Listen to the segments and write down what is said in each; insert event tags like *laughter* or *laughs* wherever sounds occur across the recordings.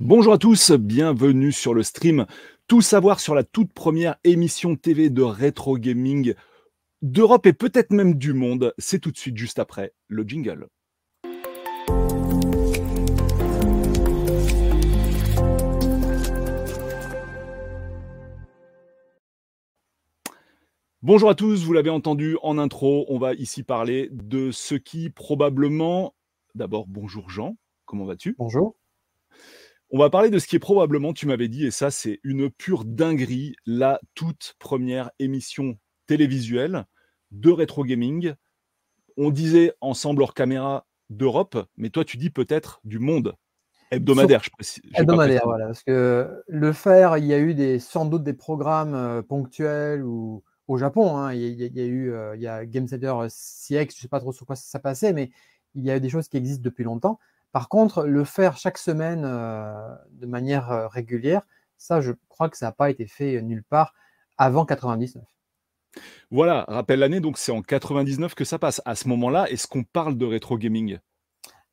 Bonjour à tous, bienvenue sur le stream. Tout savoir sur la toute première émission TV de rétro gaming d'Europe et peut-être même du monde, c'est tout de suite juste après le jingle. Bonjour à tous, vous l'avez entendu en intro, on va ici parler de ce qui probablement... D'abord, bonjour Jean, comment vas-tu? Bonjour. On va parler de ce qui est probablement, tu m'avais dit, et ça c'est une pure dinguerie, la toute première émission télévisuelle de rétro gaming. On disait ensemble hors caméra d'Europe, mais toi tu dis peut-être du monde. Hebdomadaire, je précise. Hebdomadaire, voilà. Parce que le faire, il y a eu des, sans doute des programmes euh, ponctuels ou au Japon. Hein. il, y a, eu euh, il y a Game Center CX, je ne sais pas trop sur quoi ça passait, mais il y a des choses qui existent depuis longtemps. Par contre, le faire chaque semaine euh, de manière euh, régulière, ça, je crois que ça n'a pas été fait nulle part avant 99. Voilà, rappelle l'année, donc c'est en 99 que ça passe. À ce moment-là, est-ce qu'on parle de rétro gaming?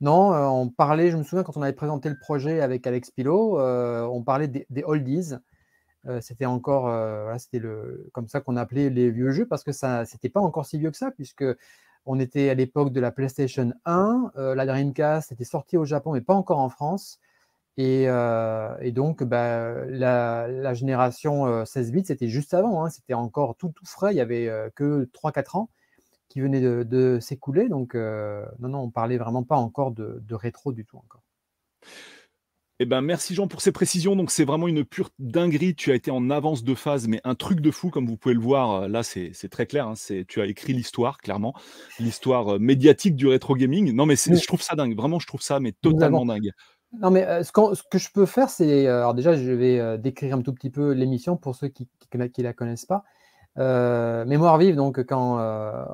Non, euh, on parlait, je me souviens quand on avait présenté le projet avec Alex Pilot, on parlait des, oldies. c'était encore, c'était le, comme ça qu'on appelait les vieux jeux parce que ça, c'était pas encore si vieux que ça puisque on était à l'époque de la PlayStation 1. Euh, la Dreamcast était sortie au Japon, mais pas encore en France. Et, euh, donc, bah, la, génération 16 euh, bits, c'était juste avant. Hein. C'était encore tout, frais. Il n'y avait que 3-4 ans qui venaient de, s'écouler. Donc, non, non, on parlait vraiment pas encore de, de rétro du tout encore. Eh ben, merci Jean pour ces précisions. Donc, c'est vraiment une pure dinguerie. Tu as été en avance de phase, mais un truc de fou, comme vous pouvez le voir. Euh, là, c'est très clair. Hein. tu as écrit l'histoire, clairement. L'histoire euh, médiatique du rétro gaming. Non, mais je trouve ça dingue. Vraiment, je trouve ça, mais totalement dingue. Non, mais euh, ce, que je peux faire, c'est. alors, déjà, je vais décrire un tout petit peu l'émission pour ceux qui ne la connaissent pas. Mémoire vive, donc, quand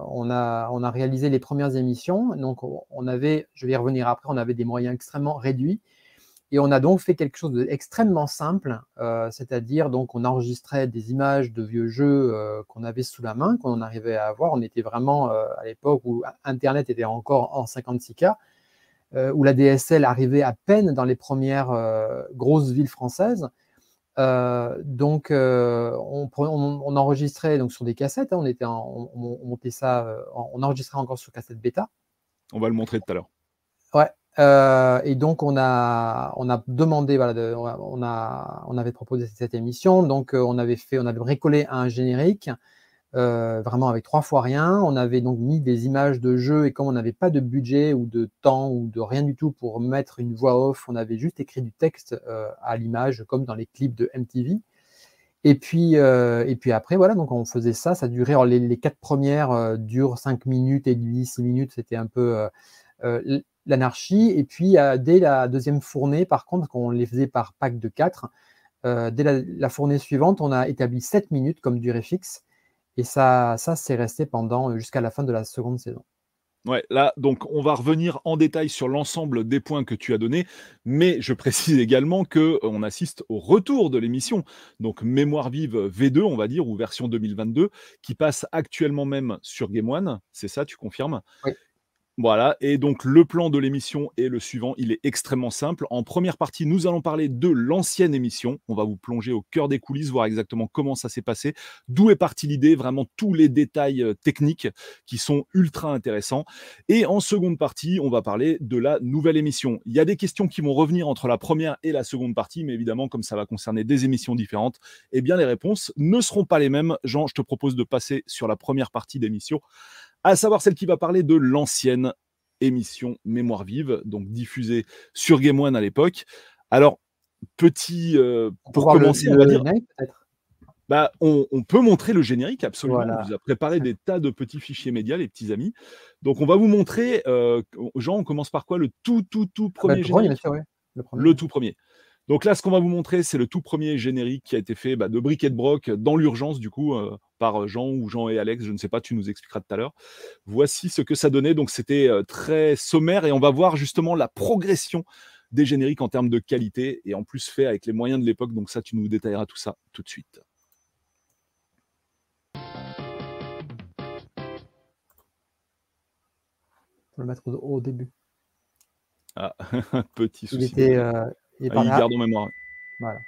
on, a, on a réalisé les premières émissions, donc, on avait, je vais y revenir après, on avait des moyens extrêmement réduits. Et on a donc fait quelque chose d'extrêmement simple, euh, c'est-à-dire donc on enregistrait des images de vieux jeux euh, qu'on avait sous la main, qu'on arrivait à avoir. On était vraiment euh, à l'époque où Internet était encore en 56K, où la DSL arrivait à peine dans les premières grosses villes françaises. donc on, enregistrait donc sur des cassettes, hein. on, était on, montait ça, on enregistrait encore sur cassette bêta. On va le montrer tout à l'heure. Ouais, euh, et donc, on a, on a demandé, voilà, on, a, on avait proposé cette émission. Donc, euh, on avait fait, on avait bricolé un générique, euh, vraiment avec trois fois rien. On avait donc mis des images de jeu et comme on n'avait pas de budget ou de temps ou de rien du tout pour mettre une voix off, on avait juste écrit du texte à l'image, comme dans les clips de MTV. Et puis, et puis après, voilà, donc on faisait ça. Ça durait, les, les quatre premières durent cinq minutes et demie, six minutes. C'était un peu l'anarchie. Et puis, dès la deuxième fournée, par contre, qu'on les faisait par pack de 4, euh, dès la, fournée suivante, on a établi 7 minutes comme durée fixe. Et ça, ça c'est resté pendant euh, jusqu'à la fin de la seconde saison. Ouais, là, donc on va revenir en détail sur l'ensemble des points que tu as donnés, mais je précise également que euh, on assiste au retour de l'émission, donc Mémoire vive V2, on va dire, ou version 2022, qui passe actuellement même sur Game One. C'est ça, tu confirmes? Oui. Voilà, et donc le plan de l'émission est le suivant, il est extrêmement simple. En première partie, nous allons parler de l'ancienne émission. On va vous plonger au cœur des coulisses, voir exactement comment ça s'est passé, d'où est partie l'idée, vraiment tous les détails euh, techniques qui sont ultra intéressants. Et en seconde partie, on va parler de la nouvelle émission. Il y a des questions qui vont revenir entre la première et la seconde partie, mais évidemment, comme ça va concerner des émissions différentes, eh bien les réponses ne seront pas les mêmes. Jean, je te propose de passer sur la première partie d'émission à savoir celle qui va parler de l'ancienne émission Mémoire vive, donc diffusée sur Game One à l'époque. Alors, petit, euh, pour commencer, on va dire. Bah, on, peut montrer le générique, absolument. On vous a préparé des tas de petits fichiers médias, les petits amis. Donc, on va vous montrer. Euh, Jean, on commence par quoi? Le tout, tout, tout ah bah, premier générique le tout premier. Donc là, ce qu'on va vous montrer, c'est le tout premier générique qui a été fait bah, de briquet de broc dans l'urgence, du coup, euh, par Jean ou Jean et Alex. Je ne sais pas, tu nous expliqueras tout à l'heure. Voici ce que ça donnait. Donc c'était euh, très sommaire et on va voir justement la progression des génériques en termes de qualité et en plus fait avec les moyens de l'époque. Donc ça, tu nous détailleras tout ça tout de suite. On le mettre au, début. Ah, *laughs* petit souci. Il était, euh, Et ah, il garde en mémoire. Voilà.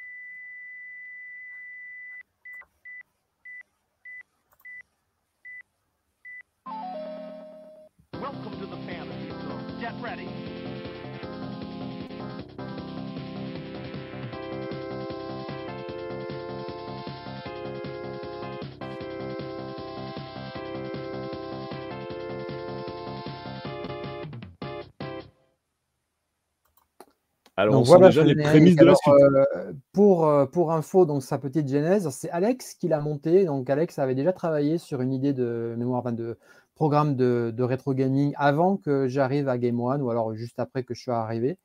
Alors, voilà, déjà les prémices de la suite. Euh, pour, euh, pour info, donc sa petite genèse, c'est Alex qui l'a monté. Donc, Alex avait déjà travaillé sur une idée de mémoire, de programme de, de rétro gaming avant que j'arrive à Game One ou alors juste après que je suis arrivé.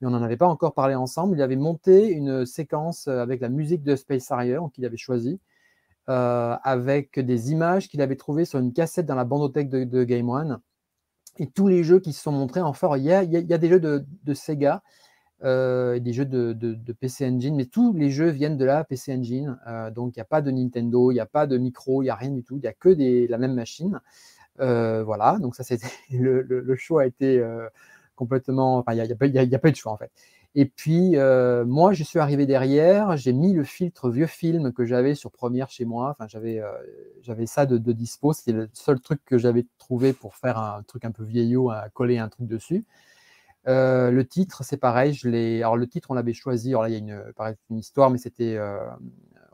Mais on n'en avait pas encore parlé ensemble. Il avait monté une séquence avec la musique de Space Harrier qu'il avait choisi, euh, avec des images qu'il avait trouvées sur une cassette dans la bandothèque de, de Game One. Et tous les jeux qui se sont montrés, enfin, il y a, il y a des jeux de, de Sega euh, des jeux de, PC Engine, mais tous les jeux viennent de la PC Engine. Euh, donc, il n'y a pas de Nintendo, il n'y a pas de micro, il n'y a rien du tout. Il n'y a que des, la même machine. Euh, voilà, donc ça, c'était *laughs* le, choix a été complètement. Enfin, il n'y a, pas eu de choix en fait. Et puis, moi, je suis arrivé derrière, j'ai mis le filtre vieux film que j'avais sur Première chez moi. Enfin, j'avais j'avais ça de, de dispo. C'était le seul truc que j'avais trouvé pour faire un truc un peu vieillot, à coller un truc dessus. Euh, le titre, c'est pareil. Alors, le titre, on l'avait choisi. Là, il y a une, une histoire, mais c'était. Euh,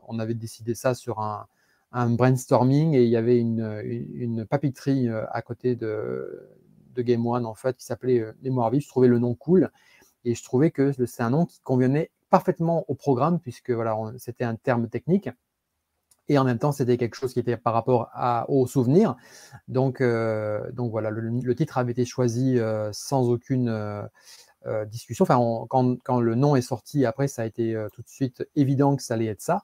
on avait décidé ça sur un, brainstorming et il y avait une, papeterie euh, à côté de, de, Game One, en fait, qui s'appelait Mémoire Vive. Je trouvais le nom cool et je trouvais que c'est un nom qui convenait parfaitement au programme, puisque voilà, c'était un terme technique et en même temps c'était quelque chose qui était par rapport à, au souvenir. Donc, euh, donc voilà, le, titre avait été choisi euh, sans aucune euh, discussion. Enfin, quand, quand, le nom est sorti, après ça a été tout de suite évident que ça allait être ça.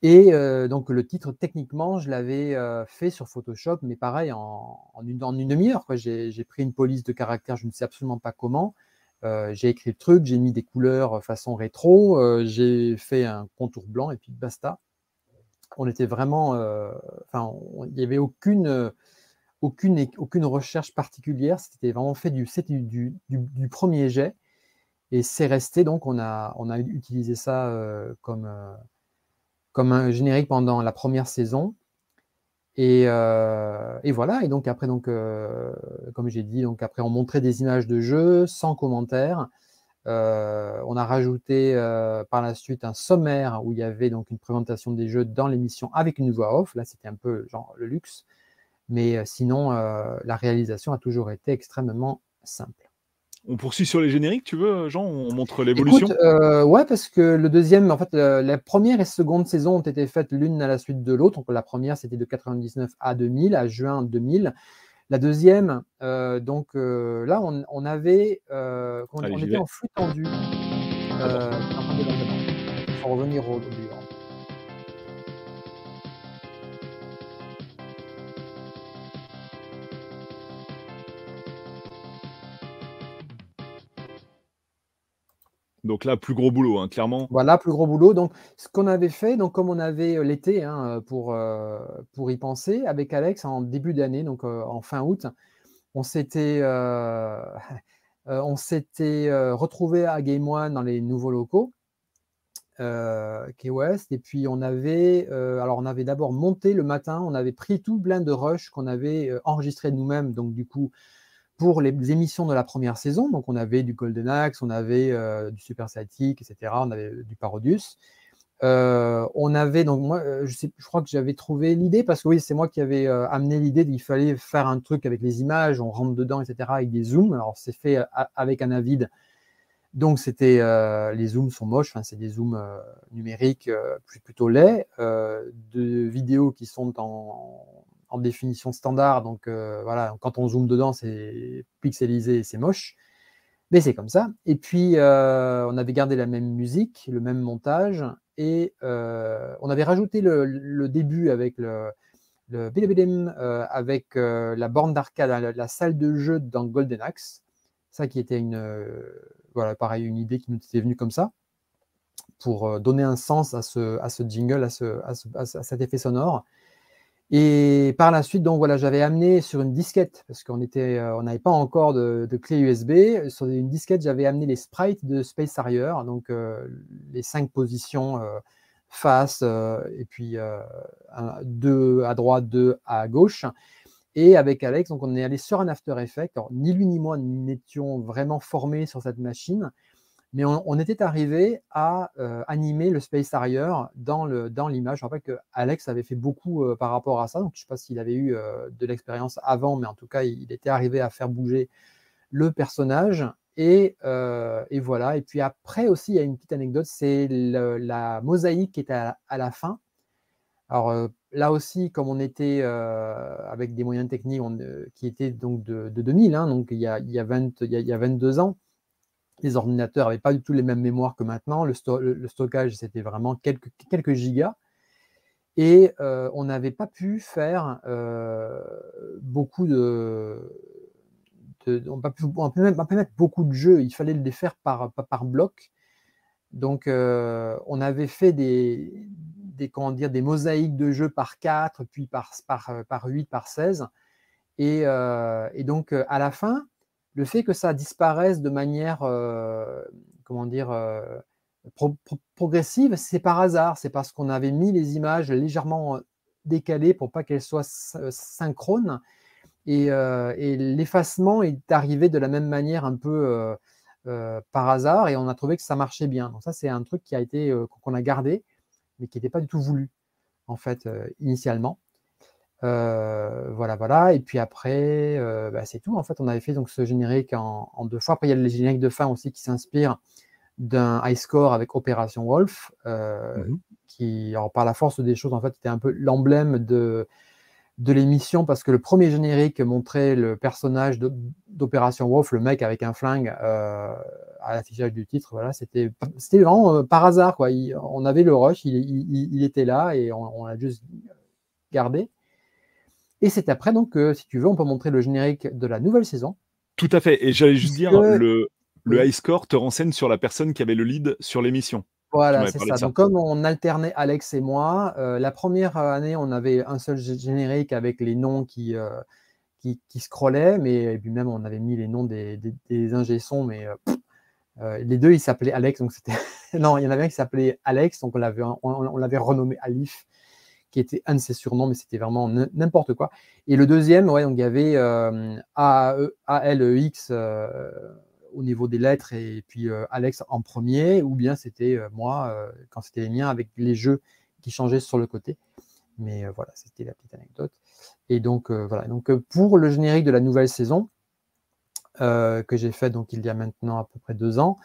Et donc le titre, techniquement, je l'avais fait sur Photoshop, mais pareil, en, une, une demi-heure. J'ai pris une police de caractère, je ne sais absolument pas comment. j'ai écrit le truc, j'ai mis des couleurs façon rétro, j'ai fait un contour blanc et puis basta on était vraiment, euh, enfin, il n'y avait aucune, aucune, aucune recherche particulière. C'était vraiment fait du, du, du, premier jet. Et c'est resté, donc on a, on a utilisé ça euh, comme, euh, comme un générique pendant la première saison. Et, et voilà, et donc après, donc, comme j'ai dit, donc après on montrait des images de jeu sans commentaire. Euh, on a rajouté euh, par la suite un sommaire où il y avait donc une présentation des jeux dans l'émission avec une voix off. Là, c'était un peu genre le luxe. Mais euh, sinon, la réalisation a toujours été extrêmement simple. On poursuit sur les génériques, tu veux, Jean? On montre l'évolution? Ouais, parce que le deuxième, en fait, la première et seconde saison ont été faites l'une à la suite de l'autre. Donc la première, c'était de 99 à 2000, à juin 2000. La deuxième, euh, donc euh, là, on, avait, euh, on, était en flux tendu. Il faut revenir au début. Donc là, plus gros boulot, hein, clairement. Voilà, plus gros boulot. Donc, ce qu'on avait fait, donc comme on avait euh, l'été hein, euh, pour, euh, pour y penser, avec Alex en début d'année, donc en fin août, on s'était *laughs* on s'était retrouvé à Game One dans les nouveaux locaux. Key West et puis on avait alors on avait d'abord monté le matin on avait pris tout plein de rush qu'on avait enregistré nous-mêmes donc du coup pour les émissions de la première saison. Donc, on avait du Golden Axe, on avait euh, du Super Static, etc. On avait du Parodius. Euh, on avait donc moi, euh, je, crois que j'avais trouvé l'idée parce que oui, c'est moi qui avais amené l'idée qu'il fallait faire un truc avec les images, on rentre dedans, etc. avec des zooms. Alors c'est fait avec un avid, donc c'était les zooms sont moches, enfin c'est des zooms numériques plutôt laids, de vidéos qui sont en, en définition standard. Donc euh, voilà, quand on zoome dedans, c'est pixelisé, c'est moche. Mais c'est comme ça. Et puis, euh, on avait gardé la même musique, le même montage, et euh, on avait rajouté le, début avec le, le avec la borne d'arcade, la, salle de jeu dans Golden Axe. Ça qui était une, voilà, pareil, une idée qui nous était venue comme ça, pour donner un sens à ce, à ce jingle, à, ce, à cet effet sonore. Et par la suite, donc voilà, j'avais amené sur une disquette, parce qu'on euh, n'avait pas encore de, clé USB. Sur une disquette, j'avais amené les sprites de Space Harrier, donc euh, les cinq positions euh, face, et puis deux à droite, deux à gauche. Et avec Alex, donc on est allé sur un After Effects. Ni lui ni moi n'étions vraiment formés sur cette machine mais on, était arrivé à euh, animer le Space Harrier dans l'image. Dans je rappelle que Alex avait fait beaucoup euh, par rapport à ça, donc je ne sais pas s'il avait eu euh, de l'expérience avant, mais en tout cas, il, était arrivé à faire bouger le personnage. Et, voilà. Et puis après aussi, il y a une petite anecdote, c'est la mosaïque qui était à, la fin. Alors là aussi, comme on était avec des moyens techniques qui étaient donc de, 2000, hein, donc il y, a, il, y a 20, il y a 22 ans, les ordinateurs n'avaient pas du tout les mêmes mémoires que maintenant. Le, stockage, c'était vraiment quelques, quelques, gigas. Et euh, on n'avait pas pu faire euh, beaucoup de. on ne peut, pas mettre beaucoup de jeux. Il fallait les faire par, par bloc. Donc, euh, on avait fait des, des, comment dire, des mosaïques de jeux par 4, puis par, par, par 8, par 16. Et, et donc, à la fin, le fait que ça disparaisse de manière, euh, comment dire, euh, progressive, c'est par hasard. C'est parce qu'on avait mis les images légèrement euh, décalées pour pas qu'elles soient synchrones. Et, l'effacement est arrivé de la même manière un peu par hasard et on a trouvé que ça marchait bien. Donc ça, c'est un truc qui a été qu'on a gardé, mais qui n'était pas du tout voulu en fait initialement. Euh, voilà, voilà. Et puis après, euh, bah, c'est tout. En fait, on avait fait donc ce générique en, deux fois. Après, il y a les génériques de fin aussi qui s'inspirent d'un high score avec Opération Wolf, euh, mmh qui, alors, par la force des choses, en fait, était un peu l'emblème de, de l'émission parce que le premier générique montrait le personnage d'Opération Wolf, le mec avec un flingue à l'affichage du titre. Voilà, c'était vraiment par hasard. Quoi. on avait le rush, il, il, était là et on, on l'a juste gardé. Et c'est après, donc, si tu veux, on peut montrer le générique de la nouvelle saison. Tout à fait. Et j'allais juste dire, le, le high score te renseigne sur la personne qui avait le lead sur l'émission. Voilà, c'est ça. Donc, comme on alternait Alex et moi, euh, la première année, on avait un seul générique avec les noms qui, euh, qui, scrollaient, mais et puis même on avait mis les noms des, des, mais euh, les deux, ils s'appelaient Alex. Donc, c'était. *laughs* non, il y en avait un qui s'appelait Alex, donc on l'avait on, on l'avait renommé Alif qui était un de ses surnoms, mais c'était vraiment n'importe quoi. Et le deuxième, ouais, donc il y avait euh, A-L-E-X euh, au niveau des lettres et puis euh, Alex en premier, ou bien c'était moi quand c'était les miens avec les jeux qui changeaient sur le côté. Mais voilà, c'était la petite anecdote. Et donc voilà, donc pour le générique de la nouvelle saison que j'ai fait donc il y a maintenant à peu près deux ans,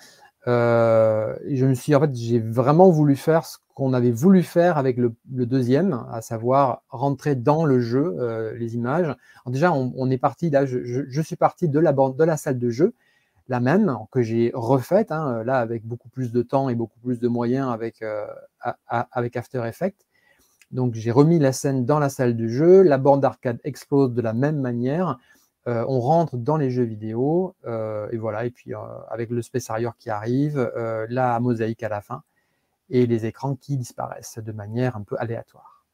je me suis en fait j'ai vraiment voulu faire ce qu'on avait voulu faire avec le, deuxième, à savoir rentrer dans le jeu euh, les images. déjà, on, est parti là, je, suis parti de la, de la salle de jeu, la même que j'ai refaite, hein, là avec beaucoup plus de temps et beaucoup plus de moyens avec, euh, avec After Effects. Donc j'ai remis la scène dans la salle de jeu, la borne d'arcade explose de la même manière. Euh, on rentre dans les jeux vidéo et voilà. Et puis avec le Space Harrier qui arrive, la mosaïque à la fin et les écrans qui disparaissent de manière un peu aléatoire.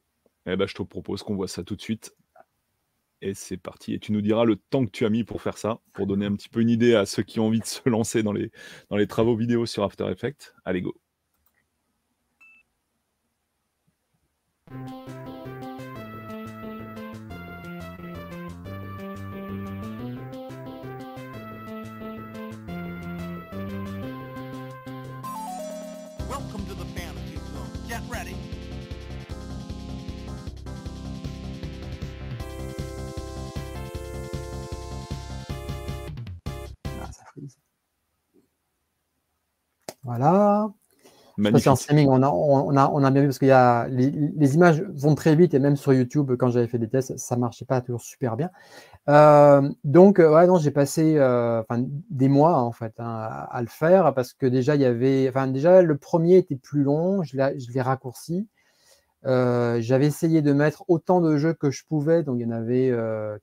Eh ben, je te propose qu'on voit ça tout de suite. Et c'est parti. Et tu nous diras le temps que tu as mis pour faire ça, pour donner un petit peu une idée à ceux qui ont envie de se lancer dans les, dans les travaux vidéo sur After Effects. Allez, go. Voilà. En streaming, on a, on, a, on a bien vu parce que y a, les, images vont très vite et même sur YouTube, quand j'avais fait des tests, ça ne marchait pas toujours super bien. Euh, donc, euh, ouais, non, j'ai passé euh, des mois en fait hein, à, le faire parce que déjà, il y avait, enfin, déjà, le premier était plus long, je l'ai raccourci. j'avais essayé de mettre autant de jeux que je pouvais, donc il y en avait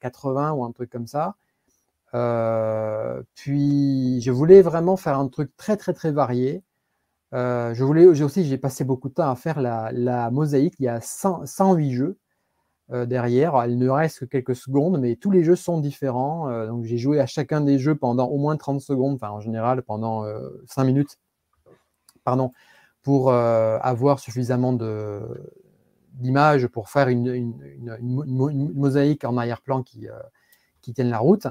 80 ou un truc comme ça. Euh, puis je voulais vraiment faire un truc très très très varié. Euh, je voulais, j'ai aussi j'ai passé beaucoup de temps à faire la, mosaïque. Il y a 108 jeux. derrière. Il ne reste que quelques secondes, mais tous les jeux sont différents. donc j'ai joué à chacun des jeux pendant au moins 30 secondes, enfin en général pendant 5 minutes, pardon, pour avoir suffisamment d'images pour faire une, mosaïque en arrière-plan qui tienne la route.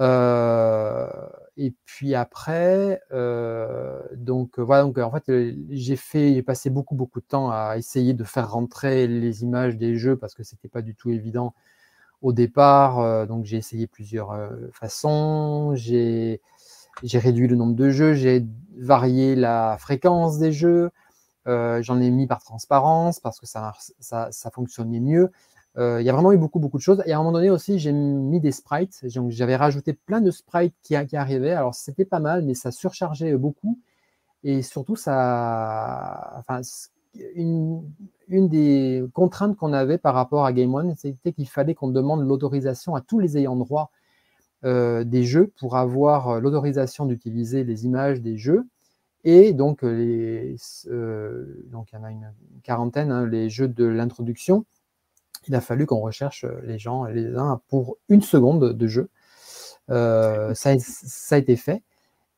Euh, et puis après, euh, donc voilà, donc en fait, j'ai passé beaucoup beaucoup de temps à essayer de faire rentrer les images des jeux parce que c'était pas du tout évident au départ. Euh, donc j'ai essayé plusieurs façons. J'ai réduit le nombre de jeux, j'ai varié la fréquence des jeux. J'en ai mis par transparence parce que ça, ça fonctionnait mieux. Euh, il y a vraiment eu beaucoup, beaucoup de choses. Et à un moment donné aussi, j'ai mis des sprites. J'avais rajouté plein de sprites qui, arrivaient. Alors, c'était pas mal, mais ça surchargeait beaucoup. Et surtout, ça. Enfin, une, des contraintes qu'on avait par rapport à Game One, c'était qu'il fallait qu'on demande l'autorisation à tous les ayants droit euh, des jeux pour avoir l'autorisation d'utiliser les images des jeux. Et donc, les, euh, donc il y en a une quarantaine, hein, les jeux de l'introduction il a fallu qu'on recherche euh, les gens les uns pour une seconde de jeu. Euh, ça, a été fait.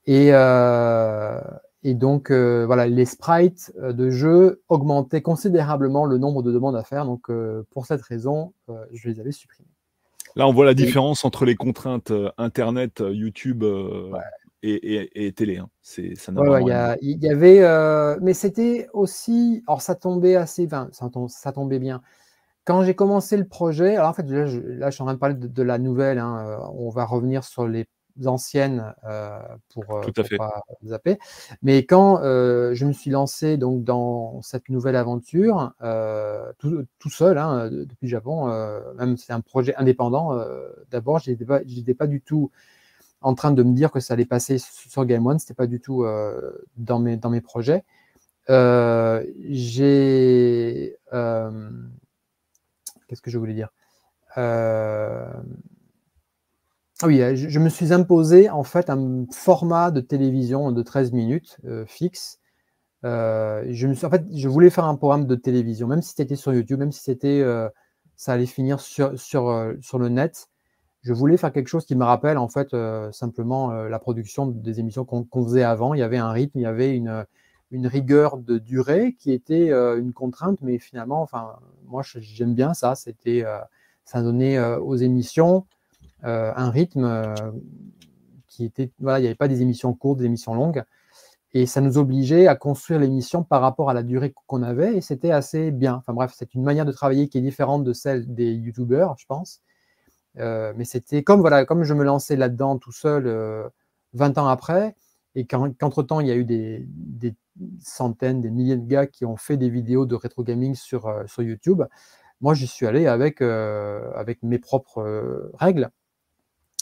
Et, euh, donc, voilà, les sprites de jeu augmentaient considérablement le nombre de demandes à faire. Donc, pour cette raison, je les avais supprimés. Là, on voit la différence entre les contraintes Internet, YouTube et, télé. Hein. C'est, ça il y, avait, mais c'était aussi, alors ça tombait assez, enfin, ça tombait bien quand j'ai commencé le projet, alors en fait, là, je, suis en train de parler de, la nouvelle. Hein, euh, on va revenir sur les anciennes euh, pour, ne euh, pas zapper. Mais quand je me suis lancé donc dans cette nouvelle aventure, tout, seul hein, depuis le Japon, même c'est un projet indépendant. D'abord, je n'étais pas, du tout en train de me dire que ça allait passer sur Game One. C'était pas du tout dans mes dans mes projets. j'ai Qu'est-ce que je voulais dire euh, Oui, euh, je, me suis imposé en fait un format de télévision de 13 minutes euh, fixe. je en fait, je voulais faire un programme de télévision, même si c'était sur YouTube, même si c'était, ça allait finir sur, sur, sur le net. Je voulais faire quelque chose qui me rappelle en fait simplement la production des émissions qu'on faisait avant. Il y avait un rythme, il y avait une, une rigueur de durée qui était euh, une contrainte, mais finalement, enfin, moi j'aime bien ça. C'était, euh, ça donnait euh, aux émissions un rythme qui était, voilà, il n'y avait pas des émissions courtes, des émissions longues, et ça nous obligeait à construire l'émission par rapport à la durée qu'on avait, et c'était assez bien. Enfin bref, c'est une manière de travailler qui est différente de celle des youtubeurs, je pense. mais c'était comme voilà, comme je me lançais là-dedans tout seul 20 ans après, et qu'entre-temps, il y a eu des, centaines, des milliers de gars qui ont fait des vidéos de rétro gaming sur, euh, sur YouTube. Moi, j'y suis allé avec, euh, avec mes propres euh, règles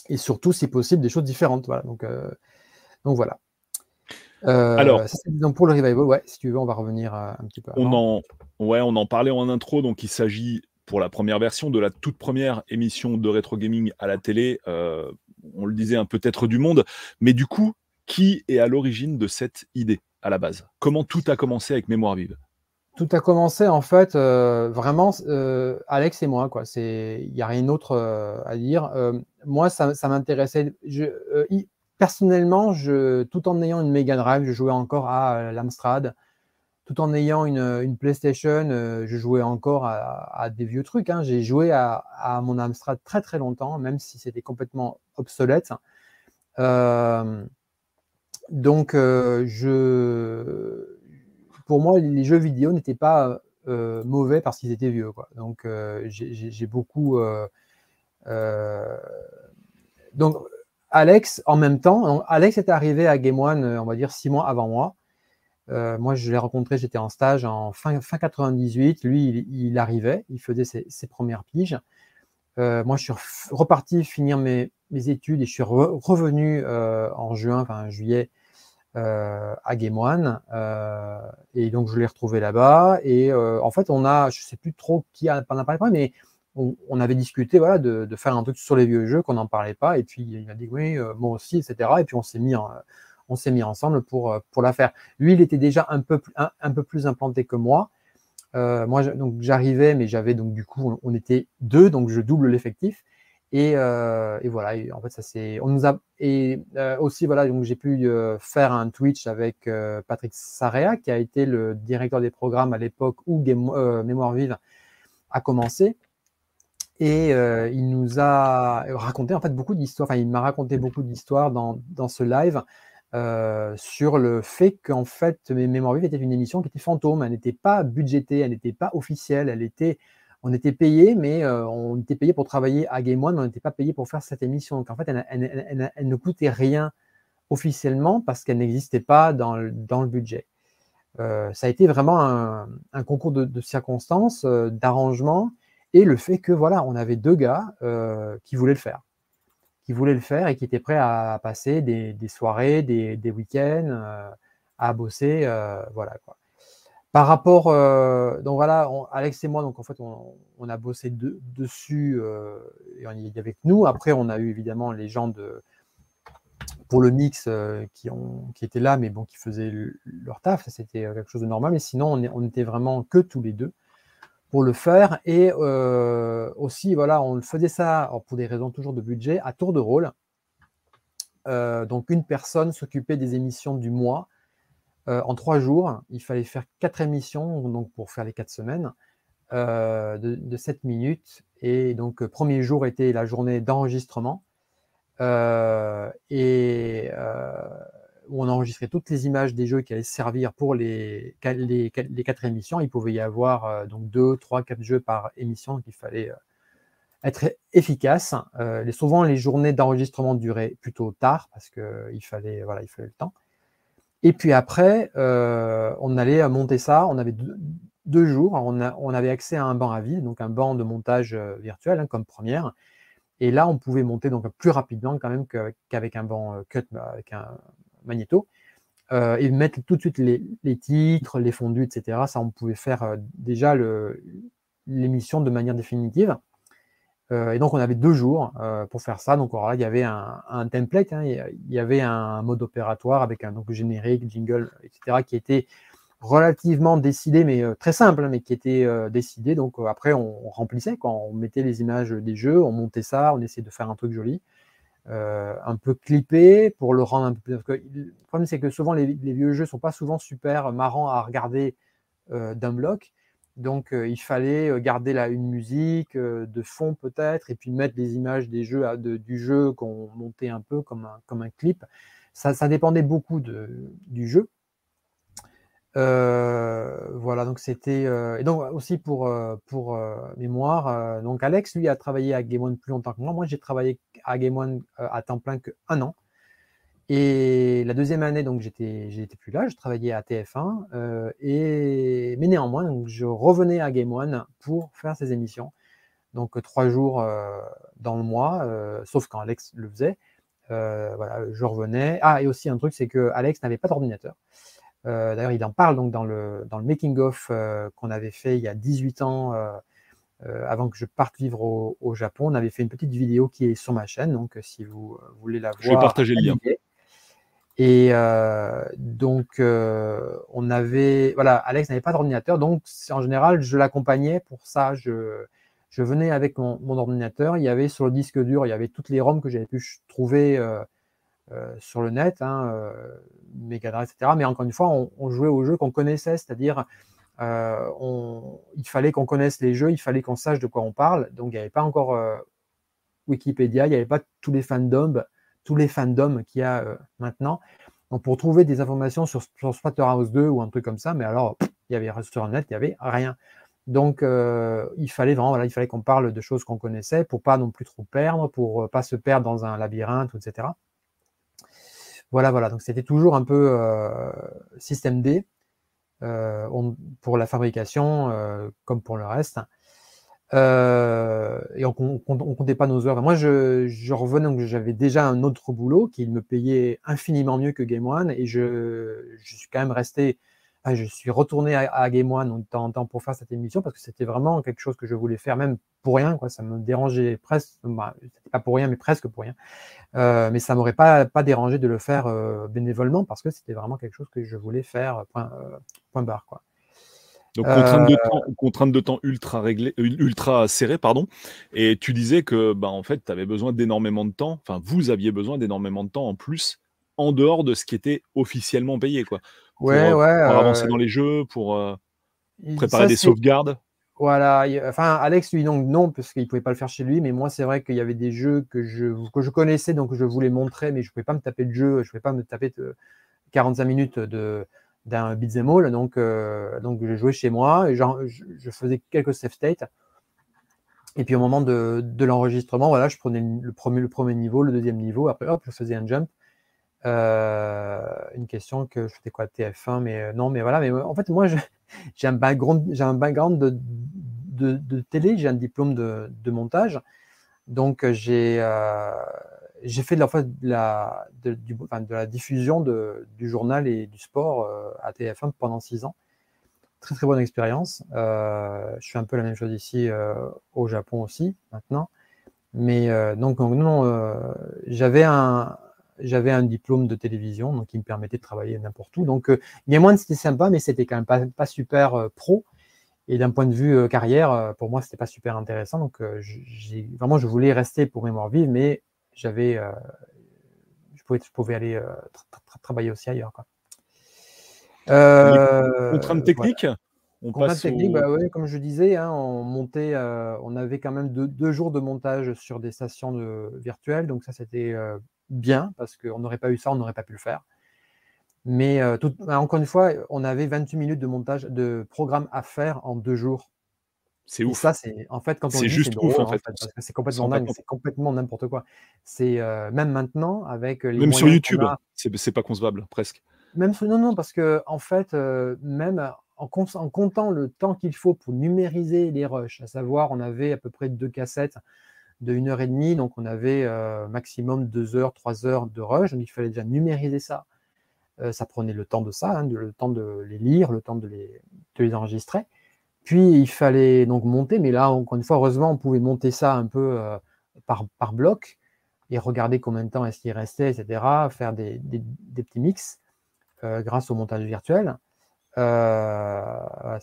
et surtout, si possible, des choses différentes. Voilà. Donc, donc voilà. Alors, donc pour le revival, ouais, si tu veux, on va revenir un petit peu. On en, ouais, on en parlait en intro, donc il s'agit pour la première version de la toute première émission de rétro gaming à la télé. on le disait, un peut-être du monde, mais du coup, qui est à l'origine de cette idée à la base? Comment tout a commencé avec Mémoire vive? Tout a commencé en fait euh, vraiment euh, Alex et moi quoi. C'est il n'y a rien d'autre euh, à dire. moi ça, m'intéressait. personnellement, tout en ayant une Mega Drive, je jouais encore à l'Amstrad. Tout en ayant une, PlayStation, je jouais encore à, des vieux trucs. Hein. J'ai joué à, à, mon Amstrad très très longtemps, même si c'était complètement obsolète. Donc, euh, je, pour moi, les jeux vidéo n'étaient pas euh, mauvais parce qu'ils étaient vieux. Donc, euh, j'ai beaucoup. donc, Alex, en même temps, Alex est arrivé à Game One, on va dire six mois avant moi. moi, je l'ai rencontré, j'étais en stage en fin, fin 98. Lui, il, arrivait, il faisait ses, premières piges. moi, je suis reparti finir mes, études et je suis revenu en juin, enfin juillet, euh, à Game One. Euh, et donc, je l'ai retrouvé là-bas. Et euh, en fait, on a, je sais plus trop qui en a parlé, mais on, avait discuté voilà, de, faire un truc sur les vieux jeux, qu'on n'en parlait pas. Et puis, il m'a dit oui, moi aussi, etc. Et puis, on s'est mis, on s'est mis ensemble pour, pour la faire. Lui, il était déjà un peu, un, peu plus implanté que moi. moi, donc j'arrivais, mais j'avais donc du coup, on, était deux, donc je double l'effectif. Et, voilà, en fait, ça c'est. On nous a et aussi voilà, donc j'ai pu faire un Twitch avec Patrick Sarea, qui a été le directeur des programmes à l'époque où Mémoire Vive a commencé. Et il nous a raconté en fait beaucoup d'histoires. Enfin, il m'a raconté beaucoup d'histoires dans, dans, ce live sur le fait qu'en fait, Mémoire Vive était une émission qui était fantôme. Elle n'était pas budgétée, elle n'était pas officielle. Elle était, on était payé, mais on était payé pour travailler à Game One, mais on n'était pas payé pour faire cette émission. Donc en fait, elle, ne coûtait rien officiellement parce qu'elle n'existait pas dans le, budget. ça a été vraiment un, concours de, circonstances, d'arrangement et le fait que voilà, on avait deux gars euh, qui voulaient le faire, qui voulaient le faire et qui étaient prêts à passer des, soirées, des, week-ends, euh, à bosser, euh, voilà quoi. Par rapport, donc voilà, Alex et moi, donc en fait, on, a bossé dessus et on y est avec nous. Après, on a eu évidemment les gens pour le mix qui, ont, qui étaient là, mais bon, qui faisaient leur taf, c'était quelque chose de normal. Mais sinon, on, on était vraiment que tous les deux pour le faire. Et euh, aussi, voilà, on faisait ça pour des raisons toujours de budget à tour de rôle. Euh, donc, une personne s'occupait des émissions du mois. Euh, en trois jours, il fallait faire quatre émissions, donc pour faire les quatre semaines, de, de 7 minutes. Et donc, premier jour était la journée d'enregistrement. et où on enregistrait toutes les images des jeux qui allaient servir pour les, quatre émissions. Il pouvait y avoir euh, donc deux, trois, quatre jeux par émission, donc il fallait euh, être efficace. Euh, souvent, les journées d'enregistrement duraient plutôt tard parce qu'il fallait, voilà, il fallait le temps. Et puis après, on allait monter ça. On avait deux, jours. On, avait accès à un banc à vide, donc un banc de montage virtuel hein, comme première. Et là, on pouvait monter donc plus rapidement quand même qu'avec un banc cut, bah, avec un, magnéto, euh, et mettre tout de suite les, titres, les fondus, etc. Ça, on pouvait faire euh, déjà l'émission de manière définitive. Euh, et donc, on avait deux jours pour faire ça. Donc, il y avait un, template, hein, il y avait un mode opératoire avec un donc, générique, jingle, etc., qui était relativement décidé, mais très simple, hein, mais qui était décidé. Donc, après, on, remplissait, on mettait les images des jeux, on montait ça, on essayait de faire un truc joli. Euh, un peu clippé pour le rendre un peu plus. le problème, c'est que souvent, les, vieux jeux sont pas souvent super marrants à regarder euh, d'un bloc. Donc, euh, il fallait garder là une musique de fond peut-être, et puis mettre des images du jeu qu'on montait un peu comme un, clip. Ça, dépendait beaucoup du jeu. Euh, voilà, donc c'était euh, et donc aussi pour euh, pour mémoire. donc Alex, lui, a travaillé à Game One plus longtemps que moi. Moi, j'ai travaillé à Game One à temps plein que un an. Et la deuxième année, donc j'étais j'étais plus là, je travaillais à TF1 et mais néanmoins, donc, je revenais à Game One pour faire ces émissions. Donc trois jours dans le mois, sauf quand Alex le faisait. voilà, je revenais. Ah, et aussi un truc, c'est que Alex n'avait pas d'ordinateur. Euh, d'ailleurs, il en parle donc dans le, dans le making-of euh, qu'on avait fait il y a 18 ans, euh, avant que je parte vivre au, Japon. On avait fait une petite vidéo qui est sur ma chaîne, donc si vous voulez la voir. Je vais partager le lien. Et donc, on avait. Voilà, Alex n'avait pas d'ordinateur, donc en général, je l'accompagnais pour ça. Je, je venais avec mon, mon, ordinateur. Il y avait sur le disque dur, il y avait toutes les ROM que j'avais pu trouver euh, sur le net, hein, euh, Mega etc. Mais encore une fois, on, jouait aux jeux qu'on connaissait, c'est-à-dire euh, il fallait qu'on connaisse les jeux, il fallait qu'on sache de quoi on parle. Donc il n'y avait pas encore Wikipédia, il n'y avait pas tous les fandoms, tous les fandoms qu'il y a maintenant. Donc pour trouver des informations sur, sur Splatterhouse 2 ou un truc comme ça, mais alors il y avait sur il n'y avait rien. Donc il fallait vraiment, il fallait qu'on parle de choses qu'on connaissait pour pas non plus trop perdre, pour pas se perdre dans un labyrinthe, etc. Voilà, voilà. Donc c'était toujours un peu euh, système D euh, pour la fabrication euh, comme pour le reste. Et on, ne comptait pas nos heures. moi, je, revenais, j'avais déjà un autre boulot qui me payait infiniment mieux que Game One, et je, suis quand même resté ah, je suis retourné à, Game One de temps en temps pour faire cette émission parce que c'était vraiment quelque chose que je voulais faire, même pour rien. Ça me dérangeait presque, bah, pas pour rien, mais presque pour rien. Euh, mais ça m'aurait pas, dérangé de le faire euh, bénévolement parce que c'était vraiment quelque chose que je voulais faire, euh, point barre. Quoi. Donc contrainte, de temps, contrainte de temps ultra réglée, ultra serrée, pardon. Et tu disais que bah, en fait, tu avais besoin d'énormément de temps, enfin vous aviez besoin d'énormément de temps en plus, en dehors de ce qui était officiellement payé. Quoi, pour, ouais, ouais, pour avancer dans les jeux, pour préparer des sauvegardes. Voilà, enfin Alex lui donc non parce qu'il pouvait pas le faire chez lui, mais moi c'est vrai qu'il y avait des jeux que je que je connaissais donc je voulais montrer, mais je pouvais pas me taper de jeu, je pouvais pas me taper de 45 minutes de d'un beat'em all, donc euh, donc je jouais chez moi et je, faisais quelques save states. Et puis au moment de, l'enregistrement, voilà, je prenais le premier, niveau, le deuxième niveau, après hop, je faisais un jump. Euh, une question que je faisais quoi TF1, mais euh, non, mais voilà, mais en fait moi *laughs* j'ai un background, j'ai un background de, de, télé, j'ai un diplôme de, montage. Donc, j'ai euh, fait de la, diffusion du journal et du sport euh, à TF1 pendant six ans. Très, très bonne expérience. Euh, je fais un peu la même chose ici au Japon aussi, maintenant. Mais donc, non, j'avais un, diplôme de télévision, donc qui me permettait de travailler n'importe où. Donc, moins c'était sympa, mais c'était quand même pas, super pro. Et d'un point de vue euh, carrière, euh, pour moi, c'était pas super intéressant. Donc, euh, j'ai vraiment, je voulais rester pour Mémoire vive, mais j'avais, je pouvais, je pouvais aller travailler aussi ailleurs. Quoi. contraintes techniques on Contraintes techniques, bah ouais, comme je disais, hein, on montait, on avait quand même deux, jours de montage sur des stations de, virtuelles, donc ça c'était bien parce qu'on n'aurait pas eu ça, on n'aurait pas pu le faire. Mais euh, bah, encore une fois, on avait 28 minutes de montage de programme à faire en deux jours. C'est ouf. ça, c'est en fait quand on c'est juste ouf en fait, c'est complètement c'est complètement n'importe quoi. C'est euh, même maintenant avec les même sur YouTube, c'est pas concevable presque. Même non non parce que en fait euh, même en, en, comptant le temps qu'il faut pour numériser les rushs, à savoir on avait à peu près deux cassettes de une heure et demie, donc on avait maximum deux heures, trois heures de rush, donc il fallait déjà numériser ça euh, ça prenait le temps de ça, hein, le temps de les lire, le temps de les, les, enregistrer. Puis il fallait donc monter, mais là, encore une fois, heureusement, on pouvait monter ça un peu euh, par, par, bloc et regarder combien de temps est-ce qu'il restait, etc., faire des, des, petits mix euh, grâce au montage virtuel.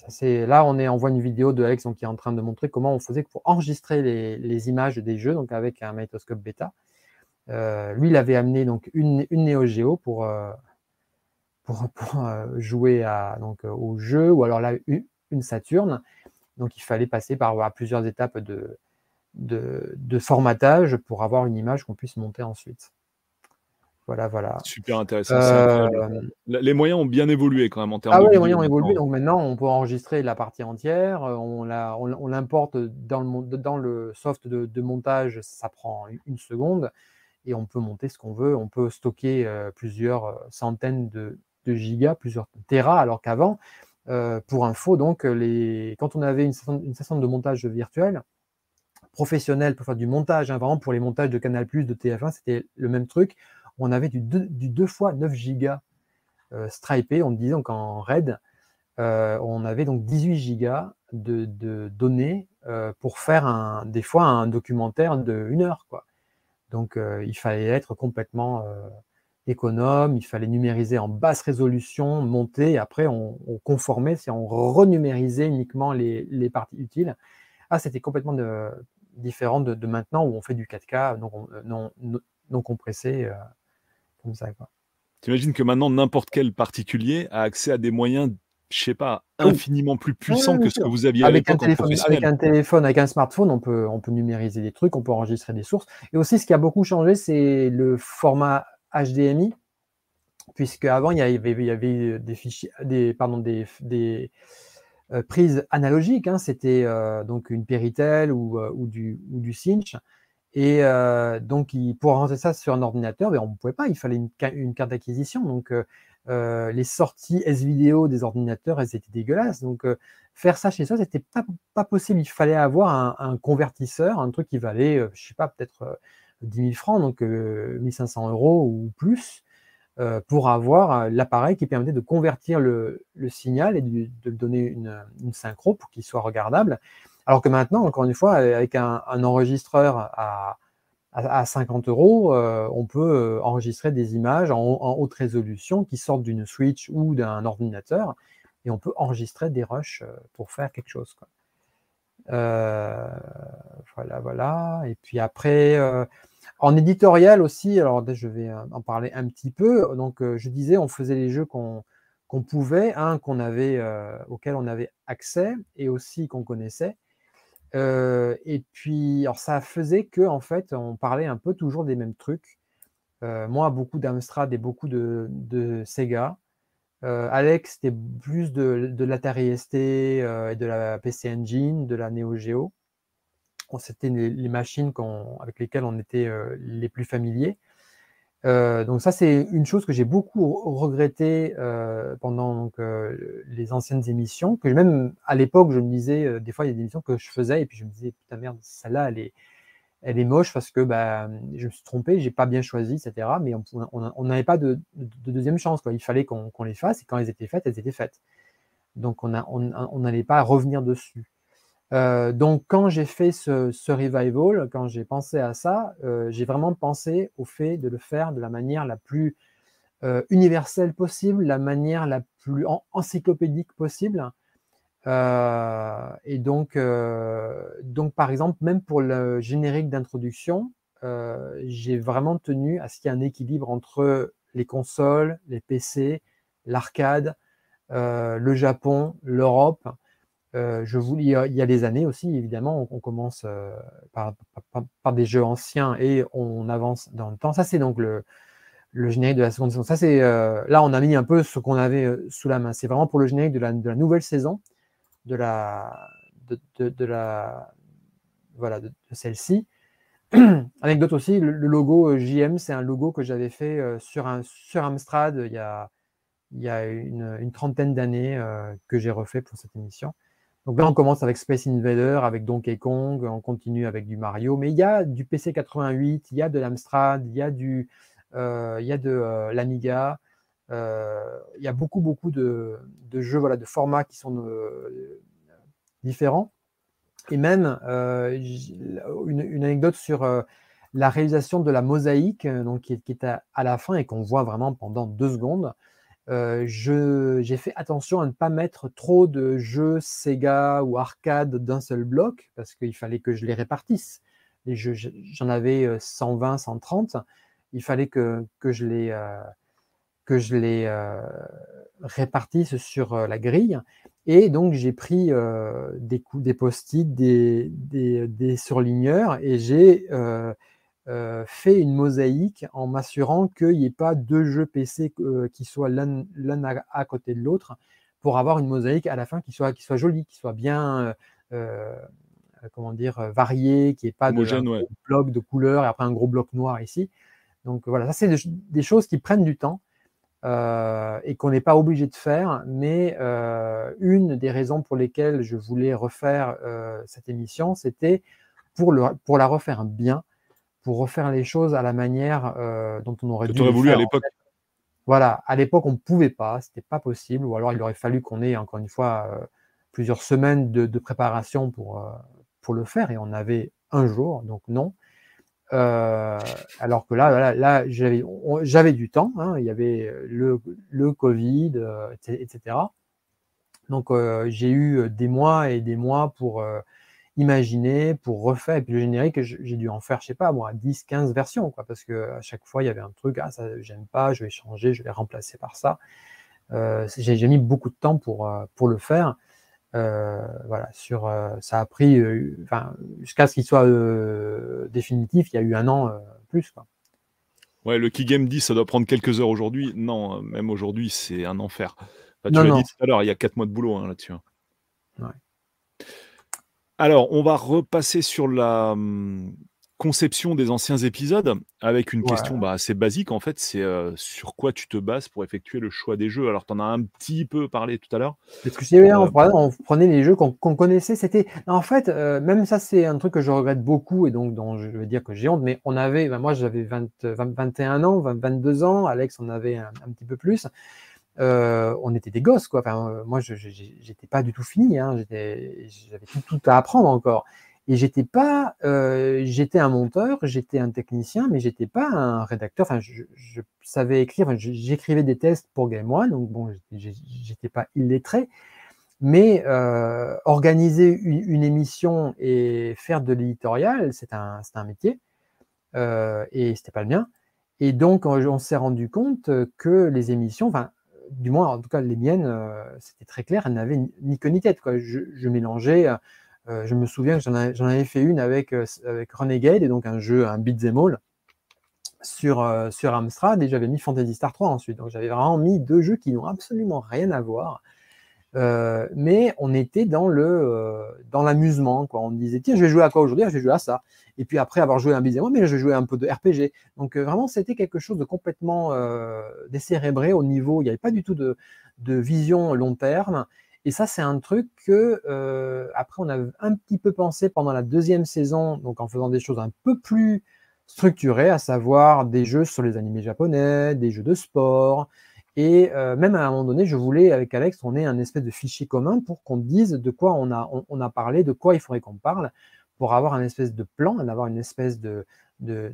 c'est là, on est envoie une vidéo de Alex qui est en train de montrer comment on faisait pour enregistrer les, les images des jeux, donc avec un magnétoscope bêta. lui, il avait amené donc une, une Neo Geo pour pour, euh, jouer à, donc, euh, au jeu, ou alors là, Saturne. Donc il fallait passer par plusieurs étapes de, de, formatage pour avoir une image qu'on puisse monter ensuite. Voilà, voilà. Super intéressant. Euh, les moyens ont bien évolué quand même en termes ah oui, les moyens ont évolué. Donc maintenant, on peut enregistrer la partie entière. On l'importe on, dans, le, dans le soft de, de, montage, ça prend une seconde. Et on peut monter ce qu'on veut. On peut stocker plusieurs centaines de, de gigas, plusieurs terras, alors qu'avant, euh, pour info, donc, les... quand on avait une station, de montage virtuel, professionnel pour faire du montage, hein, vraiment pour les montages de Canal+, de TF1, c'était le même truc. On avait du 2, du 2 fois 9 gigas euh, stripé, on disait donc en RAID, euh, on avait donc 18 gigas de, données pour faire un, des fois un documentaire de une heure. Quoi. Donc il fallait être complètement économe, il fallait numériser en basse résolution, monter, et après on, conformait, c'est on renumérisait uniquement les, parties utiles. Ah, c'était complètement différent de, maintenant où on fait du 4K non, non, compressé, euh, comme ça. Tu imagines que maintenant n'importe quel particulier a accès à des moyens je sais pas, infiniment plus puissants que ce que vous aviez avec un téléphone, Avec un téléphone, avec un smartphone, on peut, on peut numériser des trucs, on peut enregistrer des sources. Et aussi, ce qui a beaucoup changé, c'est le format HDMI, puisque avant il y avait, des euh, prises analogiques. Hein, C'était euh, donc une Péritel ou, euh, du, Cinch. Et donc, pour rentrer ça sur un ordinateur, ben, on ne pouvait pas, il fallait une, carte d'acquisition. Donc, les sorties S-Vidéo des ordinateurs, elles étaient dégueulasses. Donc, faire ça chez soi, c'était pas, pas possible. Il fallait avoir un, convertisseur, un truc qui valait, je sais pas, peut-être 10 000 francs, donc 1500 euh, euros ou plus, euh, pour avoir euh, l'appareil qui permettait de convertir le, signal et de, donner une, synchro pour qu'il soit regardable. Alors que maintenant, encore une fois, avec un, enregistreur à, à, 50 euros, on peut enregistrer des images en, haute résolution qui sortent d'une Switch ou d'un ordinateur et on peut enregistrer des rushs pour faire quelque chose. Voilà, voilà. Et puis après, en éditorial aussi, alors je vais en parler un petit peu. Donc, je disais, on faisait les jeux qu'on pouvait, hein, qu'on avait, auxquels on avait accès et aussi qu'on connaissait. et puis, ça faisait que en fait, on parlait un peu toujours des mêmes trucs. moi, beaucoup d'Amstrad et beaucoup de, Sega. Alex, c'était plus de, de l'Atari ST et de la PC Engine, de la Neo Geo. C'était les, machines avec lesquelles on était les plus familiers. Euh, donc ça, c'est une chose que j'ai beaucoup regretté euh, pendant euh, les anciennes émissions, que même à l'époque, je me disais, des fois, il y a des émissions que je faisais, et puis je me disais, putain merde, celle-là, elle est, elle est moche parce que bah, je me suis trompé, j'ai pas bien choisi, etc. Mais on n'avait pas de, deuxième chance. Quoi. Il fallait qu'on les fasse, et quand elles étaient faites, elles étaient faites. Donc on n'allait pas revenir dessus. Euh, donc, quand j'ai fait ce, revival, quand j'ai pensé à ça, euh, j'ai vraiment pensé au fait de le faire de la manière la plus euh, universelle possible, la manière la plus encyclopédique possible. et donc, donc, par exemple, même pour le générique d'introduction, j'ai vraiment tenu à ce qu'il y ait un équilibre entre les consoles, les PC, l'arcade, le Japon, l'Europe. Euh, je vous, il, y a, des années aussi, évidemment, on, commence euh, par, des jeux anciens et on avance dans le temps. Ça, c'est donc le, générique de la seconde saison. Ça, c'est, euh, là, on a mis un peu ce qu'on avait sous la main. C'est vraiment pour le générique de la, nouvelle saison, de la, de, la, voilà, de, celle-ci. *clears throat* Anecdote aussi, le, logo JM, c'est un logo que j'avais fait sur, un, sur Amstrad il y a, il y a une, une trentaine d'années que j'ai refait pour cette émission. Donc là, on commence avec Space Invader, avec Donkey Kong, on continue avec du Mario, mais il y a du PC 88, il y a de l'Amstrad, il y a du, euh, il y a de euh, l'Amiga, euh, il y a beaucoup beaucoup de, jeux, voilà, de formats qui sont différents. Et même une, anecdote sur la réalisation de la mosaïque, donc qui est, à, à, la fin et qu'on voit vraiment pendant deux secondes. Euh, j'ai fait attention à ne pas mettre trop de jeux Sega ou arcade d'un seul bloc parce qu'il fallait que je les répartisse. Les j'en avais 120, euh, 130. Il fallait que, que je les, euh, que je les répartisse sur la grille. Et donc, j'ai pris des, des post-it, des, des, des, surligneurs et j'ai euh, fait une mosaïque en m'assurant qu'il n'y ait pas deux jeux PC euh, qui soient l'un à, côté de l'autre pour avoir une mosaïque à la fin qui soit, qui soit jolie, qui soit bien euh, comment dire, variée, qui n'ait pas de bloc de couleurs et après un gros bloc noir ici. Donc voilà, ça c'est des, choses qui prennent du temps et qu'on n'est pas obligé de faire. Mais une des raisons pour lesquelles je voulais refaire cette émission, c'était pour, pour la refaire bien pour refaire les choses à la manière euh, dont on aurait dû. voulu à l'époque. Voilà, à l'époque on ne pouvait pas, c'était pas possible, ou alors il aurait fallu qu'on ait encore une fois euh, plusieurs semaines de, préparation pour, euh, pour le faire, et on avait un jour, donc non. alors que là, là, j'avais du temps, hein, il y avait le, le Covid, etc. Donc j'ai eu des mois et des mois pour imaginer, pour refaire. Et puis le générique, j'ai dû en faire, je sais pas, moi, 10, 15 versions, quoi, parce que à chaque fois, il y avait un truc, ah, ça, j'aime pas, je vais changer, je vais remplacer par ça. Euh, j'ai mis beaucoup de temps pour, euh, pour le faire. Euh, voilà, sur, ça a pris, enfin, jusqu'à ce qu'il soit définitif, il y a eu un an plus, quoi. Ouais, le Keygame 10, ça doit prendre quelques heures aujourd'hui. Non, même aujourd'hui, c'est un enfer. tu l'as dit tout à l'heure, il y a 4 mois de boulot hein, là-dessus. Hein. Ouais. Alors, on va repasser sur la hum, conception des anciens épisodes avec une question bah, assez basique en fait, c'est euh, sur quoi tu te bases pour effectuer le choix des jeux. Alors, tu en as un petit peu parlé tout à l'heure. Parce que euh, on, prenait les jeux qu'on connaissait, c'était en fait, euh, même ça c'est un truc que je regrette beaucoup et donc dont je veux dire que j'ai honte, mais on avait, ben, moi j'avais 21 ans, 22 ans, Alex en avait un petit peu plus. Euh, on était des gosses, quoi. Enfin, euh, moi, je n'étais pas du tout fini. Hein. J'avais tout, à apprendre encore. Et j'étais pas, euh, j'étais un monteur, j'étais un technicien, mais j'étais pas un rédacteur. Enfin, je, savais écrire, j'écrivais des tests pour Game One, donc bon, j'étais pas illettré. Mais organiser une, émission et faire de l'éditorial, c'est un, un métier, euh, et c'était pas le mien. Et donc, on, s'est rendu compte que les émissions, enfin, du moins, en tout cas, les miennes, euh, c'était très clair, elles n'avaient ni queue ni tête. Je, mélangeais euh, je me souviens que j'en avais, fait une avec, euh, avec Renegade, et donc un jeu, un beat'em all, sur, euh, sur Amstrad, et j'avais mis Fantasy Star 3 ensuite. Donc j'avais vraiment mis deux jeux qui n'ont absolument rien à voir. Mais on était dans le dans l'amusement quoi. On disait tiens je vais jouer à quoi aujourd'hui? Ah, Je vais jouer à ça. Et puis après avoir joué un beat'em all, mais je vais jouer un peu de RPG. Donc vraiment c'était quelque chose de complètement décérébré au niveau. Il n'y avait pas du tout de, de vision long terme. Et ça, c'est un truc que, euh, après, on a un petit peu pensé pendant la deuxième saison, donc en faisant des choses un peu plus structurées, à savoir des jeux sur les animés japonais, des jeux de sport. Et euh, même à un moment donné, je voulais, avec Alex, qu'on ait un espèce de fichier commun pour qu'on dise de quoi on a, on, a parlé, de quoi il faudrait qu'on parle, pour avoir un espèce de plan, avoir une espèce de, de,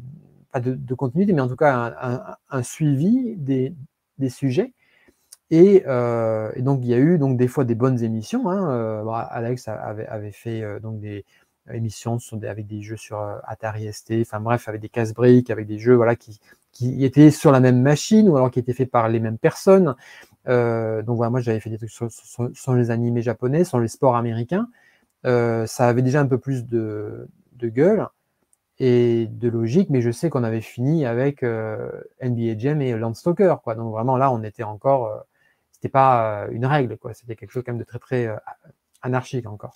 pas de, continuité, mais en tout cas un, suivi des, des sujets. Euh, et, donc, il y a eu donc des fois des bonnes émissions. Hein, euh, bah, Alex avait, fait euh, donc des émissions avec des jeux sur Atari ST, enfin bref, avec des casse-briques, avec des jeux voilà, qui, qui, étaient sur la même machine ou alors qui étaient faits par les mêmes personnes. donc voilà, moi j'avais fait des trucs sur, les animés japonais, sur les sports américains. ça avait déjà un peu plus de, gueule et de logique, mais je sais qu'on avait fini avec NBA Jam et Landstalker. Quoi. Donc vraiment là, on était encore c'était pas euh, une règle, quoi. C'était quelque chose quand même de très très euh, anarchique encore.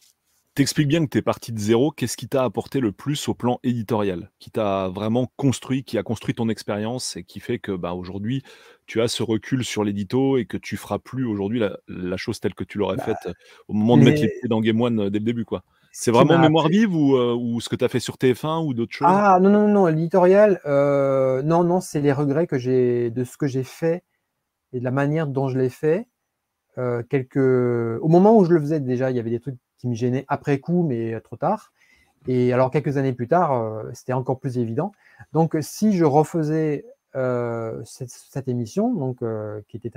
T'expliques bien que tu es parti de zéro. Qu'est-ce qui t'a apporté le plus au plan éditorial Qui t'a vraiment construit, qui a construit ton expérience et qui fait que bah, aujourd'hui, tu as ce recul sur l'édito et que tu feras plus aujourd'hui la, chose telle que tu l'aurais bah, faite euh, au moment de mettre les pieds dans Game One dès le début. quoi. C'est vraiment mémoire vive ou, ce que tu as fait sur TF1 ou d'autres choses? Ah non, non, non, l'éditorial, non, non, c'est les regrets que j'ai de ce que j'ai fait et de la manière dont je l'ai fait. Euh. Au moment où je le faisais, déjà, il y avait des trucs qui me gênaient après coup, mais trop tard. Et alors, quelques années plus tard, euh, c'était encore plus évident. Donc, si je refaisais euh, cette, émission, donc, qui était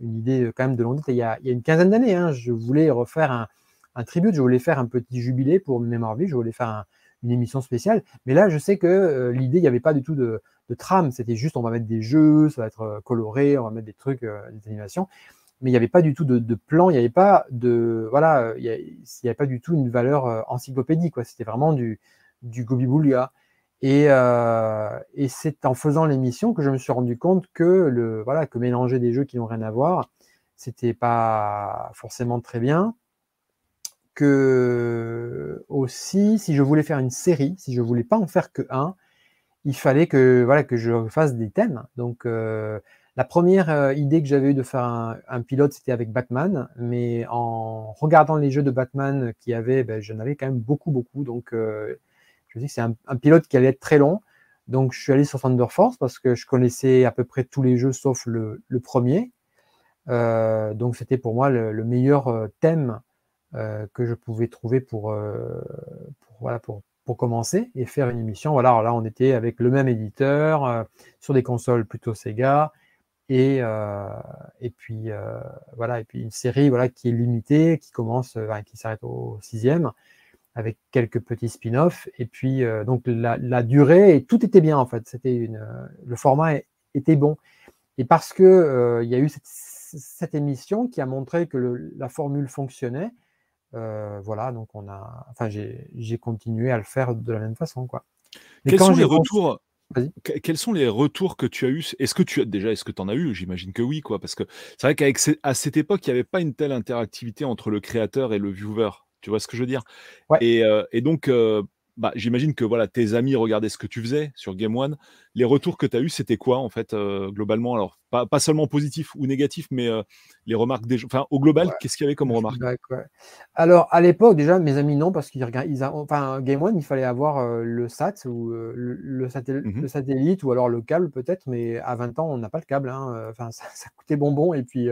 une idée quand même de longue date, il y a, une quinzaine d'années, hein, je voulais refaire un, un tribute, je voulais faire un petit jubilé pour Mémoire Vie, je voulais faire une émission spéciale. Mais là, je sais que l'idée, il n'y avait pas du tout de, de trame. C'était juste, on va mettre des jeux, ça va être euh, coloré, on va mettre des trucs, euh, des animations. Mais il n'y avait pas du tout de, plan, il n'y avait pas de, voilà, il n'y avait, pas du tout une valeur euh, encyclopédique, quoi. C'était vraiment du, du. Et, et c'est en faisant l'émission que je me suis rendu compte que le, voilà, que mélanger des jeux qui n'ont rien à voir, c'était pas forcément très bien. Que aussi, si je voulais faire une série, si je voulais pas en faire que un, il fallait que, voilà, que je fasse des thèmes. Donc, euh, la première euh, idée que j'avais eue de faire un, pilote, c'était avec Batman. Mais en regardant les jeux de Batman qu'il y avait, ben, j'en avais quand même beaucoup, beaucoup. Donc, euh, je me dis que c'est un, pilote qui allait être très long. Donc, je suis allé sur Thunder Force parce que je connaissais à peu près tous les jeux sauf le, premier. donc, c'était pour moi le, meilleur thème que je pouvais trouver pour, pour, voilà, pour, pour commencer et faire une émission. Voilà, alors là, on était avec le même éditeur euh, sur des consoles plutôt Sega et, euh, et puis euh, voilà, et puis une série voilà qui est limitée, qui commence, qui s'arrête au sixième avec quelques petits spin-offs et puis donc la, la, durée et tout était bien en fait. C'était une, le format était bon et parce que il y a eu cette, cette, émission qui a montré que la formule fonctionnait euh, voilà, donc on a, enfin, j'ai continué à le faire de la même façon, quoi. quels sont les retours Quels sont les retours que tu as eu Est-ce que tu as déjà, est-ce que tu en as eu? J'imagine que oui, quoi, parce que c'est vrai qu'à cette époque, il n'y avait pas une telle interactivité entre le créateur et le viewer. Tu vois ce que je veux dire? Et, euh, et, donc, euh, bah, j'imagine que voilà, tes amis regardaient ce que tu faisais sur Game One. Les retours que tu as eu, c'était quoi en fait globalement? Alors, pas, seulement positifs ou négatifs, mais les remarques des gens. Enfin, au global, qu'est-ce qu'il y avait comme remarques? Alors, à l'époque, déjà, mes amis, non, parce qu'ils ils enfin, Game One, il fallait avoir le SAT ou le, mmh le, satellite ou alors le câble peut-être, mais à 20 ans, on n'a pas le câble. Hein, enfin, ça, coûtait bonbon et puis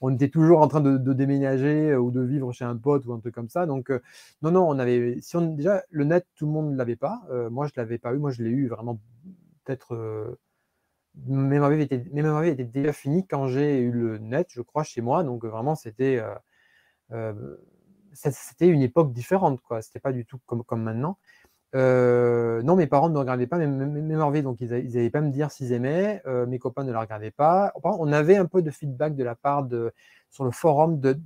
on était toujours en train de, déménager ou de vivre chez un pote ou un truc comme ça. Donc, non, non, on avait. Si on, déjà, le net, tout le monde ne l'avait pas. moi, je ne l'avais pas eu. Moi, je l'ai eu vraiment peut-être mes ma était, était déjà fini quand j'ai eu le net, je crois, chez moi. Donc vraiment, c'était euh, euh, c'était une époque différente, quoi. C'était pas du tout comme, comme maintenant. Euh, non, mes parents ne regardaient pas mes donc ils n'avaient pas me dire s'ils aimaient. mes copains ne la regardaient pas. On avait un peu de feedback de la part de sur le forum de,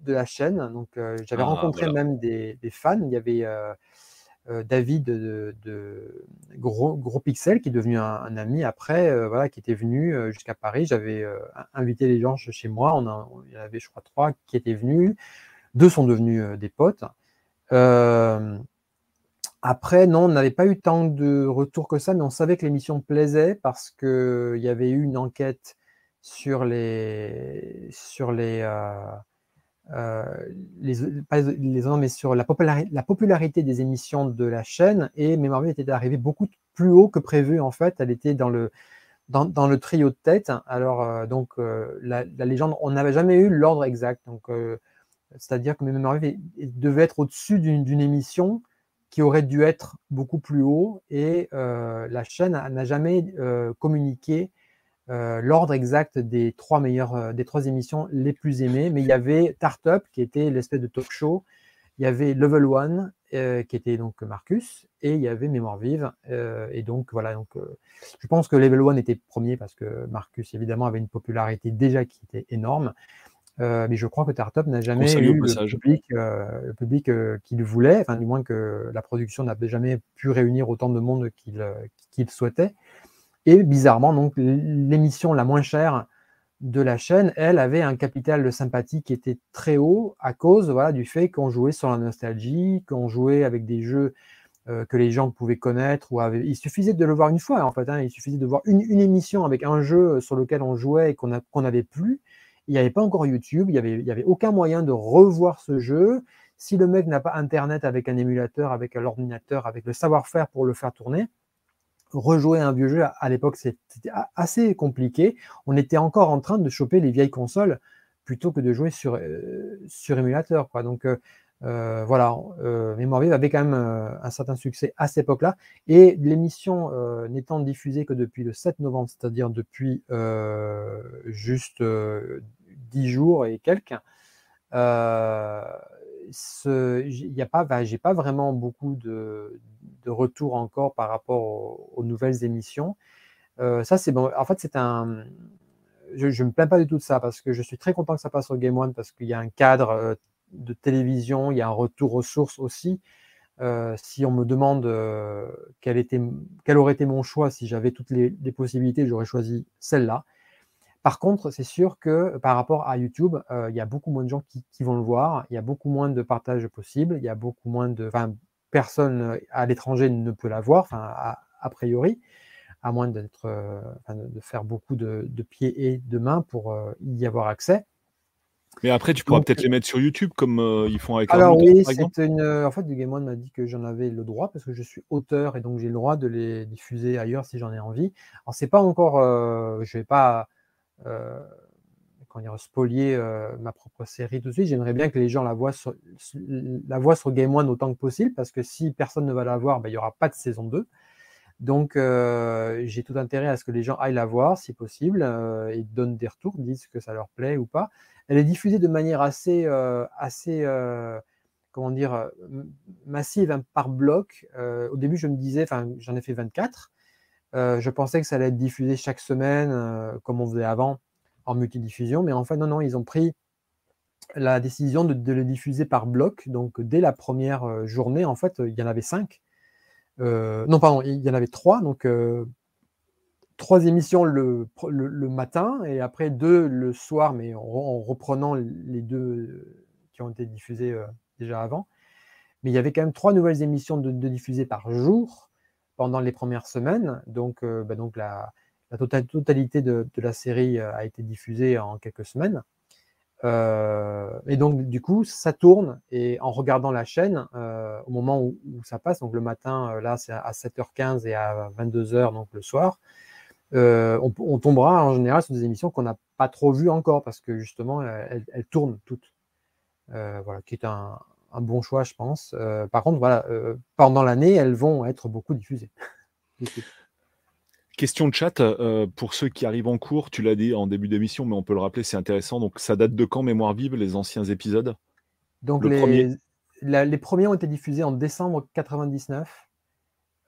de la chaîne. Donc j'avais ah, rencontré même des, des, fans. Il y avait David de, Gros, Gros, Pixel, qui est devenu un, ami après, euh, voilà, qui était venu euh, jusqu'à Paris. J'avais invité les gens chez moi. On il y en avait, je crois, trois qui étaient venus. Deux sont devenus des potes. après, non, on n'avait pas eu tant de retours que ça, mais on savait que l'émission plaisait parce qu'il y avait eu une enquête sur les, sur les, euh, les, les, mais sur la popularité, la popularité, des émissions de la chaîne et Mémoire était arrivée beaucoup plus haut que prévu en fait. Elle était dans le, dans, dans le trio de tête. Alors euh, donc euh, la, légende, on n'avait jamais eu l'ordre exact. Donc c'est-à-dire que Mémoire devait être au-dessus d'une émission qui aurait dû être beaucoup plus haut et la chaîne n'a jamais communiqué euh, l'ordre exact des trois meilleures, euh, des trois émissions les plus aimées, mais il y avait Startup qui était l'espèce de talk show, il y avait Level One euh, qui était donc Marcus. Et il y avait Mémoire Vive. Et donc voilà donc je pense que Level One était premier parce que Marcus évidemment avait une popularité déjà qui était énorme. mais je crois que Startup n'a jamais eu le public, le public qu'il voulait, enfin du moins que la production n'avait jamais pu réunir autant de monde qu'il souhaitait. Et bizarrement, donc l'émission la moins chère de la chaîne, elle avait un capital de sympathie qui était très haut à cause voilà, du fait qu'on jouait sur la nostalgie, qu'on jouait avec des jeux euh, que les gens pouvaient connaître. Ou Il suffisait de le voir une fois, en fait. Hein. il suffisait de voir une, émission avec un jeu sur lequel on jouait et qu'on n'avait plus. Il n'y avait pas encore YouTube, il n'y avait, avait aucun moyen de revoir ce jeu. Si le mec n'a pas Internet avec un émulateur, avec l'ordinateur, avec le savoir-faire pour le faire tourner, rejouer un vieux jeu, à, l'époque, c'était assez compliqué. On était encore en train de choper les vieilles consoles plutôt que de jouer sur, euh, émulateur. Quoi. Donc euh, euh, voilà, Mémoire Vive avait quand même un certain succès à cette époque-là. Et l'émission n'étant diffusée que depuis le 7 novembre, c'est-à-dire depuis juste 10 jours et quelques, il n'y a pas, j'ai pas vraiment beaucoup de, de retour encore par rapport aux, nouvelles émissions. Euh, ça, c'est bon. En fait, c'est un. Je ne me plains pas du tout de ça parce que je suis très content que ça passe sur Game One parce qu'il y a un cadre euh, de télévision, il y a un retour aux sources aussi. Euh, si on me demande quel, était, quel aurait été mon choix si j'avais toutes les, possibilités, j'aurais choisi celle-là. Par contre, c'est sûr que par rapport à YouTube, il y a beaucoup moins de gens qui, qui, vont le voir, il y a beaucoup moins de partages possibles, il y a beaucoup moins de, enfin, personne euh, à l'étranger ne peut la voir, enfin, a, priori, à moins d'être, euh, de faire beaucoup de, pieds et de mains pour euh, y avoir accès. Mais après, tu pourras peut-être les mettre sur YouTube comme ils font avec Alors oui, c'est une. En fait, Game One m'a dit que j'en avais le droit parce que je suis auteur et donc j'ai le droit de les diffuser ailleurs si j'en ai envie. Alors c'est pas encore. je vais pas dire, spolier euh, ma propre série tout de suite. J'aimerais bien que les gens la voient, sur, la voient sur Game One autant que possible, parce que si personne ne va la voir, ben, il n'y aura pas de saison 2. Donc, euh, j'ai tout intérêt à ce que les gens aillent la voir, si possible, euh, et donnent des retours, disent que ça leur plaît ou pas. Elle est diffusée de manière assez, assez comment dire, massive hein, par bloc. au début, je me disais, enfin, j'en ai fait 24. Je pensais que ça allait être diffusé chaque semaine, comme on faisait avant en multidiffusion, mais en fait, non, non, ils ont pris la décision de, le diffuser par bloc. Donc, dès la première euh, journée, en fait, il y en avait cinq. Euh, non, pardon, il y en avait trois. Donc, euh, trois émissions le, le, matin et après deux le soir, mais en, reprenant les deux qui ont été diffusées déjà avant. Mais il y avait quand même trois nouvelles émissions de, de par jour pendant les premières semaines. Donc, bah, donc la, tota-, totalité de, la série a été diffusée en quelques semaines. et donc, du coup, ça tourne. Et en regardant la chaîne, au moment où, ça passe, donc le matin, là, c'est à 7h15 et à 22h, donc le soir, on, tombera en général sur des émissions qu'on n'a pas trop vues encore parce que justement, elles, tournent toutes. voilà, qui est un, un bon choix, je pense. Euh, par contre, voilà, euh, pendant l'année, elles vont être beaucoup diffusées. *laughs* Question de chat, euh, pour ceux qui arrivent en cours, tu l'as dit en début d'émission, mais on peut le rappeler, c'est intéressant. Donc, ça date de quand, Mémoire vive, les anciens épisodes? Donc, les, les premiers ont été diffusés en décembre 99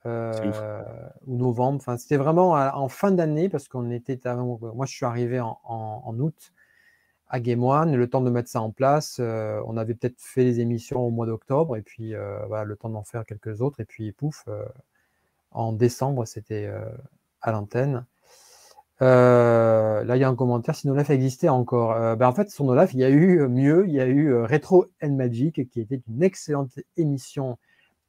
ou novembre. Enfin, c'était vraiment en fin d'année parce qu'on était. Moi, je suis arrivé en août à Game One, le temps de mettre ça en place. Euh, on avait peut-être fait les émissions au mois d'octobre, et puis euh, le temps d'en faire quelques autres, et puis pouf, euh, en décembre, c'était à l'antenne. là, il y a un commentaire si Nolaf existait encore. Ben, en fait, sur Nolaf, il y a eu mieux, il y a eu Retro and Magic, qui était une excellente émission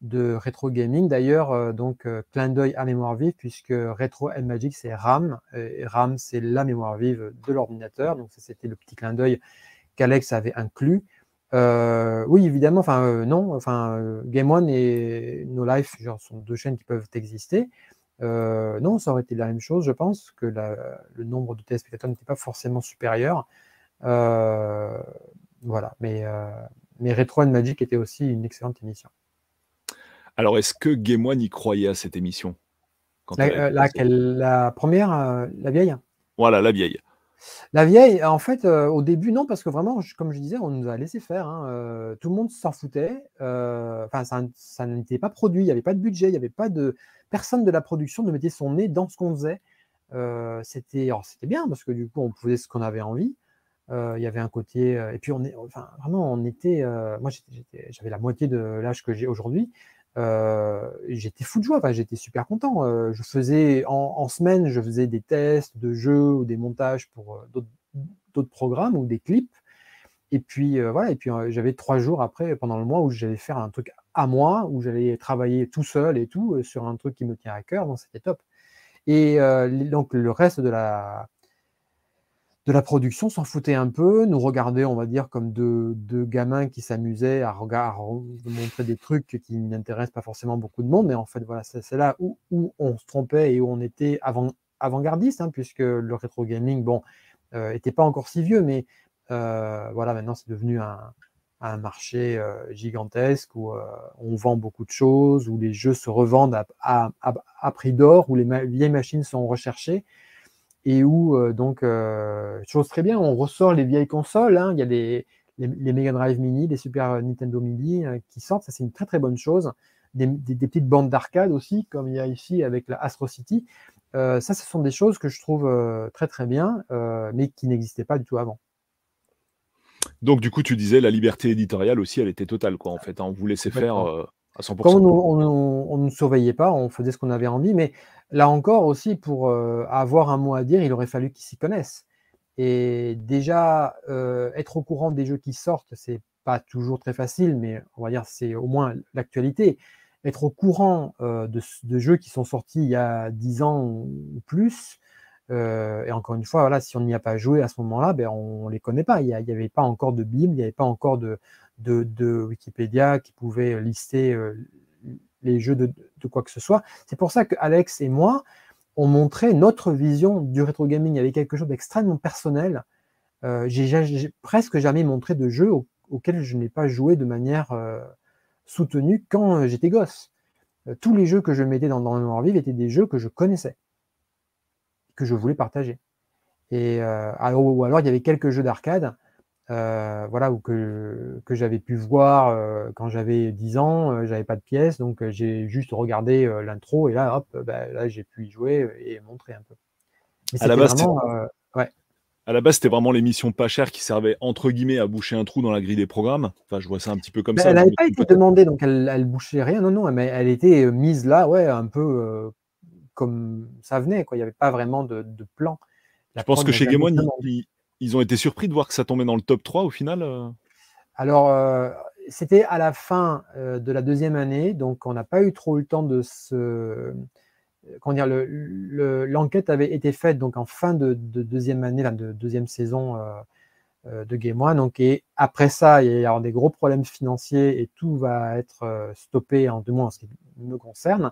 de rétro gaming. D'ailleurs, euh, donc euh, clin d'œil à mémoire vive, puisque Retro and Magic, c'est RAM. Et RAM, c'est la mémoire vive de l'ordinateur. Donc, c'était le petit clin d'œil qu'Alex avait inclus. Euh, oui, évidemment, enfin, non, enfin, Game One et No Life sont deux chaînes qui peuvent exister. non, ça aurait été la même chose, je pense, que le nombre de téléspectateurs n'était pas forcément supérieur. voilà, mais, mais Retro and Magic était aussi une excellente émission. Alors, est-ce que Game One y croyait à cette émission la, la, première, euh, la vieille? Voilà, la vieille. La vieille, en fait, euh, au début, non, parce que vraiment, comme je disais, on nous a laissé faire. Hein, euh, tout le monde s'en foutait. Enfin, ça, n'était pas produit, il n'y avait pas de budget, il n'y avait pas de. Personne de la production ne mettait son nez dans ce qu'on faisait. c'était, c'était bien parce que du coup, on faisait ce qu'on avait envie. Il y avait un côté. et puis, on est, enfin, vraiment, on était. moi, j'avais la moitié de l'âge que j'ai aujourd'hui. Euh, j'étais fou de joie, j'étais super content. Euh, je faisais en, semaine, je faisais des tests de jeux ou des montages pour euh, d'autres programmes ou des clips. Et puis voilà, et puis j'avais trois jours après, pendant le mois, où j'allais faire un truc à moi, où j'allais travailler tout seul et tout sur un truc qui me tient à cœur. Donc c'était top. Et donc le reste de la de la production s'en foutait un peu, nous regardait, on va dire, comme deux, gamins qui s'amusaient à, montrer des trucs qui n'intéressent pas forcément beaucoup de monde. Mais en fait, voilà, c'est là où, on se trompait et où on était avant, avant-gardiste, hein, puisque le rétro gaming, bon, n'était euh, pas encore si vieux, mais euh, voilà, maintenant c'est devenu un, marché euh, gigantesque où on vend beaucoup de choses, où les jeux se revendent à prix d'or, où les vieilles machines sont recherchées et où, euh, donc, euh, chose très bien, on ressort les vieilles consoles. Hein. il y a des, les, Mega Drive Mini, les Super Nintendo Mini euh, qui sortent. Ça, c'est une très très bonne chose. Des, petites bandes d'arcade aussi, comme il y a ici avec la Astro City. ça, ce sont des choses que je trouve très très bien, mais qui n'existaient pas du tout avant. Donc, du coup, tu disais la liberté éditoriale aussi, elle était totale, quoi, en fait. Hein. on vous laissait faire à 100%. Comme on ne surveillait pas, on faisait ce qu'on avait envie, mais Là encore aussi, pour euh, avoir un mot à dire, il aurait fallu qu'ils s'y connaissent. Et déjà, euh, être au courant des jeux qui sortent, c'est pas toujours très facile, mais on va dire c'est au moins l'actualité. Être au courant euh, de, jeux qui sont sortis il y a 10 ans ou plus, et encore une fois, voilà, si on n'y a pas joué à ce moment-là, ben, on ne les connaît pas. Il n'y avait pas encore de Bible, il n'y avait pas encore de, de, Wikipédia qui pouvait lister les jeux de, quoi que ce soit. C'est pour ça que Alex et moi, on montrait notre vision du rétro gaming avec quelque chose d'extrêmement personnel. Euh, j'ai presque jamais montré de jeux auxquels je n'ai pas joué de manière euh, soutenue quand euh, j'étais gosse. tous les jeux que je mettais dans, dans le mémoire vive étaient des jeux que je connaissais, que je voulais partager. Et ou alors il y avait quelques jeux d'arcade euh, voilà, ou que, que j'avais pu voir euh, quand j'avais 10 ans, euh, j'avais pas de pièces, donc j'ai juste regardé l'intro et là, hop, bah, là j'ai pu y jouer et montrer un peu. à, la base, ouais. à la base, c'était vraiment l'émission pas chère qui servait entre guillemets à boucher un trou dans la grille des programmes. Enfin, je vois ça un petit peu comme ça. Elle n'avait pas été demandée, donc elle, elle bouchait rien. Non, non, mais elle était mise là, ouais, un peu comme ça venait. Quoi. Il n'y avait pas vraiment de, de plan. je pense que chez Game One, ils ont été surpris de voir que ça tombait dans le top 3 au final euh Alors, euh, c'était à la fin euh, de la deuxième année, donc on n'a pas eu trop le temps de se, dire, l'enquête avait été faite donc en fin de, deuxième année, de deuxième saison de Game One. Donc, et après ça, il y a des gros problèmes financiers et tout va être stoppé en deux mois en ce qui me concerne.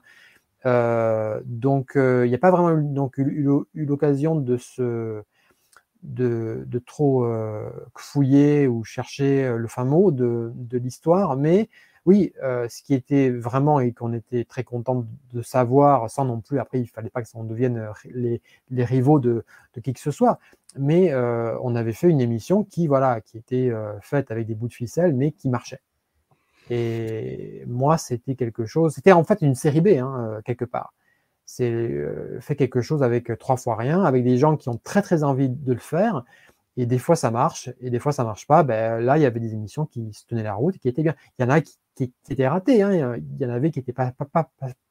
donc, il n'y a pas vraiment donc, eu l'occasion de se de, trop euh, fouiller ou chercher euh, le fin mot de, l'histoire, mais oui, euh, ce qui était vraiment et qu'on était très content de savoir, sans non plus, après, il fallait pas que ça devienne les, rivaux de, qui que ce soit, mais on avait fait une émission qui, voilà, qui était faite avec des bouts de ficelle, mais qui marchait. Et moi, c'était quelque chose, c'était en fait une série B, hein, quelque part c'est euh, fait quelque chose avec euh, trois fois rien, avec des gens qui ont très très envie de le faire. Et des fois ça marche, et des fois ça marche pas. Ben, là, il y avait des émissions qui se tenaient la route, qui étaient bien. Il y en a qui, étaient ratées, hein. il y en avait qui n'étaient pas,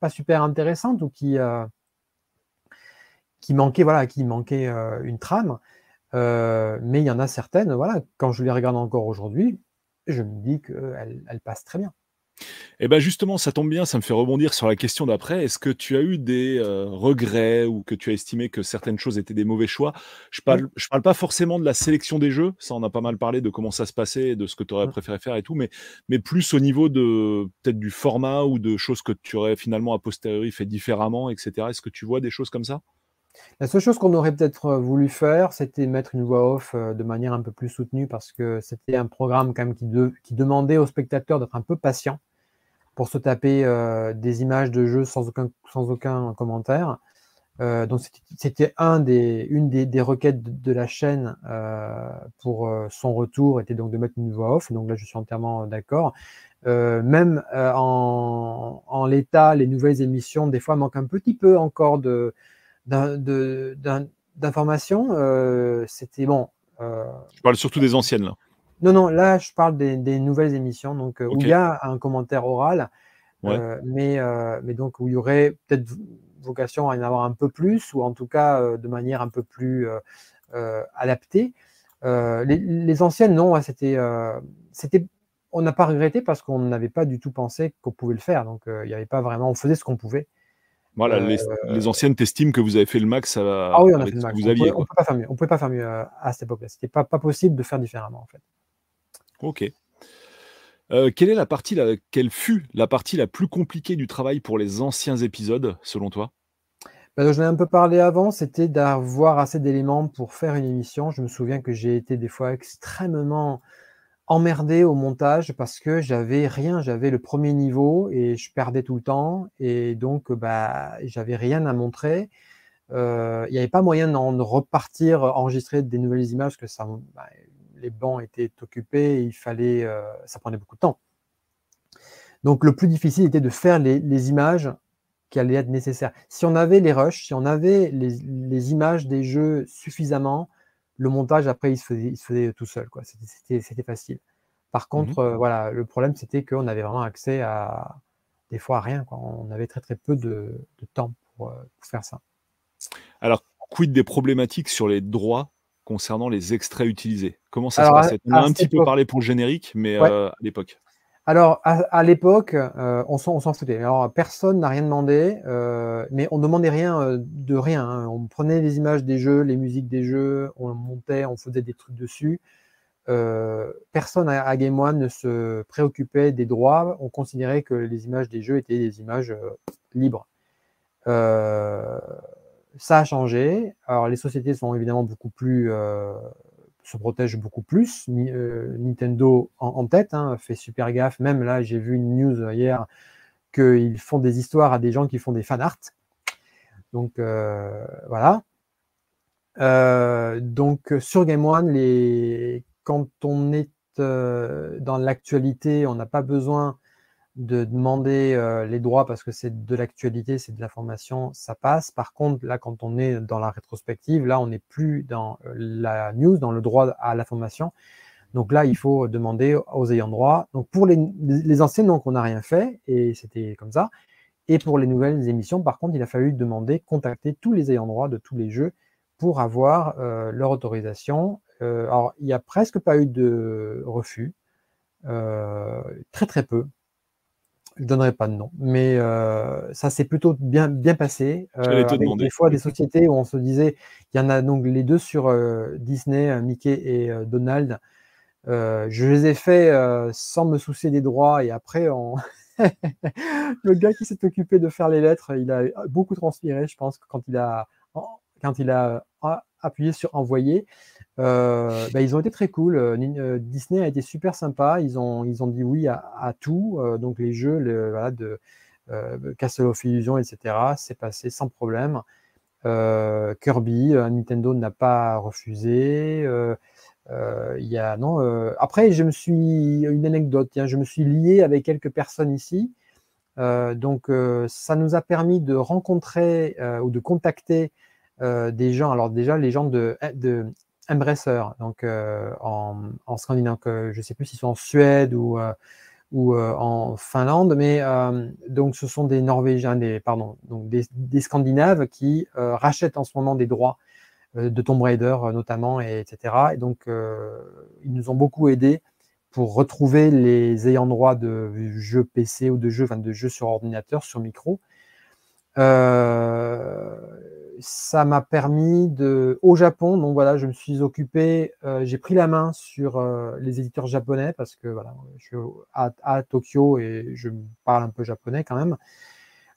super intéressantes ou qui, euh, manquaient, voilà, qui manquaient une trame. mais il y en a certaines, voilà, quand je les regarde encore aujourd'hui, je me dis qu'elles elles passent très bien. Et ben justement, ça tombe bien, ça me fait rebondir sur la question d'après. Est-ce que tu as eu des euh, regrets ou que tu as estimé que certaines choses étaient des mauvais choix? Je parle, je parle pas forcément de la sélection des jeux, ça on a pas mal parlé de comment ça se passait, de ce que tu aurais préféré faire et tout, mais, mais plus au niveau de peut-être du format ou de choses que tu aurais finalement a posteriori fait différemment, etc. Est-ce que tu vois des choses comme ça? La seule chose qu'on aurait peut-être euh, voulu faire, c'était mettre une voix off euh, de manière un peu plus soutenue parce que c'était un programme quand même qui, demandait aux spectateurs d'être un peu patient pour se taper euh, des images de jeux sans aucun, sans aucun commentaire. Donc c'était un des, une des, des requêtes de, la chaîne pour son retour était donc de mettre une voix off. Donc là, je suis entièrement d'accord. même en, en l'état, les nouvelles émissions des fois manquent un petit peu encore de d'informations. c'était bon. je parle surtout des anciennes là. Non, non, là, je parle des, nouvelles émissions, donc euh, où il y a un commentaire oral, euh, mais, euh, mais donc où il y aurait peut-être vocation à en avoir un peu plus, ou en tout cas de manière un peu plus adaptée. Les, anciennes, non, c'était, c'était, on n'a pas regretté parce qu'on n'avait pas du tout pensé qu'on pouvait le faire, donc il n'y avait pas vraiment, on faisait ce qu'on pouvait. Voilà, les, anciennes, t'estimes que vous avez fait le max à, ah oui, on a fait le max. Vous aviez, on ne pouvait pas faire mieux. On pouvait pas faire mieux à, cette époque-là. C'était pas, pas possible de faire différemment, en fait. Ok. Euh, quelle est la partie, quelle fut la partie la plus compliquée du travail pour les anciens épisodes, selon toi? Ben, Je l'ai un peu parlé avant, c'était d'avoir assez d'éléments pour faire une émission. Je me souviens que j'ai été des fois extrêmement emmerdé au montage parce que j'avais rien, j'avais le premier niveau et je perdais tout le temps et donc bah j'avais rien à montrer. Euh, il n'y avait pas moyen de repartir enregistrer des nouvelles images que ça, bah, les bancs étaient occupés, il fallait, euh, ça prenait beaucoup de temps. Donc le plus difficile était de faire les, images qui allaient être nécessaires. Si on avait les rushs, si on avait les, images des jeux suffisamment, le montage après il se faisait, tout seul, quoi. C'était facile. Par contre, mhm. euh, voilà, le problème c'était qu'on avait vraiment accès à des fois à rien. On avait très très peu de, temps pour, euh, pour faire ça. Alors, quid des problématiques sur les droits concernant les extraits utilisés? Comment ça se passe? On a un petit peu parlé pour le générique, mais euh, à l'époque. Alors, à, l'époque, euh, on s'en foutait. Alors, personne n'a rien demandé, euh, mais on ne demandait rien de rien. Hein. On prenait les images des jeux, les musiques des jeux, on montait, on faisait des trucs dessus. personne à, Game One ne se préoccupait des droits. On considérait que les images des jeux étaient des images libres ça a changé. Alors, les sociétés sont évidemment beaucoup plus, euh, se protègent beaucoup plus. Euh, Nintendo en, tête hein, fait super gaffe. Même là, j'ai vu une news hier qu'ils font des histoires à des gens qui font des fan art. Donc euh, voilà. donc sur Game One, les... quand on est dans l'actualité, on n'a pas besoin de demander euh, les droits parce que c'est de l'actualité, c'est de l'information, ça passe. Par contre, là, quand on est dans la rétrospective, là, on n'est plus dans euh, la news, dans le droit à l'information. Donc là, il faut demander aux ayants droit. Donc pour les, les anciennes, donc on n'a rien fait et c'était comme ça. Et pour les nouvelles émissions, par contre, il a fallu demander, contacter tous les ayants droit de tous les jeux pour avoir euh, leur autorisation. alors, il n'y a presque pas eu de refus, très très peu. Je ne donnerai pas de nom, mais euh, ça s'est plutôt bien, bien passé. Euh, avec des fois des sociétés où on se disait, il y en a donc les deux sur euh, Disney, Mickey et Donald. je les ai fait sans me soucier des droits et après, on... *laughs* le gars qui s'est occupé de faire les lettres, il a beaucoup transpiré, je pense, quand il a, quand il a appuyé sur envoyer. Euh, bah, ils ont été très cool. Euh, euh, Disney a été super sympa. Ils ont, ils ont dit oui à, tout. donc les jeux de Castle of Illusion, etc. C'est passé sans problème. Kirby, Nintendo n'a pas refusé. il y a, non, après, je me suis une anecdote. je me suis lié avec quelques personnes ici. donc, ça nous a permis de rencontrer ou de contacter des gens. Alors déjà, les gens de Embracer, donc euh, en, Scandinave, je ne sais plus s'ils sont en Suède ou, euh, euh, en Finlande, mais donc ce sont des Norvégiens, pardon, donc des, Scandinaves qui rachètent en ce moment des droits de Tomb Raider notamment, et, etc. Et donc ils nous ont beaucoup aidés pour retrouver les ayants droit de jeux PC ou de jeux, enfin de jeux sur ordinateur, sur micro. Ça m'a permis de, au Japon, donc voilà, je me suis occupé, euh, j'ai pris la main sur euh, les éditeurs japonais parce que voilà, je suis à, Tokyo et je parle un peu japonais quand même.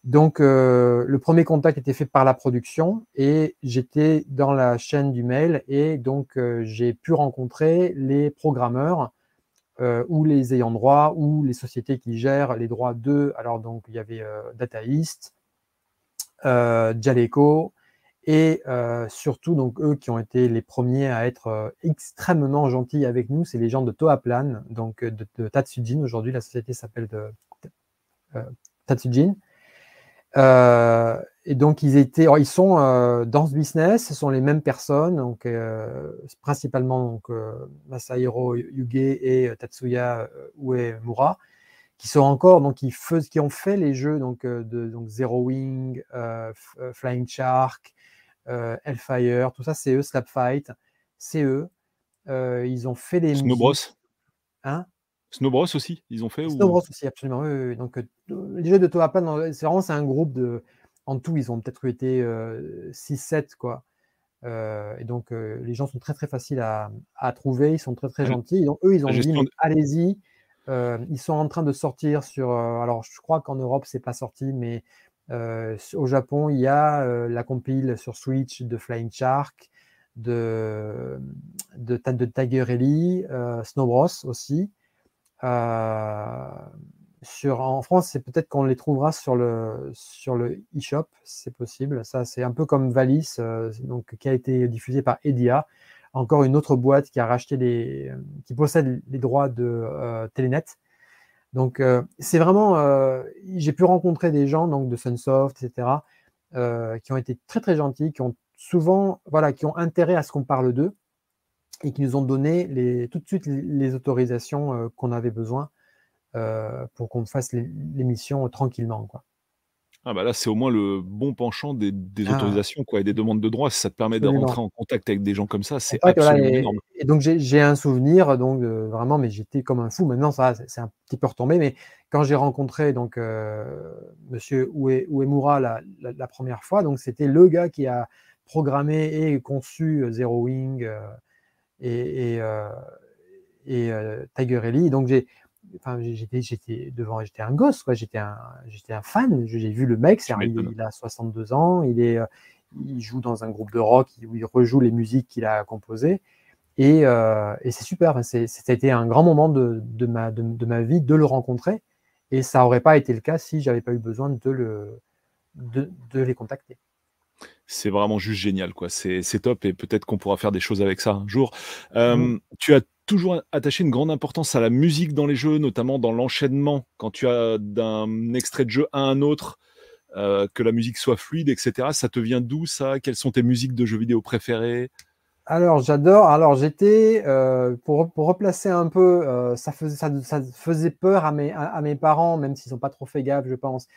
Donc, euh, le premier contact était fait par la production et j'étais dans la chaîne du mail et donc j'ai pu rencontrer les programmeurs ou les ayants droit ou les sociétés qui gèrent les droits de. Alors, donc, il y avait Data East, Jaleco, et euh, surtout, donc, eux qui ont été les premiers à être euh, extrêmement gentils avec nous, c'est les gens de Toaplan, donc de, de Tatsujin. Aujourd'hui, la société s'appelle de, euh, Tatsujin. et donc, ils étaient, ils sont dans ce business, ce sont les mêmes personnes, donc principalement donc, Masahiro Yuge et Tatsuya Uemura, qui sont encore donc qui, qui ont fait les jeux donc de donc Zero Wing, Flying Shark, euh, Hellfire, tout ça, c'est eux, Slapfight, c'est eux. Euh, ils ont fait des. Snowbros Hein? Snowbros aussi, ils ont fait Snowbros aussi, absolument. Oui, Donc, euh, les jeux de Toaplan, c'est vraiment un groupe de. En tout, ils ont peut-être été 6-7, quoi. et donc, les gens sont très très faciles à, trouver, ils sont très très gentils. Donc, eux, ils ont dit allez-y. ils sont en train de sortir sur. alors, je crois qu'en Europe, c'est pas sorti, mais euh, au Japon, il y a euh, la compile sur Switch de Flying Shark, de, de, de Tiger Ellie, euh, Snow Bros aussi. Sur, en France, c'est peut-être qu'on les trouvera sur le sur le eShop, c'est possible. Ça, c'est un peu comme Valis, donc qui a été diffusé par Edia, encore une autre boîte qui a racheté les, qui possède les droits de Telenet donc, euh, c'est vraiment, euh, j'ai pu rencontrer des gens donc de Sunsoft, etc., euh, qui ont été très très gentils, qui ont souvent, voilà, qui ont intérêt à ce qu'on parle d'eux et qui nous ont donné les, tout de suite les, autorisations qu'on avait besoin pour qu'on fasse l'émission tranquillement. Ah bah là, c'est au moins le bon penchant des, ah. autorisations quoi, et des demandes de droit. Si ça te permet de rentrer en contact avec des gens comme ça, c'est absolument et, énorme. Et donc j'ai un souvenir, donc vraiment, mais j'étais comme un fou. Maintenant, ça, c'est un petit peu retombé, mais quand j'ai rencontré donc euh, Monsieur Uemura la, la, première fois, donc c'était le gars qui a programmé et conçu euh, Zero Wing euh, et, et, euh, et Tiger Ellie. Donc j'ai enfin, j'étais, j'étais devant, j'étais un gosse, quoi. J'étais un, j'étais un fan. J'ai vu le mec, il, a 62 ans, il est, euh, il joue dans un groupe de rock où il rejoue les musiques qu'il a composées. Et, euh, et c'est super. C'est, c'était un grand moment de, de ma, de, ma vie de le rencontrer. Et ça n'aurait pas été le cas si j'avais pas eu besoin de, le, de, de les contacter c'est vraiment juste génial, quoi. C'est, c'est top et peut-être qu'on pourra faire des choses avec ça un jour. Euh, mmh. Tu as toujours attaché une grande importance à la musique dans les jeux, notamment dans l'enchaînement, quand tu as d'un extrait de jeu à un autre, euh, que la musique soit fluide, etc. Ça te vient d'où ça? Quelles sont tes musiques de jeux vidéo préférées? Alors j'adore. Alors j'étais pour, pour, replacer un peu, euh, ça, faisait, ça, faisait peur à mes, à, mes parents, même s'ils n'ont pas trop fait gaffe, je pense.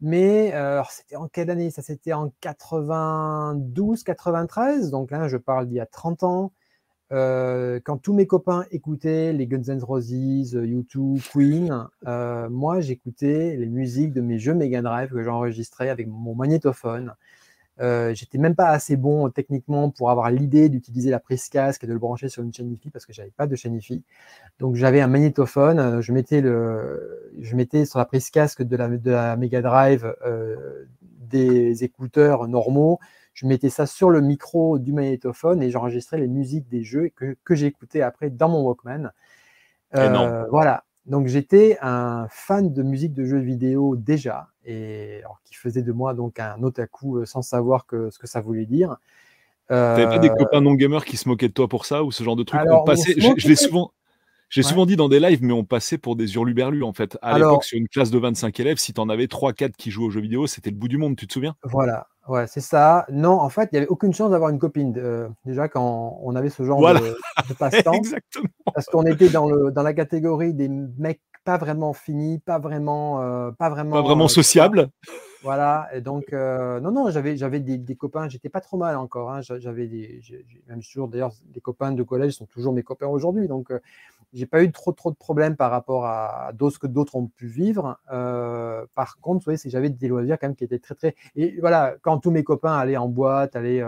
Mais euh, c'était en quelle année? Ça c'était en 92, 93. Donc là, je parle d'il y a 30 ans. Quand tous mes copains écoutaient les Guns N' Roses, YouTube, Queen, moi j'écoutais les musiques de mes jeux Mega Drive que j'enregistrais avec mon magnétophone. Euh, j'étais même pas assez bon techniquement pour avoir l'idée d'utiliser la prise casque et de le brancher sur une chaîne IFI parce que j'avais pas de chaîne IFI. Donc j'avais un magnétophone, euh, je mettais le, je mettais sur la prise casque de la, de la Mega Drive euh, des écouteurs normaux. Je mettais ça sur le micro du magnétophone et j'enregistrais les musiques des jeux que, que j'écoutais après dans mon Walkman. Euh, voilà. Donc j'étais un fan de musique de jeux vidéo déjà, et alors, qui faisait de moi donc un otaku euh, sans savoir que, ce que ça voulait dire. Euh... T'avais pas des copains non gamers qui se moquaient de toi pour ça ou ce genre de truc? on passait, Je, l'ai souvent. J'ai souvent dit dans des lives, mais on passait pour des hurluberlus en fait. À l'époque, sur une classe de 25 élèves, si tu en avais 3-4 qui jouaient aux jeux vidéo, c'était le bout du monde, tu te souviens? Voilà, ouais, c'est ça. Non, en fait, il n'y avait aucune chance d'avoir une copine. Euh, déjà, quand on avait ce genre de, de *laughs* passe-temps. Exactement. Parce qu'on était dans, le, dans la catégorie des mecs pas vraiment finis, pas vraiment. Euh, pas vraiment, pas vraiment euh, sociable. Voilà, et donc, euh, non, non, j'avais, des, copains, j'étais pas trop mal encore. Hein, j'avais des, même toujours, d'ailleurs, des copains de collège sont toujours mes copains aujourd'hui. Donc, j'ai pas eu trop, trop de problèmes par rapport à, d'autres que d'autres ont pu vivre. par contre, vous voyez, j'avais des loisirs quand même qui étaient très, très. Et voilà, quand tous mes copains allaient en boîte, allaient.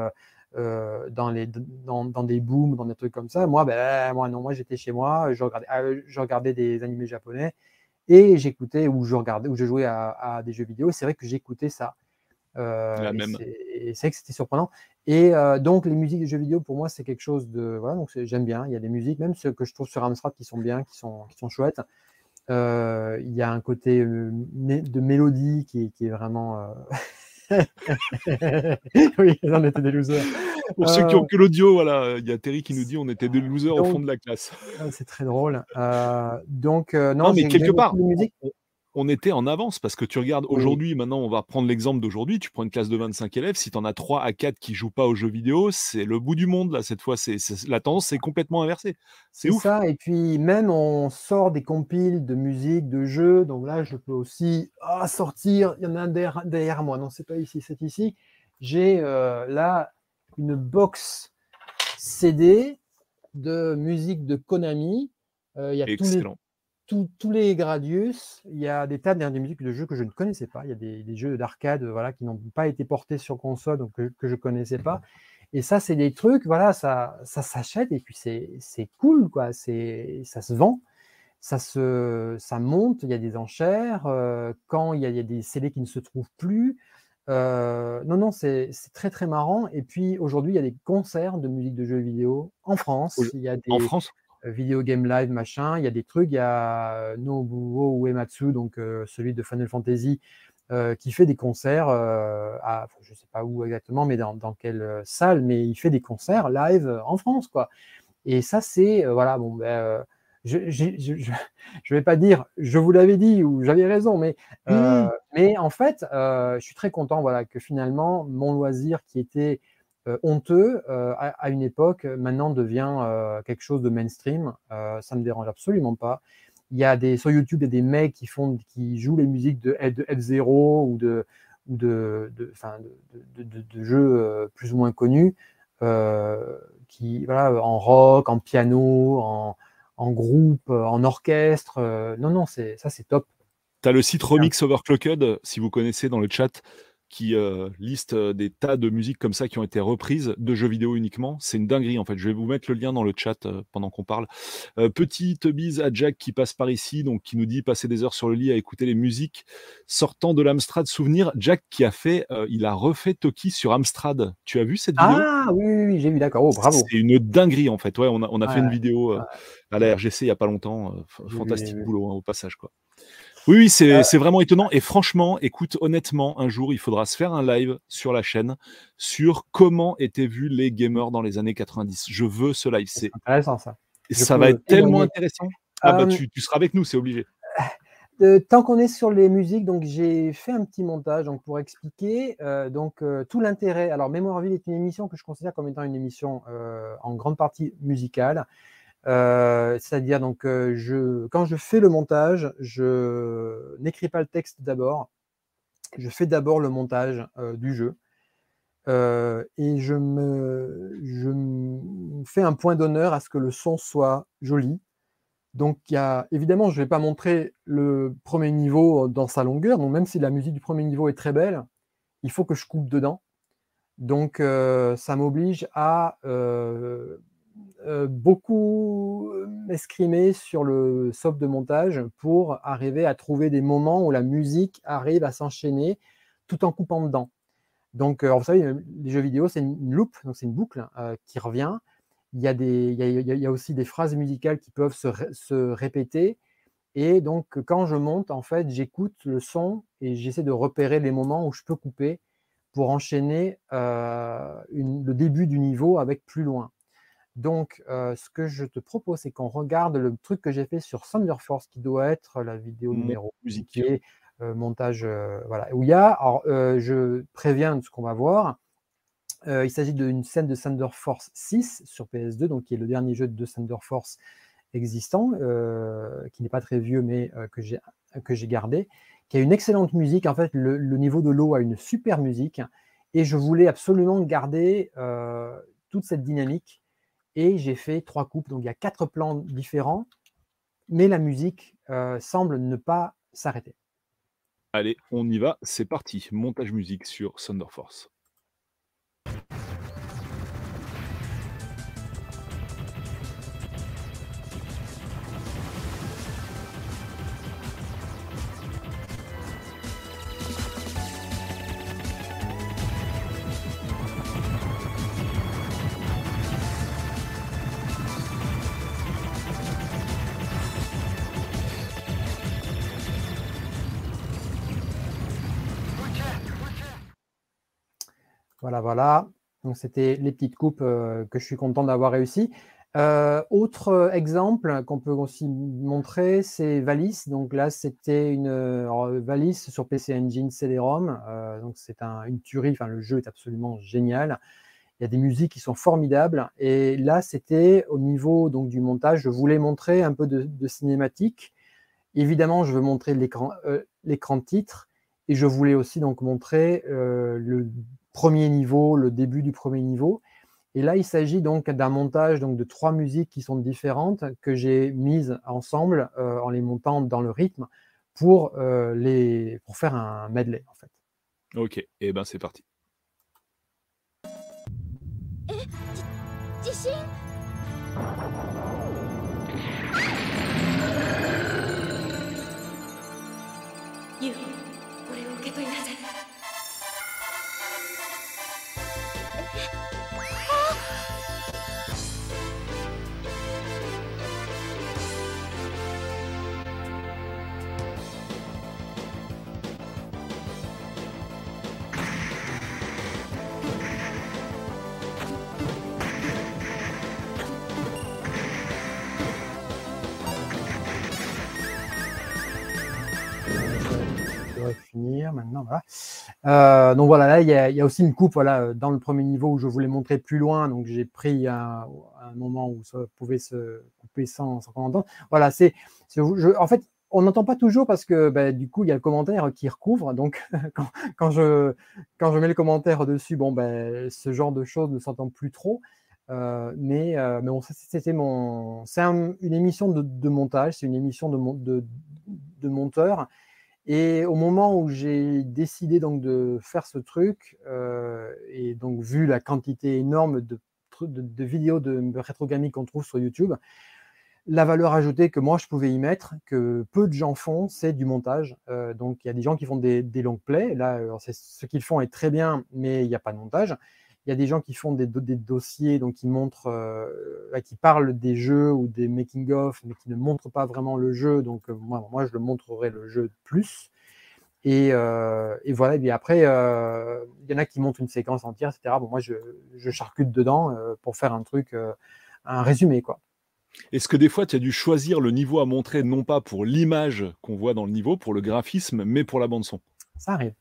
dans, les, dans, dans, des booms, dans des trucs comme ça. Moi, ben, moi non, moi j'étais chez moi, je regardais, je regardais des animés japonais et j'écoutais ou je regardais ou je jouais à, des jeux vidéo. C'est vrai que j'écoutais ça. Euh, et c'est vrai que c'était surprenant. Et euh, donc les musiques de jeux vidéo pour moi c'est quelque chose de voilà donc j'aime bien. Il y a des musiques même ceux que je trouve sur Amstrad qui sont bien, qui sont qui sont chouettes. Euh, il y a un côté de mélodie qui, qui est vraiment *laughs* *laughs* oui, on était des losers. Pour ceux qui ont que l'audio, voilà, il y a Terry qui nous dit on était des losers au fond de la classe. Ah, c'est très drôle. Euh, donc, euh, non, mais quelque part, on était en avance parce que tu regardes aujourd'hui, maintenant on va prendre l'exemple d'aujourd'hui, tu prends une classe de 25 élèves, si tu en as 3 à 4 qui jouent pas aux jeux vidéo, c'est le bout du monde là cette fois, c'est la tendance c'est complètement inversée. C'est ça et puis même on sort des compiles de musique, de jeux, donc là je peux aussi ah, sortir, il y en a un derrière, moi, non c'est pas ici, c'est ici. J'ai euh, là une box CD de musique de Konami. Euh, il y a Tous les Gradius, il y a des tas de musiques de jeux que je ne connaissais pas. Il y a des, jeux d'arcade voilà, qui n'ont pas été portés sur console, donc que, je ne connaissais pas. Et ça, c'est des trucs, voilà, ça, ça s'achète et puis c'est cool, quoi. Ça se vend, ça, se, ça monte, il y a des enchères. Euh, quand il y, a, il y, a, des CD qui ne se trouvent plus. Euh, non, non, c'est très très marrant. Et puis aujourd'hui, il y a des concerts de musique de jeux vidéo en France. Il y a des, en France? Euh, Video Game Live, machin. Il y a des trucs. Il y a euh, Nobuo Uematsu, donc euh, celui de Final Fantasy, qui fait des concerts à, je sais pas où exactement, mais dans, quelle salle, mais il fait des concerts live en France, quoi. Et ça, c'est, voilà, bon, ben, je ne vais pas dire je vous l'avais dit ou j'avais raison, mais, mmh. mais en fait, je suis très content voilà, que finalement, mon loisir qui était honteux euh, à, une époque, maintenant devient euh, quelque chose de mainstream. ça me dérange absolument pas. Il y a des sur YouTube, il y a des mecs qui font, qui jouent les musiques de, de F0 ou de ou de, de, de, de, jeux plus ou moins connus, qui voilà, en rock, en piano, en, en groupe, en orchestre. non, non, c'est ça, c'est top. Tu as le site Remix Overclocked, si vous connaissez dans le chat, qui euh, liste euh, des tas de musiques comme ça qui ont été reprises de jeux vidéo uniquement. C'est une dinguerie en fait. Je vais vous mettre le lien dans le chat euh, pendant qu'on parle. petite bise à Jack qui passe par ici, donc qui nous dit passer des heures sur le lit à écouter les musiques sortant de l'Amstrad Souvenir. Jack qui a fait, il a refait Toki sur Amstrad. Tu as vu cette vidéo? Ah oui, oui, j'ai vu, d'accord. Oh, bravo. C'est une dinguerie en fait. Ouais, on a, on a fait une vidéo à la RGC il y a pas longtemps. fantastique boulot hein, au passage quoi. Oui, oui euh, c'est vraiment étonnant. Et franchement, écoute, honnêtement, un jour, il faudra se faire un live sur la chaîne sur comment étaient vus les gamers dans les années 90. Je veux ce live. C'est intéressant, ça. ça va être tellement intéressant. Ah, bah, euh, tu, tu, seras avec nous, c'est obligé. Euh, tant qu'on est sur les musiques, donc j'ai fait un petit montage donc pour expliquer donc tout l'intérêt. Alors Mémoire Ville est une émission que je considère comme étant une émission en grande partie musicale. Euh, c'est-à-dire, donc, euh, quand je fais le montage, je n'écris pas le texte d'abord. Je fais d'abord le montage euh, du jeu. et je me, fais un point d'honneur à ce que le son soit joli. Donc, évidemment, je ne vais pas montrer le premier niveau dans sa longueur. Donc, même si la musique du premier niveau est très belle, il faut que je coupe dedans. Donc, ça m'oblige à beaucoup m'escrimer sur le soft de montage pour arriver à trouver des moments où la musique arrive à s'enchaîner tout en coupant dedans. Donc, vous savez, les jeux vidéo, c'est une, loupe, donc c'est une boucle qui revient. Il y, a aussi des phrases musicales qui peuvent se, répéter. Et donc, quand je monte, en fait, j'écoute le son et j'essaie de repérer les moments où je peux couper pour enchaîner le début du niveau avec plus loin. Donc, ce que je te propose, c'est qu'on regarde le truc que j'ai fait sur Thunder Force, qui doit être la vidéo numéro musique montage, voilà, où il y a, alors, je préviens de ce qu'on va voir. il s'agit d'une scène de Thunder Force 6 sur PS2, donc qui est le dernier jeu de Thunder Force existant, qui n'est pas très vieux, mais que j'ai gardé qui a une excellente musique. En fait, le, niveau de l'eau a une super musique. Et je voulais absolument garder euh, toute cette dynamique. Et j'ai fait trois coupes. Donc il y a quatre plans différents. Mais la musique euh, semble ne pas s'arrêter. Allez, on y va. C'est parti. Montage musique sur Thunder Force. Voilà, voilà. Donc, c'était les petites coupes euh, que je suis content d'avoir réussi. Euh, autre exemple qu'on peut aussi montrer, c'est Valis. Donc là, c'était une Valis sur PC Engine CD-ROM. Euh, donc c'est une tuerie. Enfin, le jeu est absolument génial. Il y a des musiques qui sont formidables. Et là, c'était au niveau donc du montage. Je voulais montrer un peu de, cinématique. Évidemment, je veux montrer l'écran l'écran de titre. Et je voulais aussi donc montrer le premier niveau, le début du premier niveau. Et là, il s'agit donc d'un montage donc, de trois musiques qui sont différentes que j'ai mises ensemble euh, en les montant dans le rythme pour, euh, les, pour faire un medley en fait. Ok, et eh ben c'est parti. Finir maintenant. Voilà. Euh, donc voilà, là, il y, a, aussi une coupe voilà, dans le premier niveau où je voulais montrer plus loin. Donc j'ai pris un, moment où ça pouvait se couper sans, sans commentaire. Voilà, c'est. En fait, on n'entend pas toujours parce que bah, du coup, il y a le commentaire qui recouvre. Donc, *laughs* quand, je, quand je mets le commentaire dessus, bon, ben, ce genre de choses ne s'entend plus trop. Euh, mais, euh, mais bon, c'était mon. C'est une émission de, montage, c'est une émission de, de monteur. Et au moment où j'ai décidé donc de faire ce truc, euh, et donc vu la quantité énorme de, vidéos de rétrogamie qu'on trouve sur YouTube, la valeur ajoutée que moi je pouvais y mettre, que peu de gens font, c'est du montage. Euh, donc il y a des gens qui font des, des long plays. Là, ce qu'ils font est très bien, mais il n'y a pas de montage. Il y a des gens qui font des, dossiers, donc qui montrent, euh, qui parlent des jeux ou des making-of, mais qui ne montrent pas vraiment le jeu. Donc, euh, moi, moi, je le montrerai le jeu plus. Et, euh, voilà, et après, il y en a qui montrent une séquence entière, etc. Bon, moi, je, je charcute dedans pour faire un truc, un résumé, quoi. Est-ce que des fois, tu as dû choisir le niveau à montrer, non pas pour l'image qu'on voit dans le niveau, pour le graphisme, mais pour la bande-son? Ça arrive.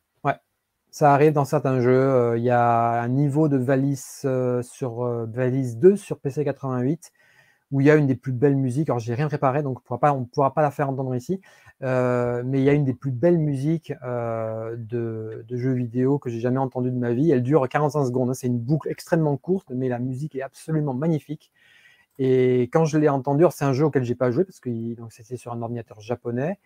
Ça arrive dans certains jeux. Euh, il y a un niveau de valise euh, sur euh, valise 2 sur PC 88 où il y a une des plus belles musiques. Alors, j'ai rien préparé, donc on ne pourra pas la faire entendre ici. Mais il y a une des plus belles musiques de, jeux vidéo que j'ai jamais entendues de ma vie. Elle dure 45 secondes. Hein. C'est une boucle extrêmement courte, mais la musique est absolument magnifique. Et quand je l'ai entendue, c'est un jeu auquel j'ai pas joué parce que c'était sur un ordinateur japonais.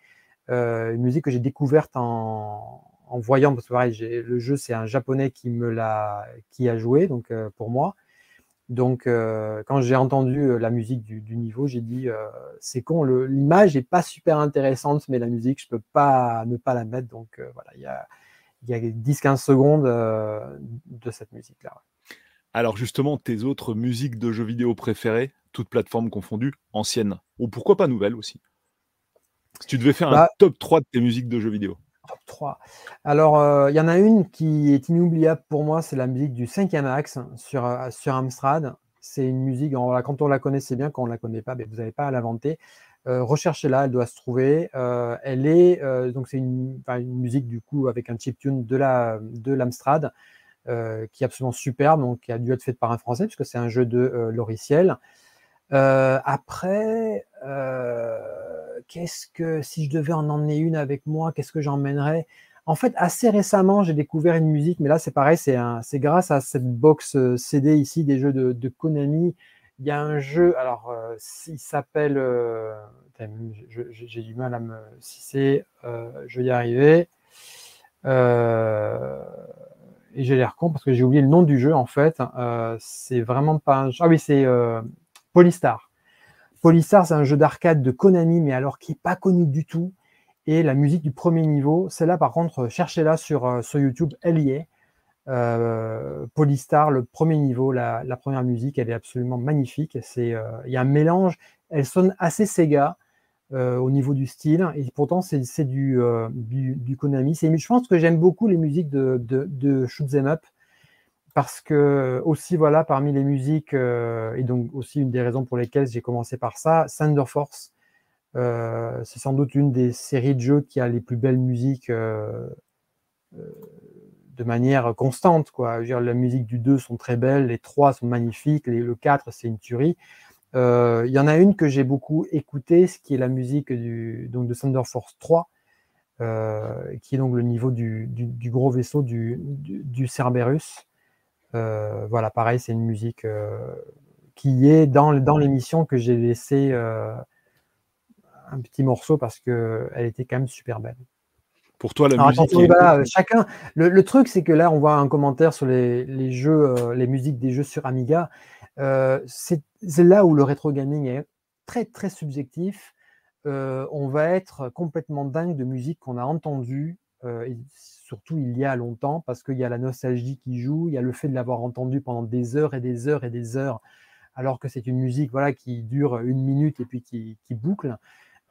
Une musique que j'ai découverte en, voyant, parce que pareil, le jeu c'est un japonais qui me l'a, qui a joué, donc pour moi. Donc, euh, quand j'ai entendu euh, la musique du, niveau, j'ai dit euh, c'est con, l'image n'est pas super intéressante, mais la musique, je ne peux pas ne pas la mettre. Donc, voilà, il y a, y a 10-15 secondes de cette musique-là. Alors, justement, tes autres musiques de jeux vidéo préférées, toutes plateformes confondues, anciennes, ou pourquoi pas nouvelles aussi? Si tu devais faire un bah top 3 de tes musiques de jeux vidéo. 3. Alors, euh, il y en a une qui est inoubliable pour moi, c'est la musique du cinquième axe sur, euh, sur Amstrad. C'est une musique, quand on la connaît, c'est bien, quand on ne la connaît pas, vous n'avez pas à l'inventer. Euh, recherchez-la, elle doit se trouver. elle est, donc c'est une, musique du coup avec un chiptune de de l'Amstrad qui est absolument superbe, donc qui a dû être faite par un Français puisque c'est un jeu de logiciel. Après, qu'est-ce que si je devais en emmener une avec moi, qu'est-ce que j'emmènerais? En fait, assez récemment, j'ai découvert une musique, mais là c'est pareil, c'est grâce à cette box euh, CD ici des jeux de, Konami. Il y a un jeu, alors euh, il s'appelle, euh, j'ai du mal à me, si c'est, je vais y arriver. et j'ai l'air con parce que j'ai oublié le nom du jeu en fait. c'est vraiment pas un. Ah oui, c'est Polystar. Polystar, c'est un jeu d'arcade de Konami, mais alors qui n'est pas connu du tout. Et la musique du premier niveau, celle-là, par contre, cherchez-la sur, euh, sur YouTube, elle y est. Euh, Polystar, le premier niveau, la, première musique, elle est absolument magnifique. Euh, il y a un mélange, elle sonne assez Sega au niveau du style, et pourtant c'est, du, du, Konami. je pense que j'aime beaucoup les musiques de, de, de Shoot Up parce que aussi voilà parmi les musiques euh, et donc aussi une des raisons pour lesquelles j'ai commencé par ça, Thunder Force, euh, c'est sans doute une des séries de jeux qui a les plus belles musiques euh, de manière constante quoi. Dire, la musique du 2 sont très belles, les 3 sont magnifiques, le 4 c'est une tuerie. Il y en a une que j'ai beaucoup écoutée, ce qui est la musique du, donc de Thunder Force 3. qui est donc le niveau du, gros vaisseau du, du Cerberus. Euh, voilà, pareil, c'est une musique euh, qui est dans, dans l'émission que j'ai laissé euh, un petit morceau parce qu'elle était quand même super belle. Pour toi, la musique. chacun. Le, truc, c'est que là, on voit un commentaire sur les, jeux, les musiques des jeux sur Amiga. c'est là où le rétro gaming est très très subjectif. on va être complètement dingue de musique qu'on a entendue surtout il y a longtemps, parce qu'il y a la nostalgie qui joue, il y a le fait de l'avoir entendu pendant des heures et des heures et des heures, alors que c'est une musique voilà, qui dure une minute et puis qui, boucle.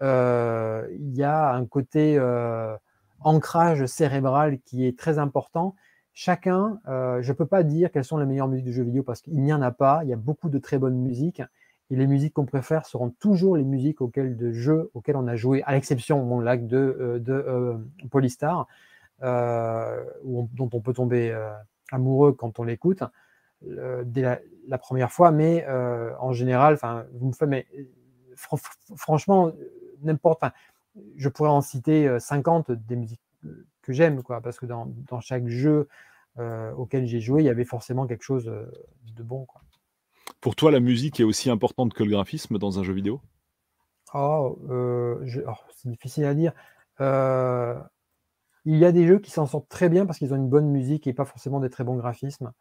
Euh, il y a un côté euh, ancrage cérébral qui est très important. Chacun, euh, je ne peux pas dire quelles sont les meilleures musiques de jeux vidéo parce qu'il n'y en a pas. Il y a beaucoup de très bonnes musiques. Et les musiques qu'on préfère seront toujours les musiques auxquelles de jeux auxquels on a joué, à l'exception mon lac de, de Polystar. Euh, dont on peut tomber euh, amoureux quand on l'écoute dès la, première fois, mais euh, en général, enfin, vous me faites, mais franchement, n'importe, je pourrais en citer 50 des musiques que j'aime, quoi, parce que dans, chaque jeu auquel j'ai joué, il y avait forcément quelque chose de bon. Quoi. Pour toi, la musique est aussi importante que le graphisme dans un jeu vidéo? Oh, oh, c'est difficile à dire. Il y a des jeux qui s'en sortent très bien parce qu'ils ont une bonne musique et pas forcément des très bons graphismes.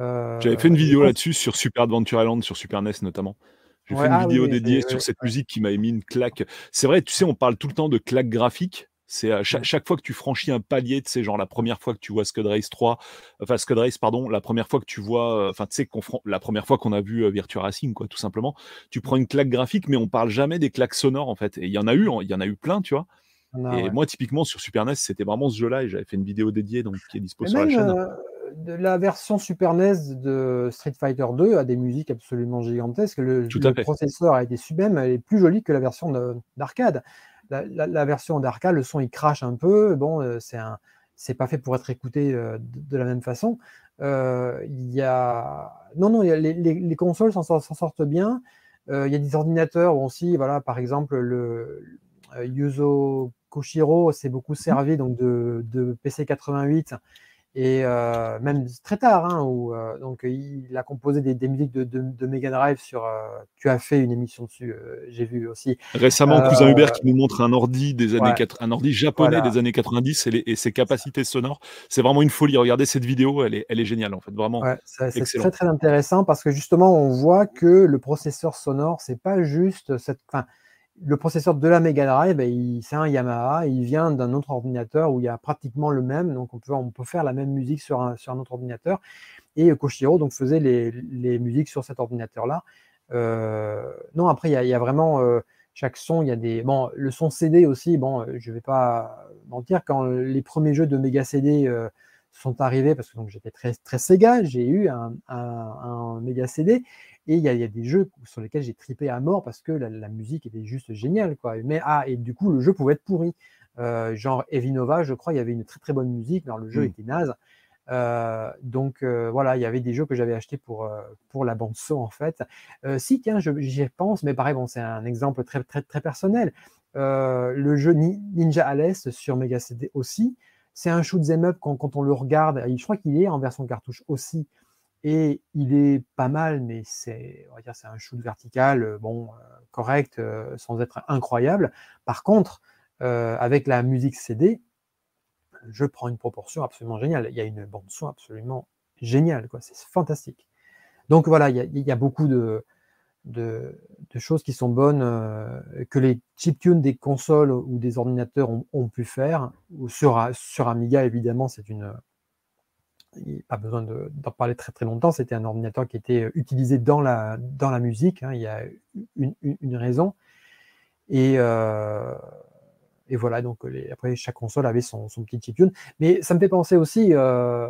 Euh, J'avais fait une vidéo là-dessus sur Super Adventure Island, sur Super NES notamment. J'ai fait une ah vidéo dédiée sur cette musique qui m'a émis une claque. C'est vrai, tu sais, on parle tout le temps de claque graphique. C'est à chaque, fois que tu franchis un palier, tu sais, genre la première fois que tu vois Scud Race 3, enfin Scud Race, pardon, la première fois que tu vois, euh, enfin, tu sais, la première fois qu'on a vu euh, Virtua Racing, quoi, tout simplement, tu prends une claque graphique, mais on parle jamais des claques sonores, en fait. Et il y en a eu, il y en a eu plein, tu vois et moi, typiquement, sur Super NES, c'était vraiment ce jeu-là et j'avais fait une vidéo dédiée donc, qui est dispo sur la chaîne. Euh, de la version Super NES de Street Fighter 2 a des musiques absolument gigantesques. Le, processeur a été sublime, elle est plus jolie que la version d'arcade. La, version d'arcade, le son il crache un peu. Bon, euh, c'est un, c'est pas fait pour être écouté euh, de, la même façon. Il y a, non, non, les, les, consoles s'en sortent bien. il y a des ordinateurs aussi, voilà, par exemple, le Yuzo Koshiro s'est beaucoup mmh servi donc de, de PC88 et euh, même très tard, hein, où, euh, donc il a composé des, musiques de, de, Mega Drive sur. Euh, tu as fait une émission dessus, j'ai vu aussi. Récemment, cousin Hubert qui nous montre un ordi des années un ordi japonais des années 90 et, ses capacités sonores. C'est vraiment une folie. Regardez cette vidéo, elle est, elle est géniale en fait, vraiment. c'est très très intéressant parce que justement, on voit que le processeur sonore, c'est pas juste cette le processeur de la Mega Drive, ben, c'est un Yamaha, il vient d'un autre ordinateur où il y a pratiquement le même, donc on peut, faire la même musique sur un, autre ordinateur. Et Koshiro donc, faisait les, musiques sur cet ordinateur-là. Euh, non, après, il y a, il y a vraiment euh, chaque son, il y a des. Bon, le son CD aussi, bon, euh, je ne vais pas mentir, quand les premiers jeux de Mega CD sont arrivés, parce que j'étais très, très Sega, j'ai eu un, un Mega CD, et il y, a des jeux sur lesquels j'ai tripé à mort parce que la, musique était juste géniale. Quoi. Mais, ah, et du coup, le jeu pouvait être pourri. Euh, genre Evinova, je crois, il y avait une très très bonne musique, mais le jeu mmh. était naze. Euh, donc euh, voilà, il y avait des jeux que j'avais achetés pour, pour la bande son en fait. si, tiens, j'y pense, mais pareil, bon, c'est un exemple très très très personnel. le jeu Ninja Alice sur Mega CD aussi, c'est un shoot 'em up quand, quand, on le regarde. Je crois qu'il est en version cartouche aussi. Et il est pas mal, mais c'est, c'est un shoot vertical, euh, bon, euh, correct, euh, sans être incroyable. Par contre, avec la musique CD, je prends une proportion absolument géniale. Il y a une bande son absolument géniale, quoi. C'est fantastique. Donc voilà, il y a, beaucoup de, choses qui sont bonnes que les chiptunes des consoles ou des ordinateurs ont, pu faire. Sur Amiga, évidemment, c'est une, pas besoin d'en parler très très longtemps, c'était un ordinateur qui était euh, utilisé dans la, dans la musique, hein. il y a une, raison. Et, euh, et, voilà, donc après chaque console avait son, son petit chiptune. Mais ça me fait penser aussi, euh,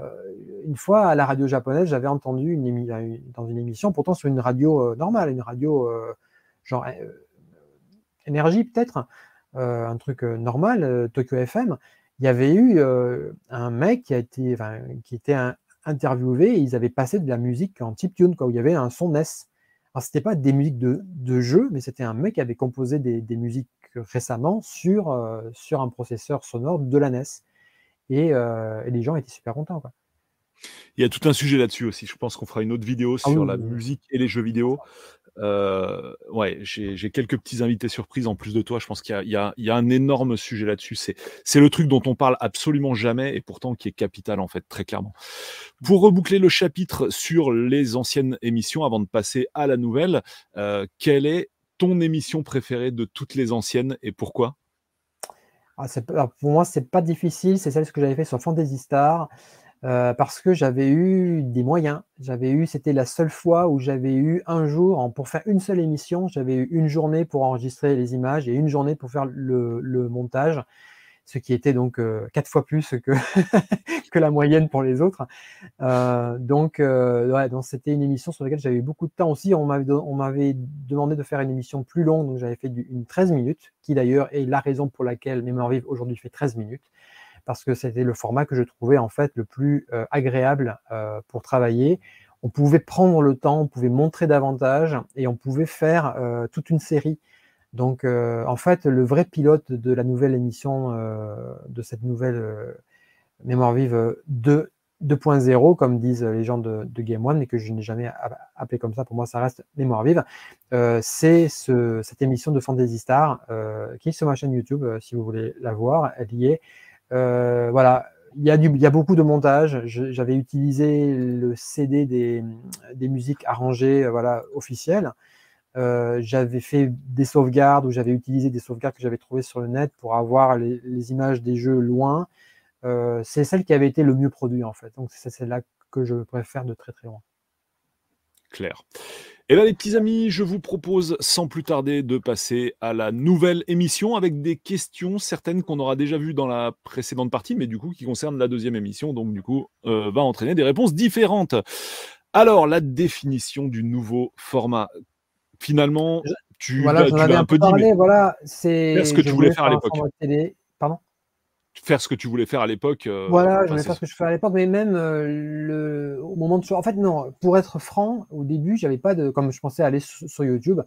une fois à la radio japonaise, j'avais entendu une dans une émission, pourtant sur une radio normale, une radio genre énergie peut-être, un truc normal, Tokyo FM, il y avait eu un mec qui, a été, qui était interviewé et ils avaient passé de la musique en chiptune, quoi, où il y avait un son NES. Alors, c'était pas des musiques de, de jeu, mais c'était un mec qui avait composé des, des musiques récemment sur, sur un processeur sonore de la NES. Et, et les gens étaient super contents. Quoi. Il y a tout un sujet là-dessus aussi. Je pense qu'on fera une autre vidéo ah sur la musique et les jeux vidéo. Euh, ouais, j'ai quelques petits invités surprises en plus de toi. Je pense qu'il y, a un énorme sujet là-dessus. C'est le truc dont on parle absolument jamais et pourtant qui est capital en fait, très clairement. Pour reboucler le chapitre sur les anciennes émissions, avant de passer à la nouvelle, euh, quelle est ton émission préférée de toutes les anciennes et pourquoi? Ah, Pour moi, c'est pas difficile. C'est celle que j'avais fait sur Fantasy Star. Euh, parce que j'avais eu des moyens. J'avais eu, c'était la seule fois où j'avais eu un jour, pour faire une seule émission, j'avais eu une journée pour enregistrer les images et une journée pour faire le, montage, ce qui était donc euh, quatre fois plus que, *laughs* la moyenne pour les autres. Euh, donc, c'était une émission sur laquelle j'avais eu beaucoup de temps aussi. On m'avait, on m'avait demandé de faire une émission plus longue, donc j'avais fait une 13 minutes, qui d'ailleurs est la raison pour laquelle Mémoire Vive aujourd'hui fait 13 minutes parce que c'était le format que je trouvais en fait le plus euh, agréable euh, pour travailler. On pouvait prendre le temps, on pouvait montrer davantage et on pouvait faire euh, toute une série. Donc en fait, le vrai pilote de la nouvelle émission, de cette nouvelle Mémoire vive 2.0, comme disent les gens de, Game One, et que je n'ai jamais appelé comme ça, pour moi ça reste Mémoire vive, c'est ce, cette émission de Fantasy Star qui est sur ma chaîne YouTube, si vous voulez la voir, elle y est. Euh, voilà, il y, a beaucoup de montage. J'avais utilisé le CD des, musiques arrangées euh, voilà, officielles. Euh, j'avais fait des sauvegardes ou j'avais utilisé des sauvegardes que j'avais trouvées sur le net pour avoir les, images des jeux loin. C'est celle qui avait été le mieux produit en fait. Donc c'est celle-là que je préfère de très très loin. Claire. Et là, les petits amis, je vous propose sans plus tarder de passer à la nouvelle émission avec des questions, certaines qu'on aura déjà vues dans la précédente partie, mais du coup qui concernent la deuxième émission, donc du coup euh, va entraîner des réponses différentes. Alors, la définition du nouveau format. Finalement, tu, voilà, l'as un peu dit, voilà, c'est ce que tu voulais faire à l'époque. Faire ce que tu voulais faire à l'époque. voilà, je voulais faire ce que je faisais à l'époque, mais même le, au moment de. En fait, non, pour être franc, au début, j'avais pas de. Comme je pensais aller sur, YouTube,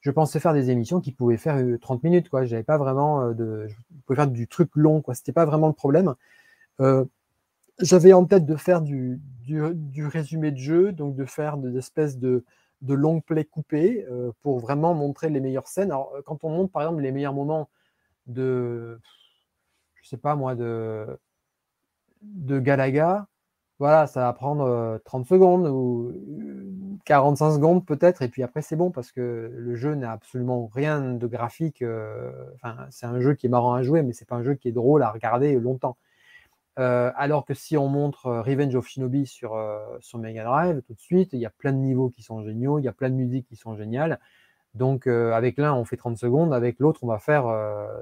je pensais faire des émissions qui pouvaient faire 30 minutes, quoi. J'avais pas vraiment de. Je pouvais faire du truc long, quoi. C'était pas vraiment le problème. j'avais en tête de faire du, du, résumé de jeu, donc de faire des espèces de, de long play coupés pour vraiment montrer les meilleures scènes. Alors, quand on montre par exemple les meilleurs moments de, je sais pas moi, de, de Galaga, voilà, ça va prendre 30 secondes ou 45 secondes peut-être, et puis après c'est bon parce que le jeu n'a absolument rien de graphique. Enfin, c'est un jeu qui est marrant à jouer, mais c'est pas un jeu qui est drôle à regarder longtemps. Euh, alors que si on montre euh, Revenge of Shinobi sur, euh, sur Mega Drive, tout de suite, il y a plein de niveaux qui sont géniaux, il y a plein de musiques qui sont géniales. Donc, avec l'un, on fait 30 secondes, avec l'autre, on va faire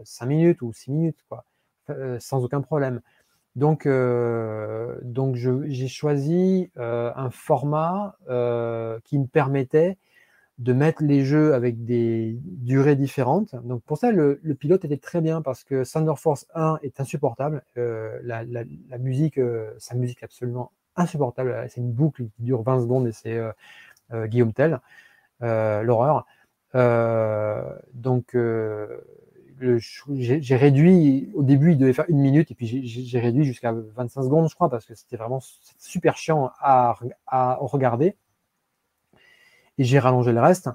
5 minutes ou 6 minutes, quoi, sans aucun problème. Donc, donc j'ai choisi un format qui me permettait de mettre les jeux avec des durées différentes. Donc pour ça, le, pilote était très bien parce que Thunder Force 1 est insupportable. Euh, la, musique, euh, sa musique est absolument insupportable. C'est une boucle qui dure 20 secondes et c'est euh, Guillaume Tell, l'horreur. donc j'ai réduit, au début il devait faire une minute et puis j'ai réduit jusqu'à 25 secondes je crois parce que c'était vraiment super chiant à, regarder et j'ai rallongé le reste.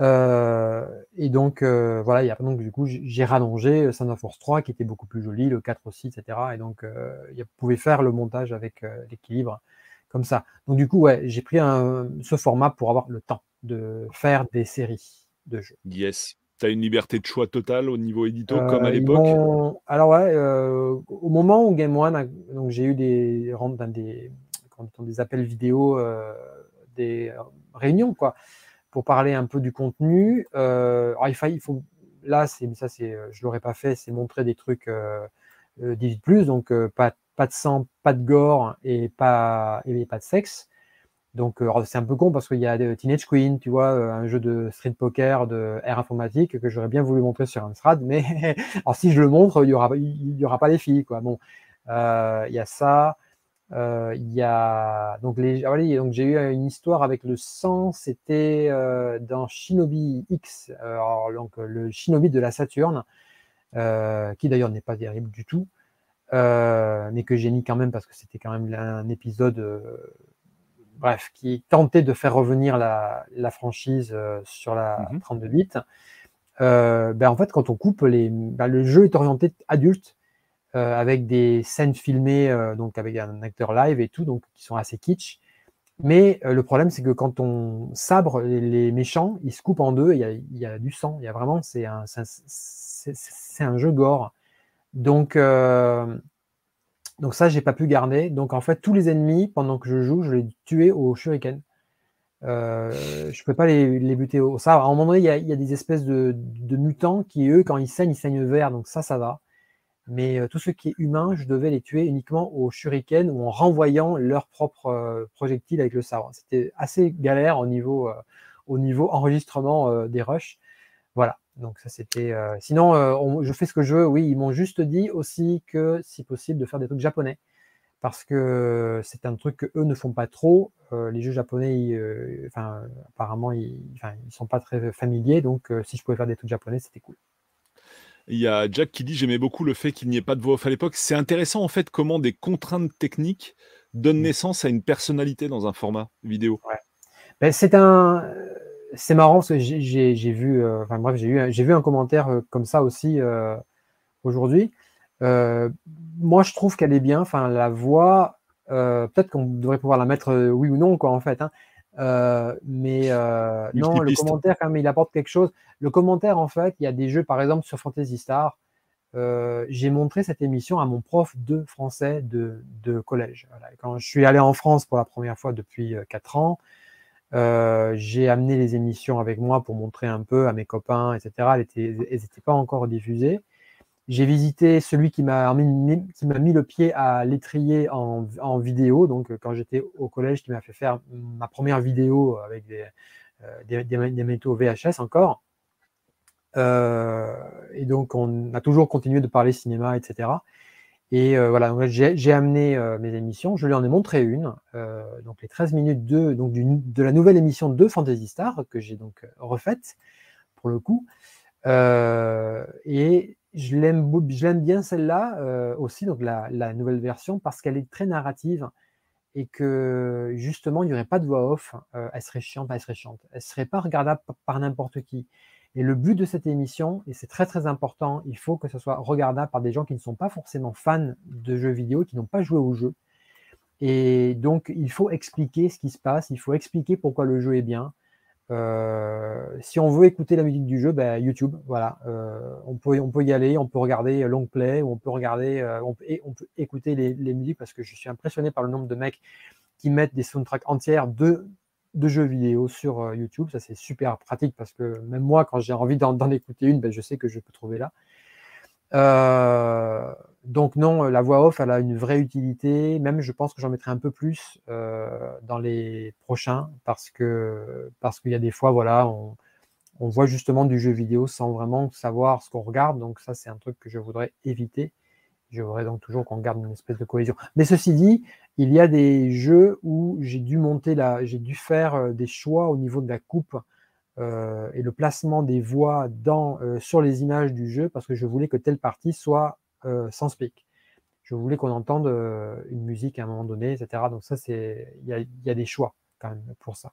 Euh, et donc, euh, voilà, il y a, donc, du coup, j'ai rallongé Son of Force 3 qui était beaucoup plus joli, le 4 aussi, etc. Et donc, euh, il pouvait faire le montage avec l'équilibre comme ça. Donc, du coup, ouais, j'ai pris un, ce format pour avoir le temps de faire des séries de jeux. Yes. Tu as une liberté de choix totale au niveau édito, comme à l'époque? Alors, ouais, au moment où Game One, donc j'ai eu des, des, des appels vidéo des euh, réunions, quoi, pour parler un peu du contenu. Euh, alors, il, il faut, là, c'est, ça, c'est, euh, je l'aurais pas fait, c'est montrer des trucs euh, 18 plus, donc pas, pas de sang, pas de gore et pas, et pas de sexe. Donc c'est un peu con parce qu'il y a Teenage Queen, tu vois, un jeu de street poker, de air informatique que j'aurais bien voulu montrer sur Amstrad, mais *laughs* alors si je le montre, il y aura, pas les filles, quoi. Bon, il y a ça. Euh, il y a donc les ah, donc j'ai eu une histoire avec le sang, c'était euh, dans Shinobi X, alors, donc le Shinobi de la Saturne, euh, qui d'ailleurs n'est pas terrible du tout, mais que j'ai mis quand même parce que c'était quand même un épisode, bref, qui tentait de faire revenir la, la franchise sur la 32 mmh bits. ben en fait, quand on coupe les, ben, le jeu est orienté adulte. Euh, avec des scènes filmées, euh, donc avec un acteur live et tout, donc qui sont assez kitsch. Mais euh, le problème, c'est que quand on sabre les, méchants, ils se coupent en deux, il y a, il y a du sang, il y a vraiment, c'est un, c'est un jeu gore. Donc, donc ça, j'ai pas pu garder. Donc en fait, tous les ennemis, pendant que je joue, je les tuais au shuriken. Euh, je peux pas les, buter au ça. À un moment donné, il y a, des espèces de, de, mutants qui, eux, quand ils saignent, ils saignent vert. Donc ça, ça va mais euh, tout ce qui est humain, je devais les tuer uniquement au shuriken ou en renvoyant leur propre euh, projectile avec le sabre. C'était assez galère au niveau, euh, au niveau enregistrement des rushs. Voilà, donc ça c'était. sinon, je fais ce que je veux. Oui, ils m'ont juste dit aussi que si possible de faire des trucs japonais parce que c'est un truc que eux ne font pas trop. les jeux japonais, enfin, apparemment, ils, ne sont pas très familiers. Donc, si je pouvais faire des trucs japonais, c'était cool. Il y a Jack qui dit j'aimais beaucoup le fait qu'il n'y ait pas de voix off à l'époque. C'est intéressant en fait comment des contraintes techniques donnent mmh. naissance à une personnalité dans un format vidéo. Ben, c'est un, c'est marrant parce que j'ai vu, euh, enfin bref, j'ai eu, j'ai vu un commentaire euh, comme ça aussi euh, aujourd'hui. moi, je trouve qu'elle est bien. Enfin, la voix, peut-être qu'on devrait pouvoir la mettre oui ou non, quoi, en fait. Hein. Mais non, le commentaire, quand même, il apporte quelque chose. Le commentaire, en fait, il y a des jeux, par exemple, sur Fantasy Star. J'ai montré cette émission à mon prof de français de, de collège. Quand je suis allé en France pour la première fois depuis 4 ans, j'ai amené les émissions avec moi pour montrer un peu à mes copains, etc. Elles n'étaient pas encore diffusées. J'ai visité celui qui m'a mis, mis le pied à l'étrier en, vidéo. Donc, euh, quand j'étais au collège, qui m'a fait faire ma première vidéo avec des, euh, métaux VHS encore. Euh, et donc, on a toujours continué de parler cinéma, etc. Et voilà, j'ai amené mes émissions, je lui en ai montré une, donc les 13 minutes de, donc de la nouvelle émission de Fantasy Star, que j'ai donc refaite pour le coup. et je l'aime bien celle-là aussi, donc la, nouvelle version, parce qu'elle est très narrative et que justement, il n'y aurait pas de voix off, elle serait chiante, elle serait chiante. Elle serait pas regardable par n'importe qui. Et le but de cette émission, et c'est très très important, il faut que ce soit regardable par des gens qui ne sont pas forcément fans de jeux vidéo, qui n'ont pas joué au jeu. Et donc, il faut expliquer ce qui se passe, il faut expliquer pourquoi le jeu est bien. Euh, si on veut écouter la musique du jeu, ben, YouTube, voilà, euh, on, peut, on peut y aller, on peut regarder long play, on peut regarder, euh, on, peut, écouter les, musiques parce que je suis impressionné par le nombre de mecs qui mettent des soundtracks entières de, de jeux vidéo sur euh, YouTube. Ça, c'est super pratique parce que même moi, quand j'ai envie d'en écouter une, ben, je sais que je peux trouver là. Euh, donc non, la voix off, elle a une vraie utilité. Même, je pense que j'en mettrai un peu plus euh, dans les prochains parce que parce qu'il y a des fois, voilà, on, voit justement du jeu vidéo sans vraiment savoir ce qu'on regarde. Donc ça, c'est un truc que je voudrais éviter. Je voudrais donc toujours qu'on garde une espèce de cohésion. Mais ceci dit, il y a des jeux où j'ai dû monter là, j'ai dû faire euh, des choix au niveau de la coupe euh, et le placement des voix dans, euh, sur les images du jeu parce que je voulais que telle partie soit sans speak. Je voulais qu'on entende une musique à un moment donné, etc. Donc ça, c'est il y, y a, des choix quand même pour ça.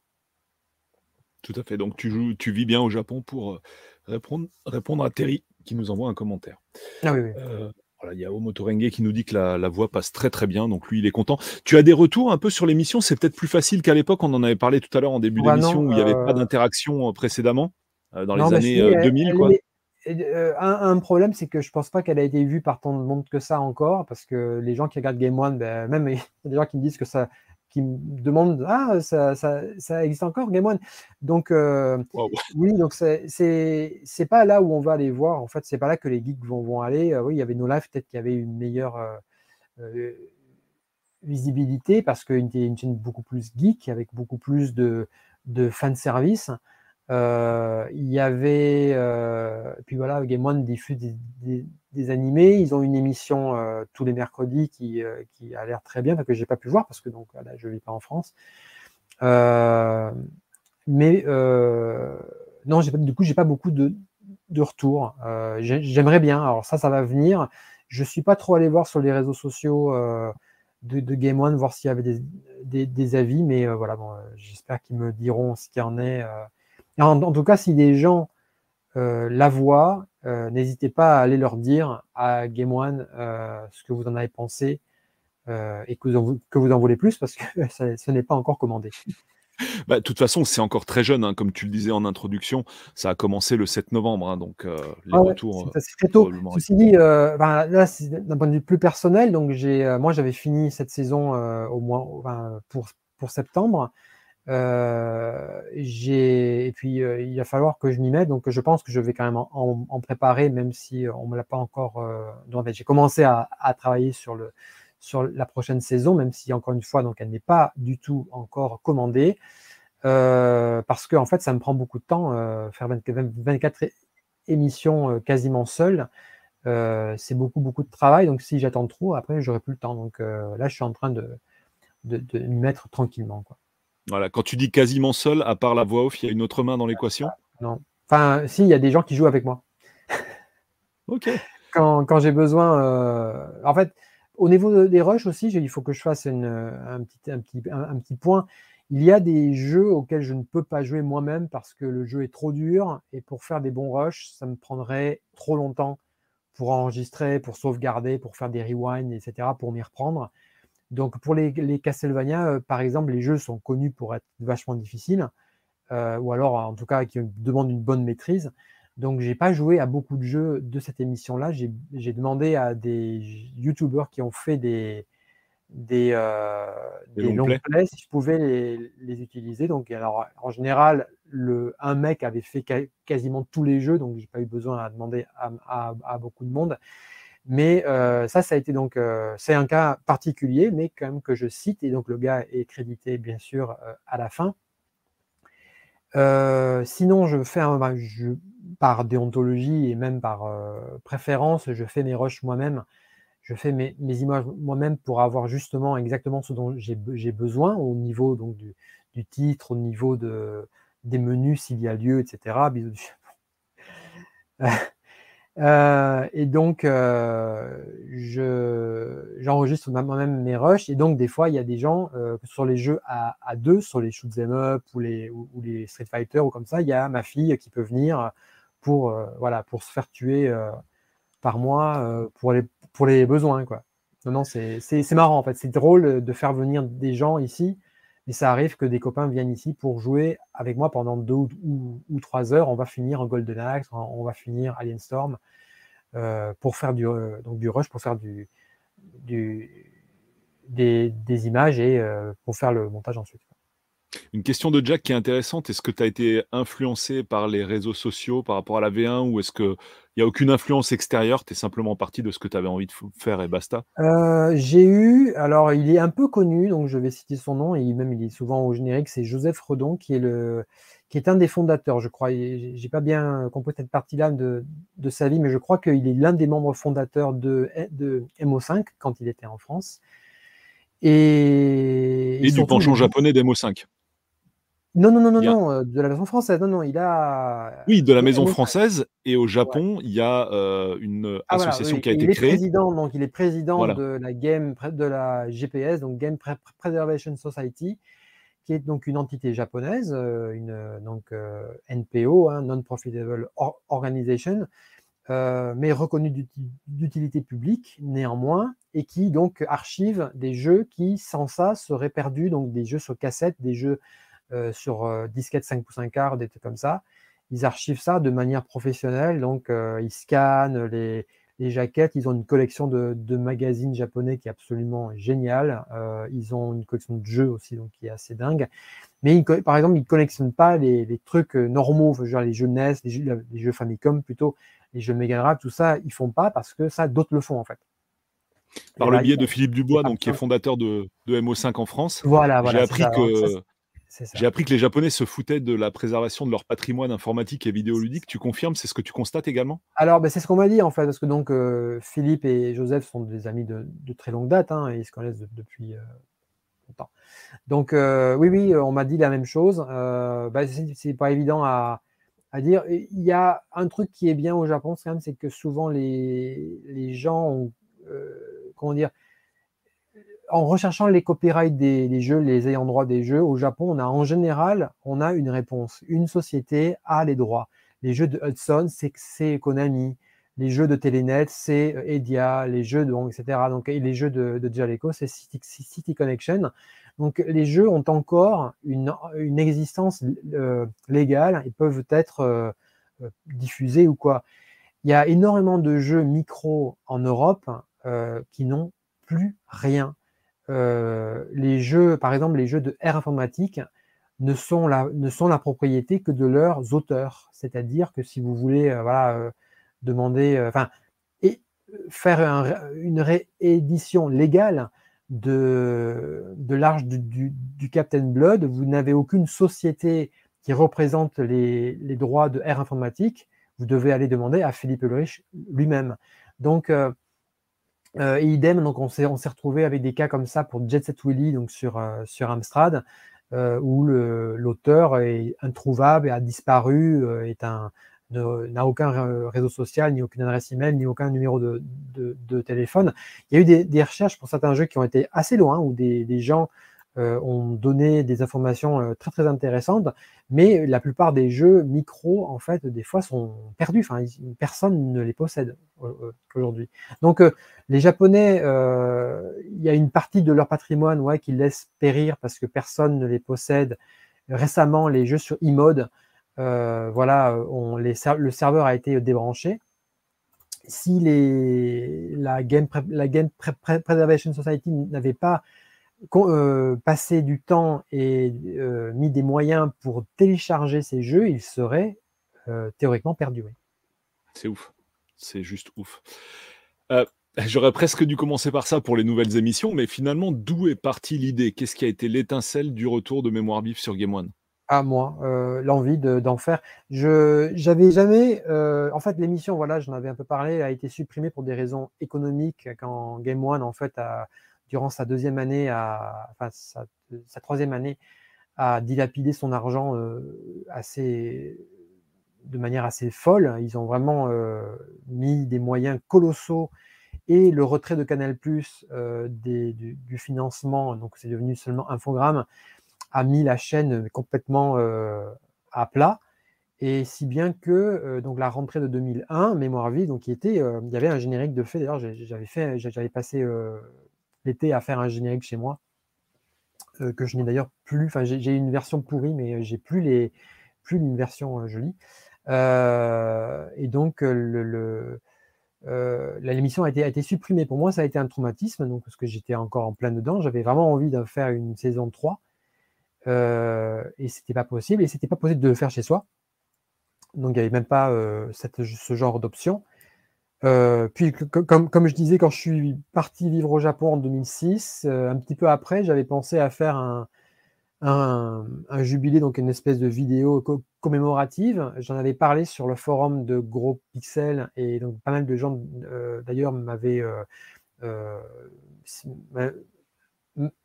Tout à fait. Donc tu, joues, tu vis bien au Japon pour répondre, répondre à Terry qui nous envoie un commentaire. Ah oui, oui il y a Omotorenge qui nous dit que la, voix passe très très bien, donc lui il est content. Tu as des retours un peu sur l'émission? C'est peut-être plus facile qu'à l'époque, on en avait parlé tout à l'heure en début bah d'émission où il n'y avait pas euh, d'interaction euh, précédemment, euh, dans les bah années 2000. quoi. un, problème, c'est que je pense pas qu'elle a été vue par tant de monde que ça encore, parce que les gens qui regardent Game One, ben, même il y a des gens qui me disent que ça, qui me demandent Ah, ça, ça, ça existe encore, Game One? Donc, euh, oui, donc c'est pas là où on va aller voir. En fait, c'est pas là que les geeks vont, vont aller. Euh, oui, il y avait No Life, peut-être qu'il y avait une meilleure euh, visibilité parce qu'une une chaîne beaucoup plus geek, avec beaucoup plus de, de fanservice. Euh, il y avait, euh, puis voilà, Game One diffuse des, animés. Ils ont une émission euh, tous les mercredis qui, qui a l'air très bien, que j'ai pas pu voir parce que donc là, je vis pas en France. mais non, du coup, j'ai pas beaucoup de, de retours. J'aimerais bien. Alors ça, ça va venir. Je suis pas trop allé voir sur les réseaux sociaux. De, Game One, voir s'il y avait des, des, avis, mais voilà, j'espère qu'ils me diront ce qu'il en est en, tout cas, si des gens euh, la voient, euh, n'hésitez pas à aller leur dire à Game One euh, ce que vous en avez pensé et que vous, en, que vous en voulez plus parce que *laughs* ce n'est pas encore commandé. *laughs* Bah, de toute façon, c'est encore très jeune, hein, comme tu le disais en introduction. Ça a commencé le 7 novembre, hein, donc les ah retours. C'est très tôt. Ceci dit, ben, là, d'un point de vue plus personnel, donc j'ai, moi, j'avais fini cette saison au moins pour, pour septembre. Euh, et puis euh, il va falloir que je m'y mette, donc je pense que je vais quand même en, préparer, même si on me l'a pas encore. Euh, j'ai commencé à, travailler sur la prochaine saison, même si encore une fois, donc elle n'est pas du tout encore commandée, parce que fait, ça me prend beaucoup de temps faire 24, émissions quasiment seul. c'est beaucoup beaucoup de travail, donc si j'attends trop, après j'aurai plus le temps. Donc là, je suis en train de m'y mettre tranquillement. Voilà, quand tu dis quasiment seul, à part la voix off, il y a une autre main dans l'équation? Non. Enfin, si, il y a des gens qui jouent avec moi. *laughs* ok. Quand, j'ai besoin. Euh, en fait, au niveau des rushs aussi, il faut que je fasse un, petit, un, petit, un, petit point. Il y a des jeux auxquels je ne peux pas jouer moi-même parce que le jeu est trop dur et pour faire des bons rushs, ça me prendrait trop longtemps pour enregistrer, pour sauvegarder, pour faire des rewinds, etc., pour m'y reprendre. Donc pour les, les Castlevania, euh, par exemple, les jeux sont connus pour être vachement difficiles, euh, ou alors en tout cas qui demandent une bonne maîtrise. Donc j'ai pas joué à beaucoup de jeux de cette émission-là. J'ai demandé à des YouTubeurs qui ont fait des, des, euh, des, longs plays. si je pouvais les, les, utiliser. Donc alors en général, le, un mec avait fait quasiment tous les jeux, donc j'ai pas eu besoin à demander à, à, à beaucoup de monde. Mais euh, ça, ça a été donc, euh, c'est un cas particulier, mais quand même que je cite, et donc le gars est crédité bien sûr euh, à la fin. sinon, je fais un, bah, par déontologie et même par préférence, je fais mes rushs moi-même. je fais mes, images moi-même pour avoir justement exactement ce dont j'ai besoin au niveau donc, du, titre, au niveau de, des menus s'il y a lieu, etc. Euh, et donc, euh, j'enregistre moi-même mes rushs. Et donc, des fois, il y a des gens, euh, sur les jeux à, deux, sur les shoot them up ou les, ou, les Street Fighter ou comme ça, il y a ma fille qui peut venir pour, voilà, pour se faire tuer par mois pour, les, pour les besoins. Quoi. Non, non, c'est marrant en fait. C'est drôle de faire venir des gens ici. Et ça arrive que des copains viennent ici pour jouer avec moi pendant deux ou, trois heures. On va finir en Golden Axe, on va finir Alien Storm euh, pour faire du, euh, donc rush, pour faire des, images et euh, pour faire le montage ensuite. Une question de Jack qui est intéressante. Est-ce que tu as été influencé par les réseaux sociaux par rapport à la V1 ou est-ce qu'il n'y a aucune influence extérieure? Tu es simplement parti de ce que tu avais envie de faire et basta euh, J'ai eu, alors il est un peu connu, donc je vais citer son nom, et même il est souvent au générique, c'est Joseph Redon qui est, le, qui est un des fondateurs, je crois. J'ai pas bien compris cette partie-là de, de, sa vie, mais je crois qu'il est l'un des membres fondateurs de, de MO5 quand il était en France. Et, et, du penchant japonais d'MO5. Non, non, non, non, non, euh, de la version française. Non, non, il a. Oui, de la maison française. Et au Japon, il y a euh, une ah, association qui a été il créée. Président, donc, il est président de la Game, de la GPS, donc Game Preservation Society, qui est donc une entité japonaise, euh, une donc NPO, hein, Non-Profitable Organization, mais reconnue d'utilité publique néanmoins, et qui donc archive des jeux qui, sans ça, seraient perdus, donc des jeux sur cassette, des jeux euh, sur euh, disquette 5 pouces 1 quart, des trucs comme ça. Ils archivent ça de manière professionnelle, donc euh, ils scannent les, les, jaquettes, ils ont une collection de, de, magazines japonais qui est absolument géniale. ils ont une collection de jeux aussi, donc qui est assez dingue. Mais par exemple, ils ne collectionnent pas les, les trucs normaux, genre les jeux NES, les jeux, les jeux Famicom plutôt, les jeux Mega Drive, tout ça, ils font pas parce que ça, d'autres le font en fait. Par le biais de Philippe Dubois, donc, qui est fondateur de, de MO5 en France. Voilà, voilà. J'ai appris que j'ai appris que les Japonais se foutaient de la préservation de leur patrimoine informatique et vidéoludique. Tu confirmes C'est ce que tu constates également? Alors, ben, c'est ce qu'on m'a dit en fait, parce que donc euh, Philippe et Joseph sont des amis de, très longue date, hein, et ils se connaissent depuis euh, longtemps. Donc, euh, oui, oui, on m'a dit la même chose. Ben, c'est pas évident à, dire. Il y a un truc qui est bien au Japon, c'est que souvent les, les gens ont, comment dire, en recherchant les copyrights des, jeux, les ayants droit des jeux, au Japon, on a en général, on a une réponse. Une société a les droits. Les jeux de Hudson, c'est Konami. Les jeux de Telenet, c'est euh, Edia. Les jeux de, etc. Donc, les jeux de, Jaleco, c'est City, Connection. Donc, les jeux ont encore une, existence euh, légale. Ils peuvent être euh, diffusés ou quoi. Il y a énormément de jeux micro en Europe qui n'ont plus rien. Euh, les jeux, par exemple, les jeux de R informatique ne sont la, propriété que de leurs auteurs. C'est-à-dire que si vous voulez, euh, euh, demander, enfin, et faire une réédition légale de, de l'arche du, Captain Blood, vous n'avez aucune société qui représente les, droits de R informatique. Vous devez aller demander à Philippe Ulrich lui-même. Donc, et idem, donc on s'est retrouvé avec des cas comme ça pour Jet Set Willy donc sur euh, sur Amstrad euh, où l'auteur est introuvable et a disparu, est un n'a aucun réseau social, ni aucune adresse email, ni aucun numéro de, de, téléphone. Il y a eu des, des, recherches pour certains jeux qui ont été assez loin, où des, des gens euh, ont donné des informations euh, très très intéressantes, mais la plupart des jeux micro, en fait, des fois sont perdus. Enfin, personne ne les possède euh, aujourd'hui. Donc, les Japonais, il y a une partie de leur patrimoine ouais, qu'ils laissent périr parce que personne ne les possède. Récemment, les jeux sur e-mode, voilà, on, le serveur a été débranché si la Game Preservation Society n'avait pas euh, passé du temps et euh, mis des moyens pour télécharger ces jeux, ils seraient euh, théoriquement perdus. C'est ouf. C'est juste ouf. *laughs* J'aurais presque dû commencer par ça pour les nouvelles émissions, mais finalement, d'où est partie l'idée? Qu'est-ce qui a été l'étincelle du retour de Mémoire Vive sur Game One? À moi, l'envie d'en faire. Je j'avais jamais, en fait, l'émission, voilà, j'en avais un peu parlé, a été supprimée pour des raisons économiques quand Game One, en fait, a, durant sa deuxième année, à, enfin, sa, troisième année, a dilapidé son argent assez, de manière assez folle. Ils ont vraiment mis des moyens colossaux et le retrait de Canal Plus du, du, financement, donc c'est devenu seulement Infogrames, a mis la chaîne complètement euh, à plat. Et si bien que euh, donc la rentrée de 2001, Mémoire vie, donc euh, il y avait un générique de fait. D'ailleurs, j'avais j'avais passé l'été à faire un générique chez moi que je n'ai d'ailleurs plus. Enfin, j'ai une version pourrie, mais j'ai plus les, plus une version jolie. et donc le, l'émission a été, supprimée. Pour moi, ça a été un traumatisme, donc, parce que j'étais encore en plein dedans. J'avais vraiment envie de faire une saison 3. Euh, et c'était pas possible, et c'était pas possible de le faire chez soi. Donc il n'y avait même pas euh, ce genre d'option. Euh, puis comme, comme je disais, quand je suis parti vivre au Japon en 2006, un petit peu après, j'avais pensé à faire un, un, jubilé, donc une espèce de vidéo commémorative. J'en avais parlé sur le forum de Gros Pixel et donc pas mal de gens d'ailleurs m'avaient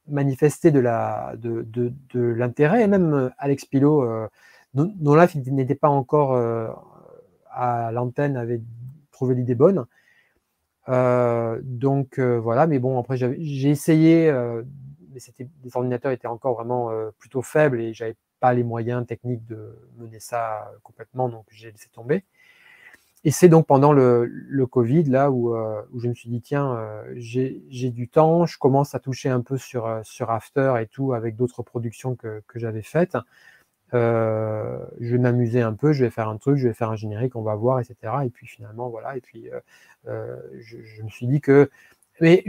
manifester de la de, de, de l'intérêt et même euh, Alex Pilot euh, dont, là n'était pas encore euh, à l'antenne avait trouvé l'idée bonne donc voilà mais bon après j'ai essayé mais c'était les ordinateurs étaient encore vraiment plutôt faibles et j'avais pas les moyens techniques de mener ça complètement donc j'ai laissé tomber et c'est donc pendant le, le, Covid, là, où, euh, où, je me suis dit, tiens, euh, j'ai du temps, je commence à toucher un peu sur, euh, sur After et tout, avec d'autres productions que, que j'avais faites. Euh, je vais m'amuser un peu, je vais faire un truc, je vais faire un générique, on va voir, etc. Et puis finalement, voilà. Et puis, je, je, me suis dit que. Mais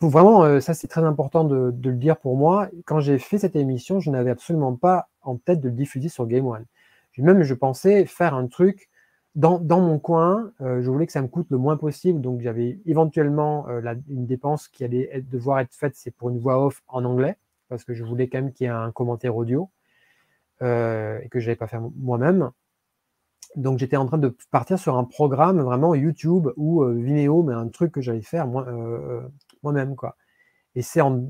vraiment, ça c'est très important de, le dire pour moi. Quand j'ai fait cette émission, je n'avais absolument pas en tête de le diffuser sur Game One. Même, je pensais faire un truc dans, mon coin, euh, je voulais que ça me coûte le moins possible, donc j'avais éventuellement euh, une dépense qui allait devoir être faite, c'est pour une voix off en anglais, parce que je voulais quand même qu'il y ait un commentaire audio euh, et que je n'allais pas faire moi-même. Donc j'étais en train de partir sur un programme vraiment YouTube ou Vimeo, mais un truc que j'allais faire moi-même. quoi. Et c'est en,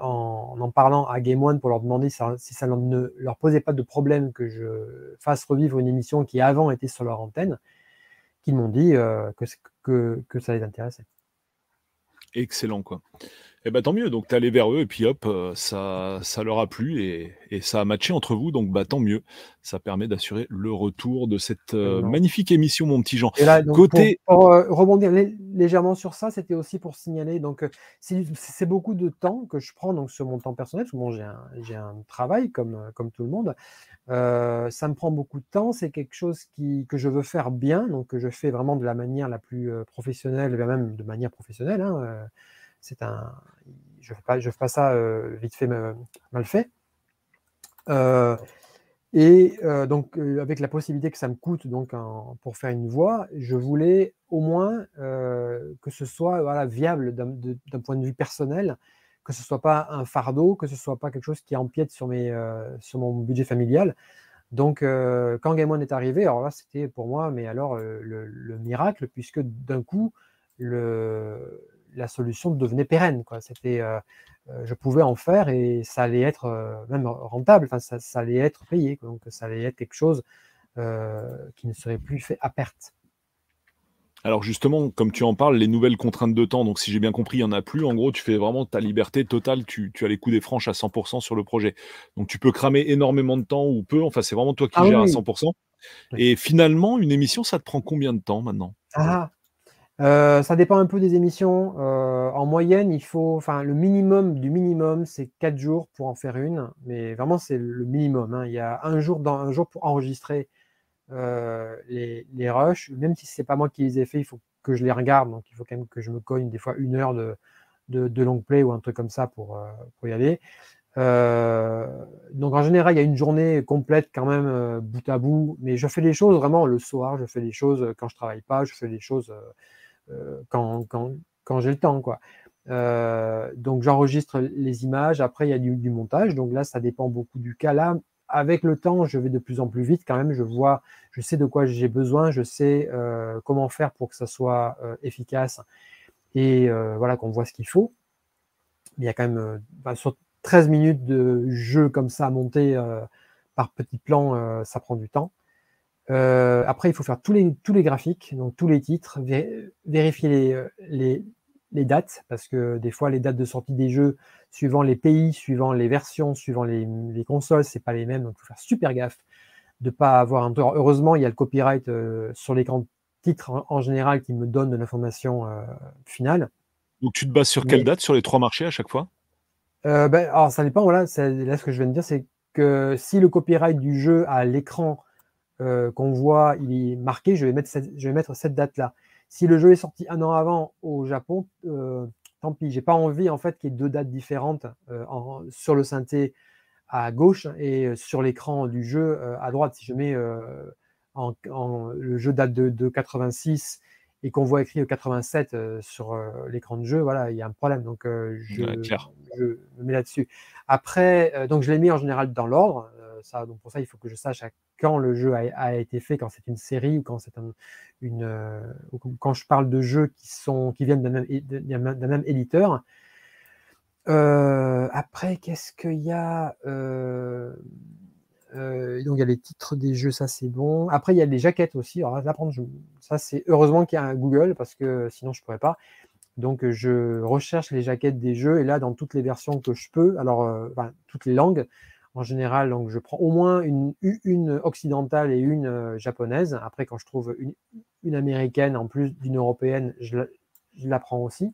en, parlant à Game One pour leur demander si ça, ne leur posait pas de problème que je fasse revivre une émission qui avant était sur leur antenne, qu'ils m'ont dit euh, que, que, que ça les intéressait. Excellent, quoi. Eh ben tant mieux, donc tu es allé vers eux et puis hop, euh, ça, ça leur a plu et, et, ça a matché entre vous, donc bah tant mieux. Ça permet d'assurer le retour de cette euh, magnifique émission, mon petit Jean. Et là, Côté... pour, euh, rebondir légèrement sur ça, c'était aussi pour signaler, donc c'est beaucoup de temps que je prends donc sur mon temps personnel, parce que bon, j'ai un, un, travail comme, comme tout le monde. ça me prend beaucoup de temps, c'est quelque chose qui, que je veux faire bien, donc que je fais vraiment de la manière la plus professionnelle, même de manière professionnelle. Hein, c'est un, je fais pas, je fais pas ça euh, vite fait mal fait. Euh, et euh, donc avec la possibilité que ça me coûte donc pour faire une voix, je voulais au moins que ce soit voilà, viable d'un point de vue personnel, que ce soit pas un fardeau, que ce soit pas quelque chose qui empiète sur mes sur mon budget familial. Donc, quand Game One est arrivé, alors là, c'était pour moi, mais alors le miracle, puisque d'un coup, le, la solution devenait pérenne. Quoi. C'était, euh, euh, je pouvais en faire et ça allait être euh, même rentable, enfin, ça, ça, allait être payé. Donc ça allait être quelque chose qui ne serait plus fait à perte. Alors justement, comme tu en parles, les nouvelles contraintes de temps, donc si j'ai bien compris, il n'y en a plus. En gros, tu fais vraiment ta liberté totale, tu, as les coups des franches à 100% sur le projet. Donc tu peux cramer énormément de temps ou peu, enfin c'est vraiment toi qui ah gères à 100%. Et finalement, une émission, ça te prend combien de temps maintenant? Ah, euh, ça dépend un peu des émissions. Euh, en moyenne, il faut, enfin, le minimum du minimum, c'est 4 jours pour en faire une, mais vraiment, c'est le minimum. Hein. Il y a un jour, dans, un jour pour enregistrer euh, les, rushs, même si c'est pas moi qui les ai fait, il faut que je les regarde, donc il faut quand même que je me cogne des fois une heure de, long play ou un truc comme ça pour, y aller. donc en général, il y a une journée complète quand même bout à bout, mais je fais les choses vraiment le soir, je fais les choses quand je travaille pas, je fais les choses quand, quand, j'ai le temps. Quoi. Euh, donc j'enregistre les images, après il y a du, montage, donc là ça dépend beaucoup du cas. Là, avec le temps, je vais de plus en plus vite quand même. Je vois, je sais de quoi j'ai besoin, je sais euh, comment faire pour que ça soit euh, efficace et voilà qu'on voit ce qu'il faut. il y a quand même bah, sur 13 minutes de jeu comme ça à monter par petits plans, ça prend du temps. Après, il faut faire tous les, tous les graphiques, donc tous les titres, vérifier les, les, les dates, parce que des fois, les dates de sortie des jeux, suivant les pays, suivant les versions, suivant les, les consoles, c'est pas les mêmes, donc il faut faire super gaffe de pas avoir un Heureusement, il y a le copyright euh, sur l'écran titre en, général qui me donne de l'information euh, finale. Donc tu te bases sur quelle date? Sur les trois marchés à chaque fois? Euh, ben, Alors ça dépend, voilà, là ce que je viens de dire, c'est que si le copyright du jeu à l'écran qu'on voit, il est marqué, je vais mettre cette date-là. Si le jeu est sorti un an avant au Japon, euh, tant pis. J'ai pas envie en fait qu'il y ait deux dates différentes euh, sur le synthé à gauche et sur l'écran du jeu euh, à droite. Si je mets le jeu date de, 86 et qu'on voit écrit 87 sur l'écran de jeu, voilà, il y a un problème. Donc je, je, me mets là-dessus. Après, donc je l'ai mis en général dans l'ordre. ça, donc pour ça, il faut que je sache à quand le jeu a, été fait, quand c'est une série ou quand c'est une, euh, quand je parle de jeux qui sont qui viennent d'un même, éditeur. Euh, après, qu'est-ce qu'il y a euh, Donc il y a les titres des jeux, ça c'est bon. Après, il y a les jaquettes aussi. Alors là, prendre, ça c'est heureusement qu'il y a un Google parce que sinon je pourrais pas. Donc je recherche les jaquettes des jeux et là dans toutes les versions que je peux, alors toutes les langues, en général, donc je prends au moins une, occidentale et une euh, japonaise. Après, quand je trouve une, américaine en plus d'une européenne, je la, prends aussi.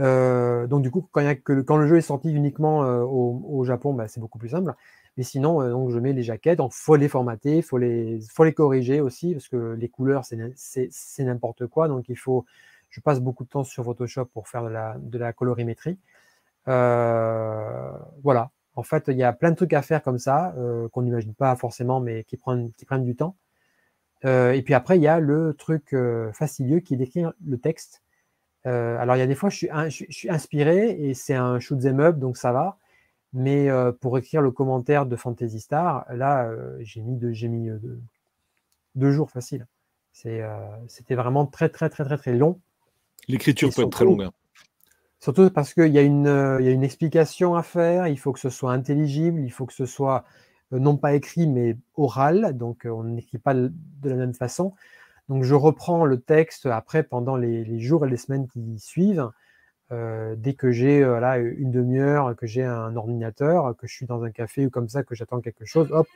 Euh, donc du coup, quand, le jeu est sorti uniquement euh, au, Japon, bah, c'est beaucoup plus simple. Mais sinon, donc, je mets les jaquettes, il faut les formater, il faut les, faut les corriger aussi, parce que les couleurs, c'est n'importe quoi. Donc il faut, je passe beaucoup de temps sur Photoshop pour faire de la, de la colorimétrie. voilà, en fait, il y a plein de trucs à faire comme ça, euh, qu'on n'imagine pas forcément, mais qui prennent, qui prennent du temps. Euh, et puis après, il y a le truc euh, fastidieux qui est d'écrire le texte. alors, il y a des fois, je suis, je, suis inspiré et c'est un shoot them up, donc ça va. Mais pour écrire le commentaire de Fantasy Star, là, j'ai mis, deux, mis deux, jours facile. C'était vraiment très, très, très, très, très long. L'écriture peut être très longue. Hein. Surtout parce qu'il y, a une, euh, y a une explication à faire, il faut que ce soit intelligible, il faut que ce soit euh, non pas écrit mais oral, donc euh, on n'écrit pas de la même façon. Donc je reprends le texte après pendant les, jours et les semaines qui suivent. Dès que j'ai là une demi-heure, que j'ai un ordinateur, que je suis dans un café ou comme ça, que j'attends quelque chose, hop,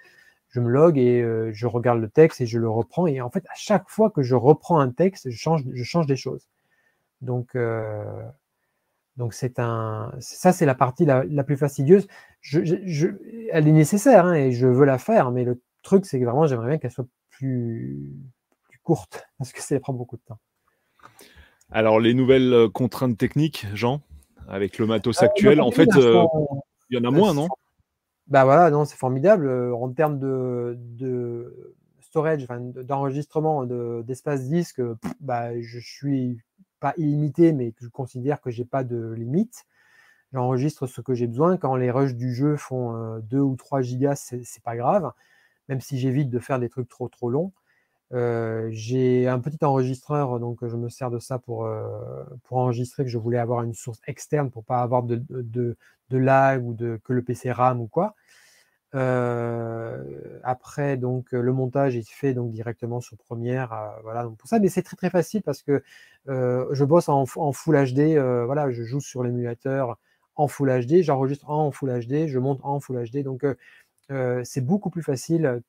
je me log et je regarde le texte et je le reprends. Et en fait, à chaque fois que je reprends un texte, je change, des choses. Donc, c'est un, ça c'est la partie la, plus fastidieuse. Elle est nécessaire hein, et je veux la faire, mais le truc c'est que vraiment j'aimerais bien qu'elle soit plus, courte *laughs* parce que ça prend beaucoup de temps. Alors les nouvelles euh, contraintes techniques, Jean, avec le matos euh, actuel, en fait, euh, il y en a moins, non? Bah voilà, non, c'est formidable en termes de, de storage, d'enregistrement, d'espace disque. bah je suis illimité, mais je considère que j'ai pas de limite. J'enregistre ce que j'ai besoin. Quand les rushs du jeu font 2 euh, ou 3 gigas, c'est pas grave, même si j'évite de faire des trucs trop trop longs. Euh, j'ai un petit enregistreur, donc je me sers de ça pour, euh, pour enregistrer que je voulais avoir une source externe pour pas avoir de, de, de lag ou de, que le PC RAM ou quoi. Euh, après, donc, le montage est fait donc directement sur Premiere. Euh, voilà, donc pour ça, mais c'est très très facile parce que je bosse en, Full HD. voilà, je joue sur l'émulateur en Full HD, j'enregistre en Full HD, je monte en Full HD. Donc, c'est beaucoup plus facile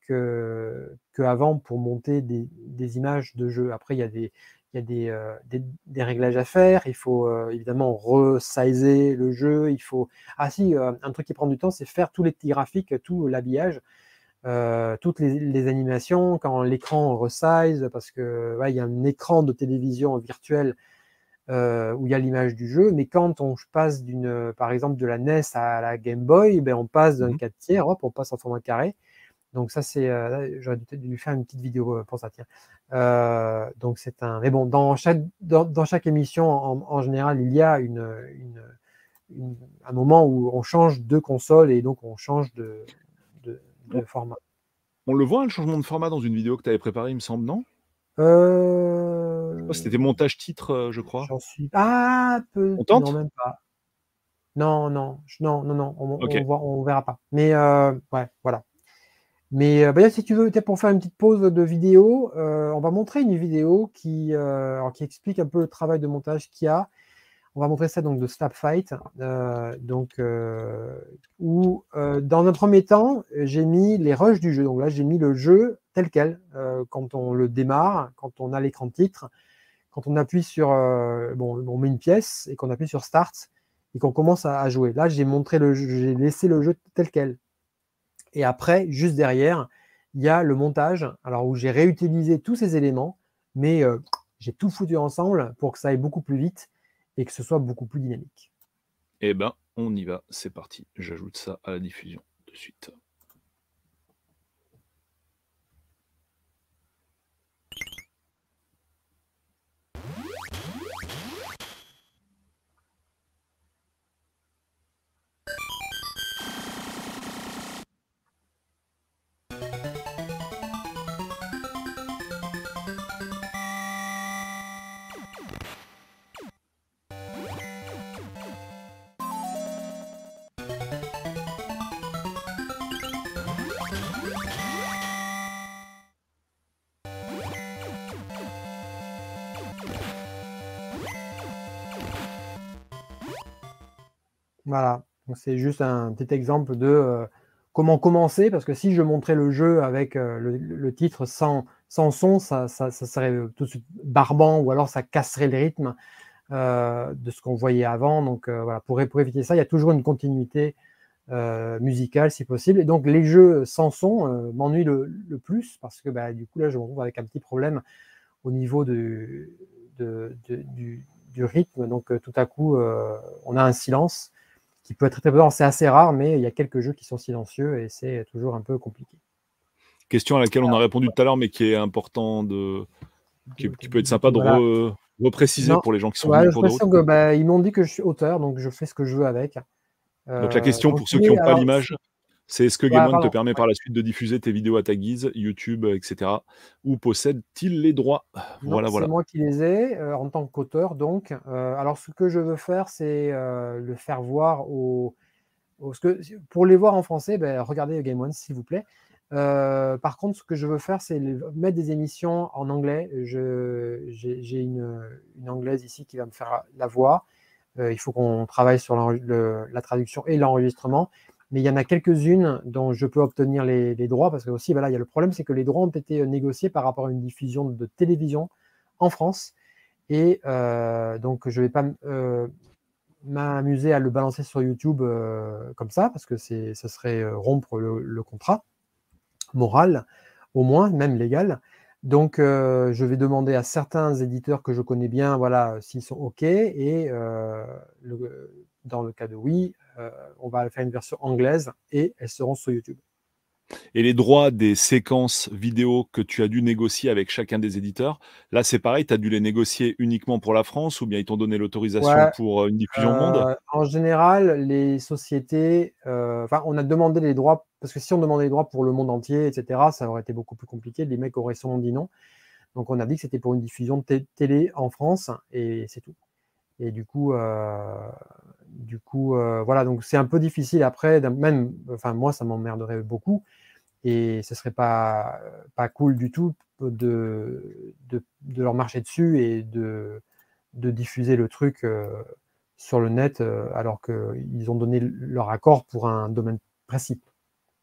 qu'avant pour monter des, images de jeu. Après, il y a des, y a des, des, réglages à faire, il faut évidemment resizer le jeu, il faut... Ah si, un truc qui prend du temps, c'est faire tous les petits graphiques, tout l'habillage, toutes les, animations, quand l'écran resize, parce que il y a un écran de télévision virtuel où il y a l'image du jeu, mais quand on passe d'une, par exemple, de la NES à la Game Boy, ben, on passe d'un 4 mmh tiers, hop, on passe en format carré. Donc ça, c'est, euh, j'aurais dû lui faire une petite vidéo euh, pour ça. Tiens. Euh, donc c'est un. Mais bon, dans chaque dans, chaque émission, en, général, il y a une, un moment où on change de console et donc on change de, de format. On le voit, le changement de format dans une vidéo que tu avais préparée, il me semble, non? Euh... C'était montage titre, euh, je crois. J'en suis. Ah, peu. On tente Non, même pas. Non, non, non, non, non, on, on, voit- on verra pas. Mais euh, ouais, voilà. Mais euh, bah, si tu veux, peut-être pour faire une petite pause de vidéo, euh, on va montrer une vidéo qui, euh, alors, qui explique un peu le travail de montage qu'il y a. On va montrer ça donc de Snap Fight, donc où dans un premier temps j'ai mis les rushs du jeu. Donc là j'ai mis le jeu tel quel quand on le démarre, quand on a l'écran de titre, quand on appuie sur euh, bon, on met une pièce et qu'on appuie sur Start et qu'on commence à, jouer. Là j'ai montré le jeu, j'ai laissé le jeu tel quel. Et après juste derrière il y a le montage, alors où j'ai réutilisé tous ces éléments, mais euh, j'ai tout foutu ensemble pour que ça aille beaucoup plus vite et que ce soit beaucoup plus dynamique. Eh ben, on y va, c'est parti. J'ajoute ça à la diffusion de suite. Voilà, c'est juste un petit exemple de euh, comment commencer, parce que si je montrais le jeu avec euh, le, titre sans, son, ça, serait tout de suite barbant, ou alors ça casserait le rythme euh, de ce qu'on voyait avant. Donc euh, voilà, pour, éviter ça, il y a toujours une continuité euh, musicale si possible. Et donc les jeux sans son euh, m'ennuient le, plus, parce que bah, du coup là, je me retrouve avec un petit problème au niveau du, rythme. Donc euh, tout à coup, euh, on a un silence qui peut être très présent. C'est assez rare, mais il y a quelques jeux qui sont silencieux et c'est toujours un peu compliqué. Question à laquelle on a répondu tout à l'heure, mais qui est important de. qui, qui peut être sympa de Voilà. re- repréciser Non. pour les gens qui sont Ouais, venus pour que bah, ils m'ont dit que je suis auteur, donc je fais ce que je veux avec. Donc la Euh, question donc, pour ceux qui n'ont pas l'image, c'est est-ce que Ouais, Game One te permet par la suite de diffuser tes vidéos à ta guise, YouTube, etc. Ou possède-t-il les droits? Non, Voilà, c'est voilà. moi qui les ai euh, en tant qu'auteur. Donc, Euh, alors ce que je veux faire, c'est euh, le faire voir aux. que pour les voir en français, ben, regardez Game One, s'il vous plaît. Par contre, ce que je veux faire, c'est mettre des émissions en anglais. J'ai une, une anglaise ici qui va me faire la voix. Il faut qu'on travaille sur le- la traduction et l'enregistrement. Mais il y en a quelques-unes dont je peux obtenir les, droits parce que aussi, voilà, il y a le problème, c'est que les droits ont été euh, négociés par rapport à une diffusion de télévision en France. Et euh, donc, je ne vais pas euh, m'amuser à le balancer sur YouTube comme ça parce que ce serait rompre le, contrat moral, au moins, même légal. Donc, je vais demander à certains éditeurs que je connais bien, voilà, s'ils sont OK. Et dans le cas de oui, on va faire une version anglaise et elles seront sur YouTube. Et les droits des séquences vidéo que tu as dû négocier avec chacun des éditeurs, là c'est pareil, tu as dû les négocier uniquement pour la France ou bien ils t'ont donné l'autorisation Ouais. pour euh, une diffusion au monde? Euh, en général, les sociétés, euh, enfin, on a demandé les droits, parce que si on demandait les droits pour le monde entier, etc., ça aurait été beaucoup plus compliqué. Les mecs auraient sûrement dit non. Donc, on a dit que c'était pour une diffusion de té- télé en France, et c'est tout. Et du coup, euh, du coup, euh, voilà, donc c'est un peu difficile après, même, enfin, moi, ça m'emmerderait beaucoup, et ce serait pas, pas cool du tout de, de, de leur marcher dessus et de, de diffuser le truc euh, sur le net euh, alors qu'ils ont donné leur accord pour un domaine précis.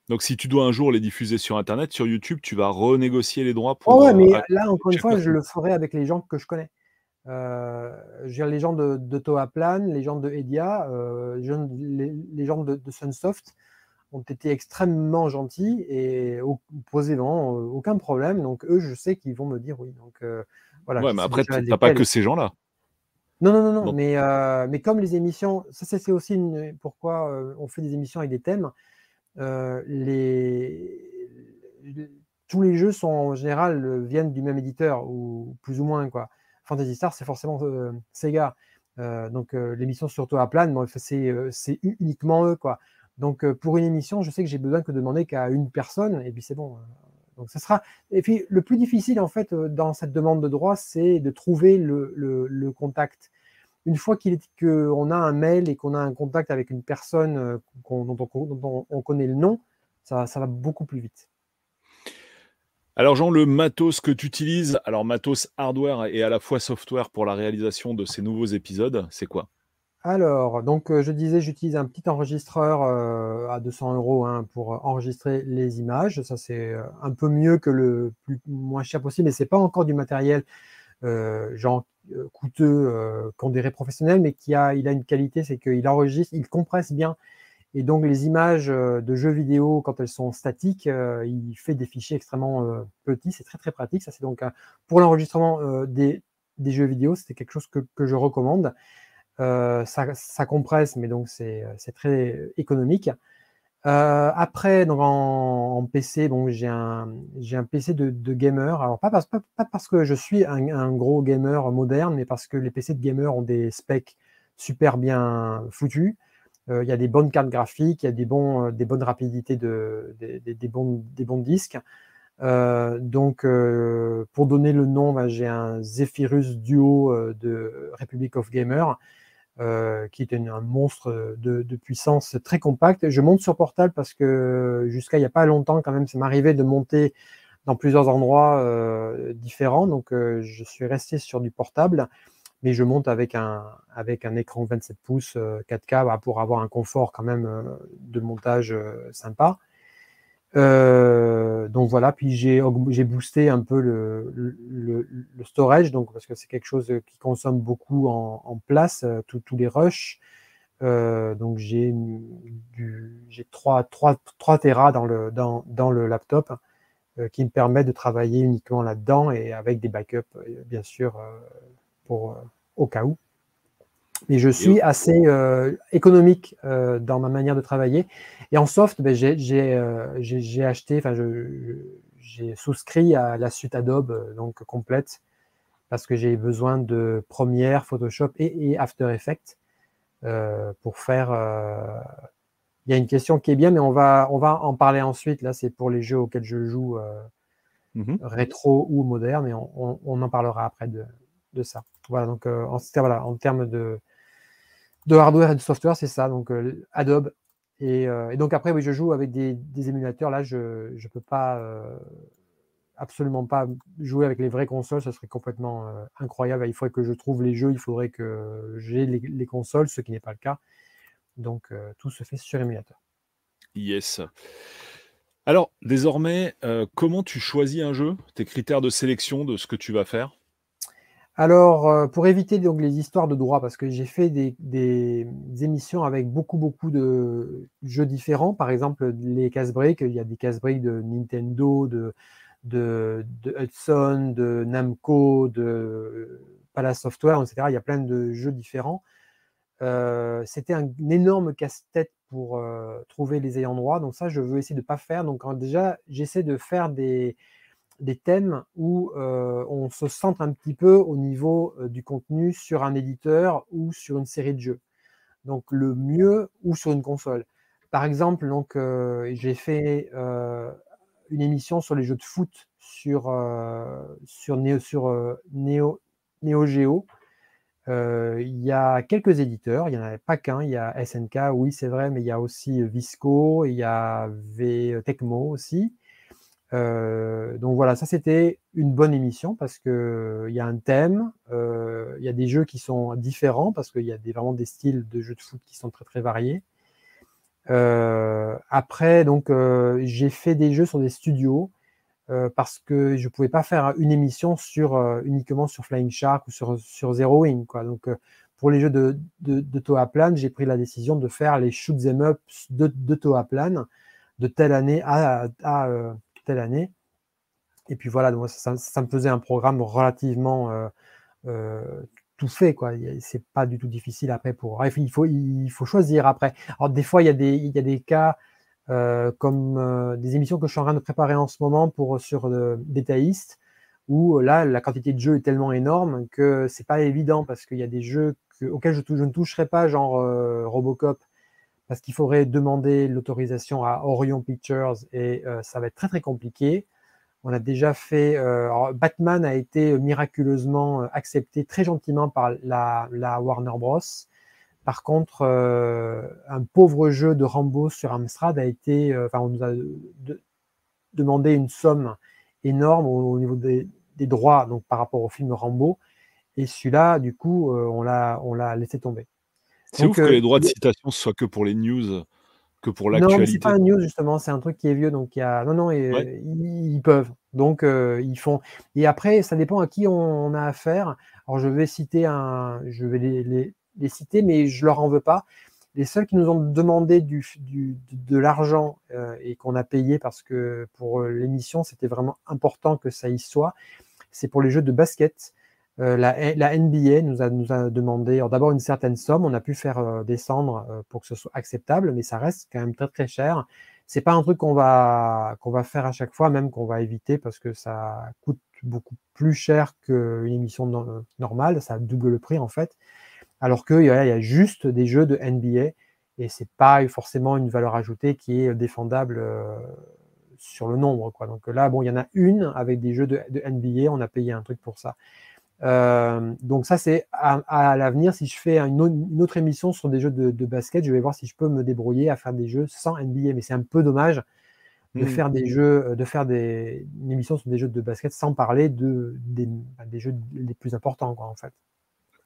Donc si tu dois un jour les diffuser sur Internet, sur YouTube, tu vas renégocier les droits Oh pour... ouais, euh, mais là, encore une fois, je le ferai avec les gens que je connais. Euh, dire, les gens de, de Toaplan, les gens de Edia, euh, les gens, les, les gens de, de Sunsoft ont été extrêmement gentils et posé vraiment euh, aucun problème. Donc eux, je sais qu'ils vont me dire oui. Donc euh, voilà. ouais, mais après, déjà t'as pas que ces gens-là. Non, non, non, non. Mais, euh, mais comme les émissions, ça c'est aussi une, pourquoi euh, on fait des émissions avec des thèmes. les, les- tous les jeux sont en général viennent du même éditeur ou plus ou moins quoi. Fantasy Star, c'est forcément euh, Sega. Euh, donc euh, l'émission sur Toaplan, bon, c'est uniquement eux quoi. Donc, pour une émission, je sais que j'ai besoin que de demander qu'à une personne, et puis c'est bon. Donc, ça sera. Et puis, le plus difficile, en fait, dans cette demande de droit, c'est de trouver le, contact. Une fois qu'on a un mail et qu'on a un contact avec une personne dont, on connaît le nom, ça va beaucoup plus vite. Alors Jean, le matos que tu utilises, alors matos hardware et à la fois software pour la réalisation de ces nouveaux épisodes, c'est quoi? Alors, donc euh, je disais, j'utilise un petit enregistreur euh, à 200 euros hein, pour enregistrer les images. Ça, c'est euh, un peu mieux que le plus moins cher possible, mais c'est pas encore du matériel genre coûteux qu'on dirait professionnel, mais qui a, il a une qualité, c'est qu'il enregistre, il compresse bien et donc, les images euh, de jeux vidéo, quand elles sont statiques, euh, il fait des fichiers extrêmement euh, petits. C'est très, très pratique. Ça, c'est donc pour l'enregistrement des, jeux vidéo, c'était quelque chose que, je recommande. Ça, compresse, mais donc c'est très économique. après, donc en, PC, donc j'ai un, un PC de, gamer. Alors, pas parce, pas, parce que je suis un, gros gamer moderne, mais parce que les PC de gamer ont des specs super bien foutus. Euh, il y a des bonnes cartes graphiques, il y a des, euh, bonnes rapidités, de, des, bons, disques. Euh, donc, pour donner le nom, ben, j'ai un Zephyrus Duo de Republic of Gamer, qui est un monstre de, puissance très compact. Je monte sur portable parce que jusqu'à il n'y a pas longtemps, quand même, ça m'arrivait de monter dans plusieurs endroits différents. Donc, je suis resté sur du portable mais je monte avec un, avec un écran 27 pouces 4K euh, bah, pour avoir un confort quand même euh, de montage euh, sympa. donc voilà, puis j'ai boosté un peu le, le, storage, donc parce que c'est quelque chose qui consomme beaucoup en, place, tous les rushs. donc j'ai 3, 3, 3 Tera dans le, dans, dans le laptop qui me permet de travailler uniquement là-dedans et avec des backups, bien sûr, pour, au cas où. Mais je suis assez euh, économique euh, dans ma manière de travailler. Et en soft, ben, euh, j'ai acheté, enfin, j'ai souscrit à la suite Adobe donc complète parce que j'ai besoin de Premiere, Photoshop et, After Effects pour faire. Il y a une question qui est bien, mais on va, on va en parler ensuite. Là, c'est pour les jeux auxquels je joue mm-hmm. rétro ou moderne, et on, on, en parlera après de, de ça. Voilà, donc euh, en, termes de, de hardware et de software, c'est ça. Donc euh, Adobe. Euh, et, donc après, oui, je joue avec des, émulateurs. Là, je ne peux pas, absolument pas jouer avec les vraies consoles. Ça serait complètement incroyable. Il faudrait que je trouve les jeux, il faudrait que j'ai les, consoles, ce qui n'est pas le cas. Donc tout se fait sur émulateur. Yes. Alors, désormais, comment tu choisis un jeu? Tes critères de sélection de ce que tu vas faire? Alors, euh, pour éviter donc les histoires de droit, parce que j'ai fait des, émissions avec beaucoup, beaucoup de jeux différents. Par exemple, les casse-breaks, il y a des casse-breaks de Nintendo, de, de, Hudson, de Namco, de Palace Software, etc. Il y a plein de jeux différents. Euh, c'était un, énorme casse-tête pour euh, trouver les ayants droit. Donc ça, je veux essayer de ne pas faire. Donc déjà, j'essaie de faire des, des thèmes où euh, on se centre un petit peu au niveau euh, du contenu sur un éditeur ou sur une série de jeux. Donc le mieux ou sur une console. Par exemple, donc euh, j'ai fait une émission sur les jeux de foot sur sur Neo sur Neo, Neo Geo. il y a quelques éditeurs, il n'y en avait pas qu'un, il y a SNK, oui c'est vrai, mais il y a aussi Visco, il y a Tecmo aussi. Euh, donc voilà, ça c'était une bonne émission parce qu'il y a un thème, euh, il y a des jeux qui sont différents parce qu'il y a vraiment des styles de jeux de foot qui sont très très variés. Euh, après, donc j'ai fait des jeux sur des studios parce que je ne pouvais pas faire une émission uniquement sur Flying Shark ou sur, sur Zero Wing. Donc pour les jeux de, de, de Toaplan, j'ai pris la décision de faire les shoot them up de, de Toaplan de telle année à telle année. Et puis voilà, donc ça, me faisait un programme relativement euh, euh, tout fait. quoi. C'est pas du tout difficile après pour. Il faut, il faut choisir après. Alors des fois, il y a des, il y a des cas euh, comme des émissions que je suis en train de préparer en ce moment pour sur détailliste où là la quantité de jeux est tellement énorme que c'est pas évident parce qu'il y a des jeux auxquels je, je, ne toucherai pas, genre Robocop, parce qu'il faudrait demander l'autorisation à Orion Pictures et ça va être très très compliqué. On a déjà fait. Batman a été miraculeusement accepté très gentiment par la, Warner Bros. Par contre, un pauvre jeu de Rambo sur Amstrad a été. Enfin, on nous a demandé une somme énorme au, niveau des, droits donc par rapport au film Rambo. Et celui-là, du coup, on l'a laissé tomber. C'est ouf que les droits de citation soient que pour les news que pour l'actualité. Non, c'est pas un news justement, c'est un truc qui est vieux, donc il y a non non, ils, peuvent, donc ils font. Et après, ça dépend à qui on, a affaire. Alors je vais citer un, je vais les, les, citer, mais je leur en veux pas. Les seuls qui nous ont demandé du, du de, l'argent euh, et qu'on a payé parce que pour l'émission c'était vraiment important que ça y soit, c'est pour les jeux de basket. Euh, la, NBA nous a, demandé d'abord une certaine somme, on a pu faire euh, descendre euh, pour que ce soit acceptable, mais ça reste quand même très très cher. C'est pas un truc qu'on va qu'on va faire à chaque fois, même qu'on va éviter parce que ça coûte beaucoup plus cher qu'une émission normale, ça double le prix en fait. Alors qu'il y, a juste des jeux de NBA et c'est pas forcément une valeur ajoutée qui est défendable sur le nombre. Donc là, bon, il y en a une avec des jeux de NBA, on a payé un truc pour ça. Euh, donc ça, c'est à, l'avenir. Si je fais une, autre émission sur des jeux de, basket, je vais voir si je peux me débrouiller à faire des jeux sans NBA. Mais c'est un peu dommage de hmm. faire des jeux, euh, de faire des, une émission sur des jeux de basket sans parler de, des, bah, jeux les plus importants, quoi, en fait.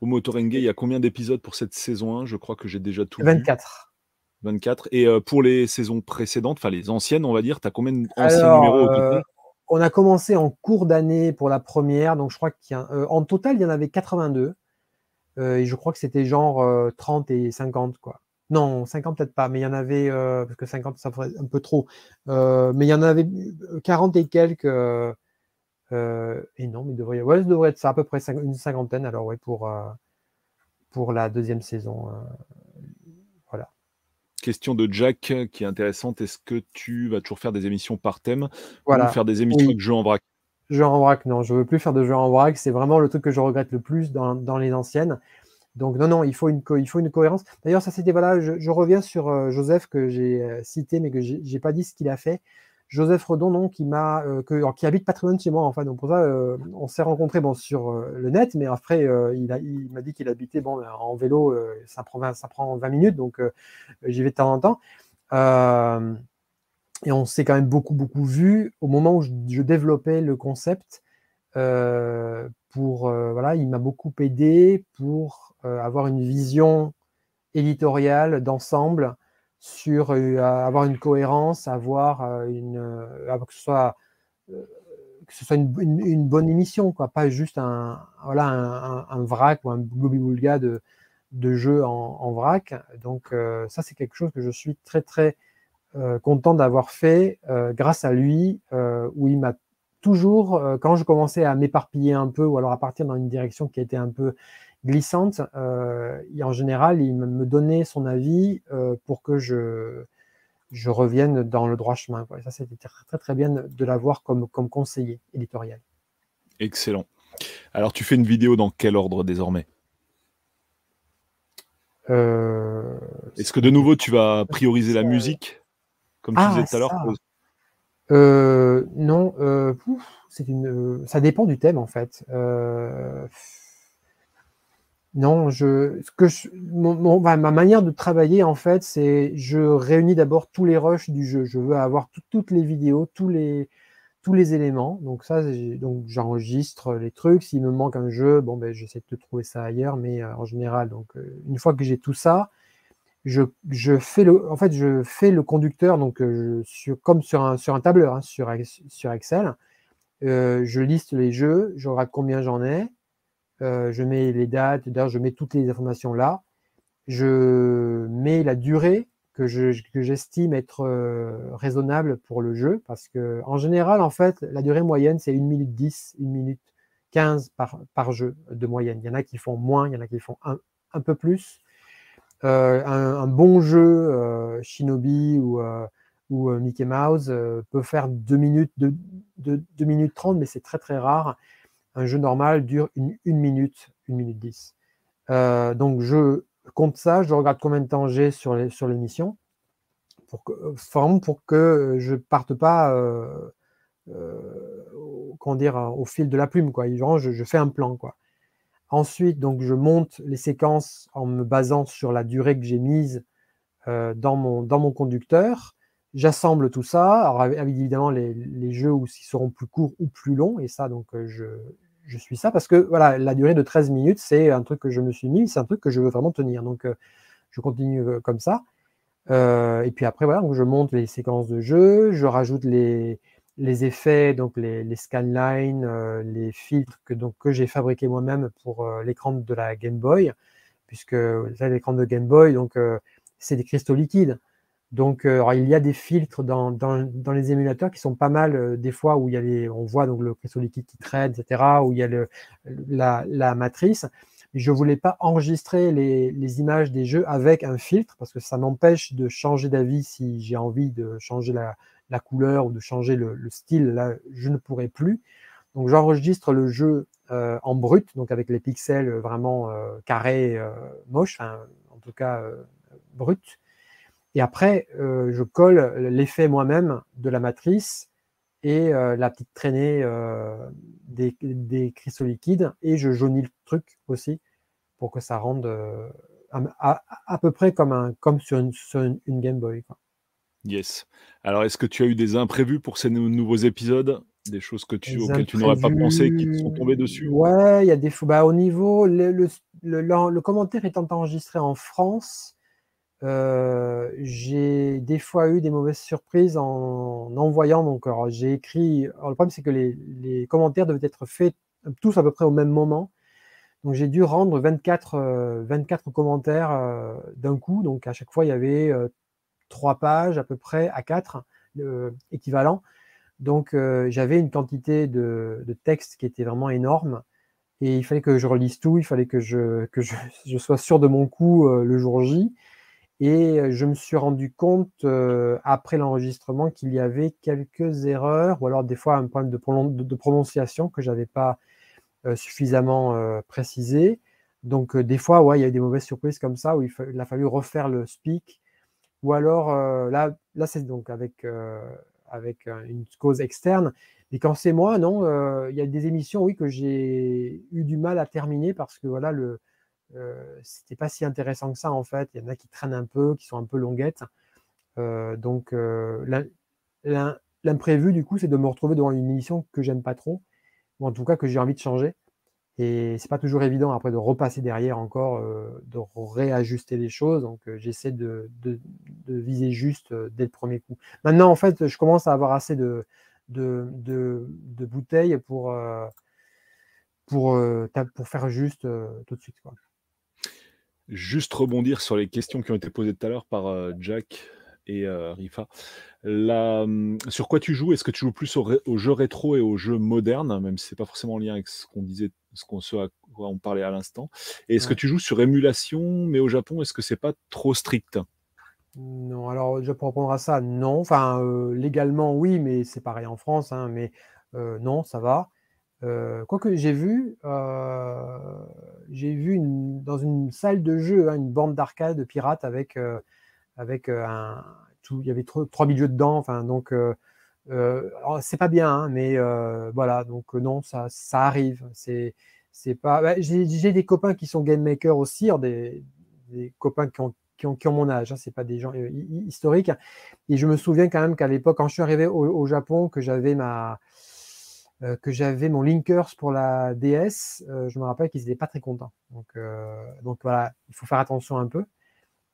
Au Motorenge, il y a combien d'épisodes pour cette saison 1 Je crois que j'ai déjà tout 24. 24. Et euh, pour les saisons précédentes, enfin les anciennes, on va dire, tu as combien d'anciens numéros au on a commencé en cours d'année pour la première, donc je crois qu'en euh, total, il y en avait 82. Euh, et je crois que c'était genre 30 euh, et 50, quoi. Non, 50 peut-être pas, mais il y en avait, parce que 50, ça ferait un peu trop. mais il y en avait 40 et quelques. et non, mais il devrait, ouais, ça devrait être ça, à peu près une cinquantaine, alors, ouais, pour, pour la deuxième saison question de Jack qui est intéressante. Est-ce que tu vas toujours faire des émissions par thème voilà. ou faire des émissions de jeux en vrac? Jeux en vrac, non, je veux plus faire de jeux en vrac. C'est vraiment le truc que je regrette le plus dans, les anciennes. Donc non, non, il faut une, il faut une cohérence. D'ailleurs, ça c'était voilà, je, reviens sur euh, Joseph que j'ai euh, cité, mais que j'ai pas dit ce qu'il a fait. Joseph Redon, non, qui m'a, euh, qui habite patrimoine chez moi, en fait. Donc pour ça, euh, on s'est rencontrés bon, sur euh, le net, mais après, il, a, il m'a dit qu'il habitait bon, en vélo, ça, prend 20, ça prend 20 minutes, donc j'y vais de temps en temps. et on s'est quand même beaucoup, beaucoup vu au moment où je, développais le concept. pour, voilà, il m'a beaucoup aidé pour avoir une vision éditoriale d'ensemble sur euh, avoir une cohérence, avoir euh, une, euh, que ce soit, que ce soit une, bonne émission, quoi, pas juste un, voilà, un, vrac ou un gobi-boulga de, de jeu en, vrac. Donc ça, c'est quelque chose que je suis très très content d'avoir fait grâce à lui, où il m'a toujours, quand je commençais à m'éparpiller un peu, ou alors à partir dans une direction qui était un peu glissante, euh, en général, il me donnait son avis euh, pour que je, je revienne dans le droit chemin. Ça, c'était très, très bien de l'avoir comme, comme conseiller éditorial. Excellent. Alors, tu fais une vidéo dans quel ordre désormais? Euh, Est-ce que de nouveau, tu vas prioriser la musique, comme tu ah, disais tout à l'heure? Non, c'est une, ça dépend du thème en fait. Non, je, ce que je, ma manière de travailler, en fait, c'est je réunis d'abord tous les rushs du jeu. Je veux avoir toutes les vidéos, tous les, tous les éléments. Donc ça, j'enregistre les trucs. S'il me manque un jeu, bon ben j'essaie de trouver ça ailleurs, mais euh, en général, donc euh, une fois que j'ai tout ça, je, je, fais le, en fait, je fais le conducteur, donc euh, comme sur un, sur un tableur, hein, sur, sur Excel. je liste les jeux, je regarde combien j'en ai. Euh, je mets les dates, je mets toutes les informations là. Je mets la durée que j'estime être euh, raisonnable pour le jeu, parce que en général, en fait, la durée moyenne, c'est 1 minute 10, 1 minute 15 par, jeu de moyenne. Il y en a qui font moins, il y en a qui font un, peu plus. Euh, un, bon jeu, Shinobi ou, Mickey Mouse, peut faire 2 minutes, 2, 2 minutes 30, mais c'est très très rare un jeu normal dure une, minute, une minute dix. Euh, donc je compte ça, je regarde combien de temps j'ai sur l'émission, pour que, vraiment pour que je parte pas comment dire, au fil de la plume. Quoi. Je, fais un plan. Quoi. Ensuite, donc, je monte les séquences en me basant sur la durée que j'ai mise dans, mon, dans mon conducteur. J'assemble tout ça, alors avec, évidemment les, jeux où seront plus courts ou plus longs, et ça, donc je, je suis ça parce que voilà, la durée de 13 minutes, c'est un truc que je me suis mis, c'est un truc que je veux vraiment tenir. Donc, je continue comme ça. et puis après, voilà, donc je monte les séquences de jeu, je rajoute les, effets, donc les, scanlines, euh, les filtres que, j'ai fabriqués moi-même pour euh, l'écran de la Game Boy, puisque l'écran de Game Boy, donc euh, c'est des cristaux liquides. Donc il y a des filtres dans, dans, les émulateurs qui sont pas mal des fois où il y a les, on voit donc le cristaux liquide qui traîne, etc., où il y a le, la, la matrice. Je ne voulais pas enregistrer les, les, images des jeux avec un filtre parce que ça m'empêche de changer d'avis si j'ai envie de changer la, la couleur ou de changer le, style, là, je ne pourrais plus. Donc j'enregistre le jeu euh, en brut, donc avec les pixels vraiment euh, carrés, euh, moches, en tout cas brut. Et après, je colle l'effet moi-même de la matrice et la petite traînée des, cristaux liquides, et je jaunis le truc aussi pour que ça rende à, peu près comme, un, comme sur une, une Game Boy. Quoi. Yes. Alors, est-ce que tu as eu des imprévus pour ces nouveaux épisodes? Des choses que tu, auxquelles tu n'aurais pas pensé qui te sont tombées dessus? Ouais, il y a des fous. Bah, au niveau, le, le, le, commentaire étant enregistré en France, euh, j'ai des fois eu des mauvaises surprises en envoyant. Donc, j'ai écrit. le problème, c'est que les, commentaires devaient être faits tous à peu près au même moment. Donc, j'ai dû rendre 24, 24 euh, commentaires euh, d'un coup. Donc, à chaque fois, il y avait trois pages à peu près à quatre euh, équivalents. Donc euh, j'avais une quantité de, de, texte qui était vraiment énorme et il fallait que je relise tout, il fallait que je, sois sûr de mon coup euh, le jour J. Et je me suis rendu compte après l'enregistrement qu'il y avait quelques erreurs ou alors des fois un problème de, prononciation que j'avais pas suffisamment précisé. Donc des fois, ouais, il y a eu des mauvaises surprises comme ça où il, il a fallu refaire le speak ou alors, euh, là, là c'est donc avec, euh, avec une cause externe. Et quand c'est moi, non, euh, il y a des émissions, oui, que j'ai eu du mal à terminer parce que voilà, le, c'était pas si intéressant que ça en fait. Il y en a qui traînent un peu, qui sont un peu longuettes. donc, l'imprévu, du coup, c'est de me retrouver devant une émission que j'aime pas trop, ou en tout cas que j'ai envie de changer. Et c'est pas toujours évident après de repasser derrière encore, euh, de réajuster les choses. Donc euh, j'essaie de, viser juste euh, dès le premier coup. Maintenant, en fait, je commence à avoir assez de, bouteilles pour, pour, pour faire juste tout de suite. Juste rebondir sur les questions qui ont été posées tout à l'heure par Jack et Rifa. La, hum, sur quoi tu joues? Est-ce que tu joues plus aux, jeux rétro et aux jeux modernes, même si c'est pas forcément en lien avec ce qu'on disait, ce qu'on se à quoi on parlait à l'instant? Et est-ce que tu joues sur émulation, mais au Japon, est-ce que c'est pas trop strict? Non, alors je pour répondre à ça, non. Enfin, légalement, oui, mais c'est pareil en France, hein, mais non, ça va. Quoique j'ai vu, j'ai vu dans une salle de jeu, hein, une bande d'arcade de pirates avec avec un, tout, il y avait trois, trois jeux dedans, enfin donc euh, euh, c'est pas bien, hein, mais euh, voilà, donc non, ça, ça arrive. C'est, pas. Bah, j'ai, des copains qui sont game makers aussi, hein, des, copains qui ont, qui ont, mon âge, hein, c'est pas des gens historiques. Et je me souviens quand même qu'à l'époque, quand je suis arrivé au, Japon, que j'avais ma que j'avais mon Linkers pour la DS, je me rappelle qu'ils n'étaient pas très contents. Donc, donc voilà, il faut faire attention un peu.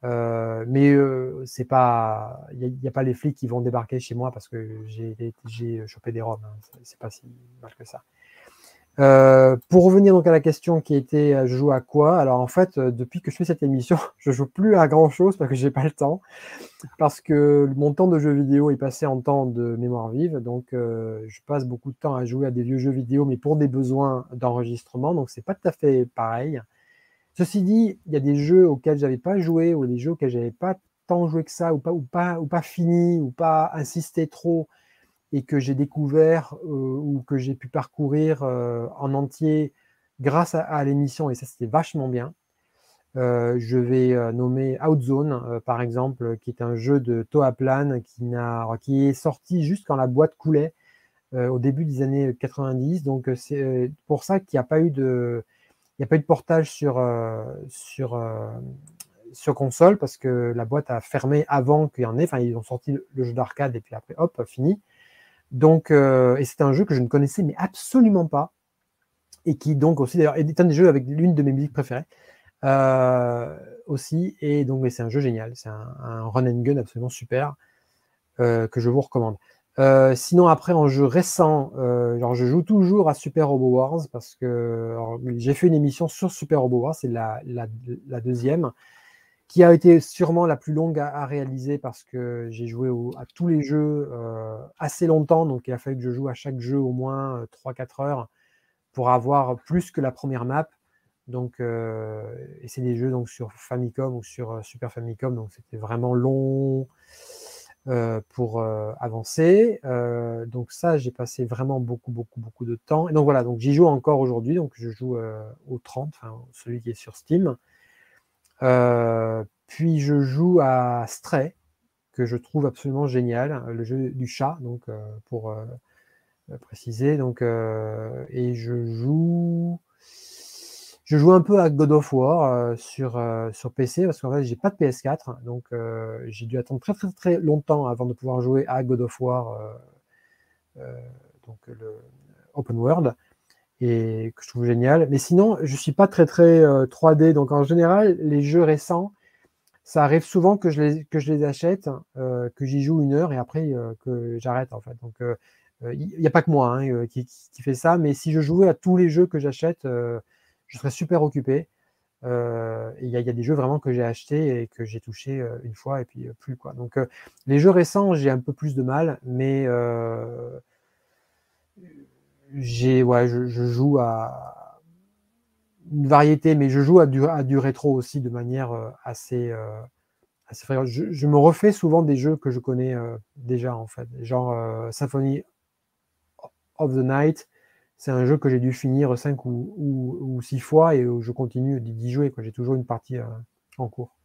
Euh, mais euh, c'est pas, il n'y a, pas les flics qui vont débarquer chez moi parce que j'ai chopé des robes. Hein. C'est pas si mal que ça. Euh, pour revenir donc à la question qui était je joue à quoi? Alors en fait, depuis que je fais cette émission, *laughs* je joue plus à grand chose parce que j'ai pas le temps. Parce que mon temps de jeu vidéo est passé en temps de mémoire vive. Donc je passe beaucoup de temps à jouer à des vieux jeux vidéo, mais pour des besoins d'enregistrement. Donc c'est pas tout à fait pareil. Ceci dit, il y a des jeux auxquels j'avais pas joué ou des jeux auxquels j'avais pas tant joué que ça ou pas ou pas ou pas fini ou pas insisté trop et que j'ai découvert euh, ou que j'ai pu parcourir euh, en entier grâce à, l'émission et ça c'était vachement bien. je vais nommer Outzone, par exemple, qui est un jeu de Toaplan qui, qui est sorti juste quand la boîte coulait au début des années 90. Donc c'est pour ça qu'il n'y a pas eu de, il a pas eu de portage sur, sur, sur console parce que la boîte a fermé avant qu'il y en ait. Enfin, ils ont sorti le jeu d'arcade et puis après, hop, fini. Donc, et c'est un jeu que je ne connaissais mais absolument pas et qui donc aussi d'ailleurs est un des jeux avec l'une de mes musiques préférées. Euh, aussi. Et donc, c'est un jeu génial. C'est un, run and gun absolument super euh, que je vous recommande. Euh, sinon, après, en jeu récent, genre, je joue toujours à Super Robo Wars parce que j'ai fait une émission sur Super Robo Wars, c'est la, la, deuxième, qui a été sûrement la plus longue à, réaliser parce que j'ai joué à tous les jeux assez longtemps, donc il a fallu que je joue à chaque jeu au moins 3-4 heures pour avoir plus que la première map. Donc, euh, et c'est des jeux donc sur Famicom ou sur euh, Super Famicom, donc c'était vraiment long euh, pour avancer. donc ça, j'ai passé vraiment beaucoup, beaucoup, beaucoup de temps. Et donc voilà, donc j'y joue encore aujourd'hui. Donc je joue au 30, celui qui est sur Steam. Puis je joue à Stray, que je trouve absolument génial, le jeu du chat, donc pour préciser. Donc, et je joue je joue un peu à God of War euh, sur, euh, sur PC parce qu'en fait, j'ai pas de PS4. Donc, euh, j'ai dû attendre très, très, très longtemps avant de pouvoir jouer à God of War, donc le Open World, et que je trouve génial. Mais sinon, je suis pas très, très 3D. Donc, en général, les jeux récents, ça arrive souvent que je les, que je les achète, que j'y joue une heure et après que j'arrête, en fait. Donc, il n'y a pas que moi hein, qui, fait ça. Mais si je jouais à tous les jeux que j'achète, je serais super occupé. Euh, il y, a des jeux vraiment que j'ai achetés et que j'ai touché euh, une fois et puis euh, plus quoi. Donc les jeux récents, j'ai un peu plus de mal, mais j'ai ouais, je, joue à une variété, mais je joue à du, à du rétro aussi de manière assez assez fréquente. Je, me refais souvent des jeux que je connais déjà en fait, genre Symphony of the Night c'est un jeu que j'ai dû finir 5 ou, 6 fois et je continue d'y jouer. J'ai toujours une partie euh, en cours.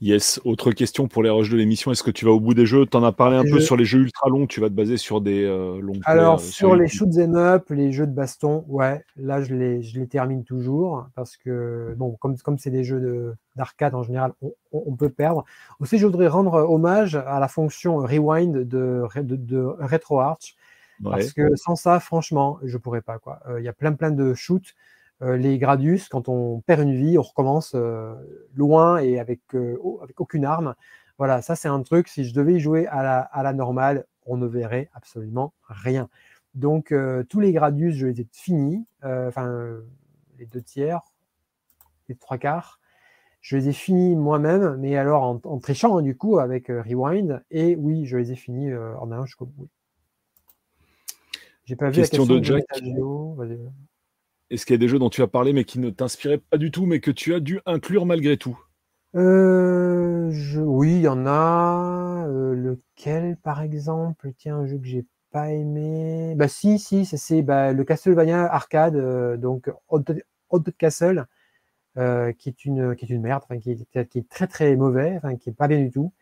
Yes, autre question pour les rushs de l'émission. Est-ce que tu vas au bout des jeux? Tu en as parlé un peu sur les jeux ultra longs, tu vas te baser sur des euh, longs Alors, euh, sur, les shoots and up, les jeux de baston, ouais, là je les, je les termine toujours parce que, bon, comme comme c'est des jeux d'arcade en général, on, peut perdre. Aussi, je voudrais rendre hommage à la fonction rewind de, de, de RetroArch parce que sans ça, franchement, je pourrais pas. quoi. Euh, il y a plein plein de shoots. Euh, les Gradius, quand on perd une vie, on recommence euh, loin et avec, avec aucune arme. Voilà, ça c'est un truc, si je devais y jouer à la, à la normale, on ne verrait absolument rien. Donc tous les Gradius, je les ai finis, enfin les deux tiers, les trois quarts. Je les ai finis moi-même, mais alors en, trichant hein, du coup avec Rewind. Et oui, je les ai finis en allant jusqu'au bout. J'ai pas vu question, de Jack. Est-ce qu'il y a des jeux dont tu as parlé mais qui ne t'inspiraient pas du tout, mais que tu as dû inclure malgré tout euh, Oui, il y en a. Euh, lequel, par exemple? Tiens, un jeu que j'ai pas aimé. Bah si, si, c'est bah, le Castlevania arcade, euh, donc Haunted Castle, qui est une qui est une merde, qui est, très très mauvais, qui est pas bien du tout.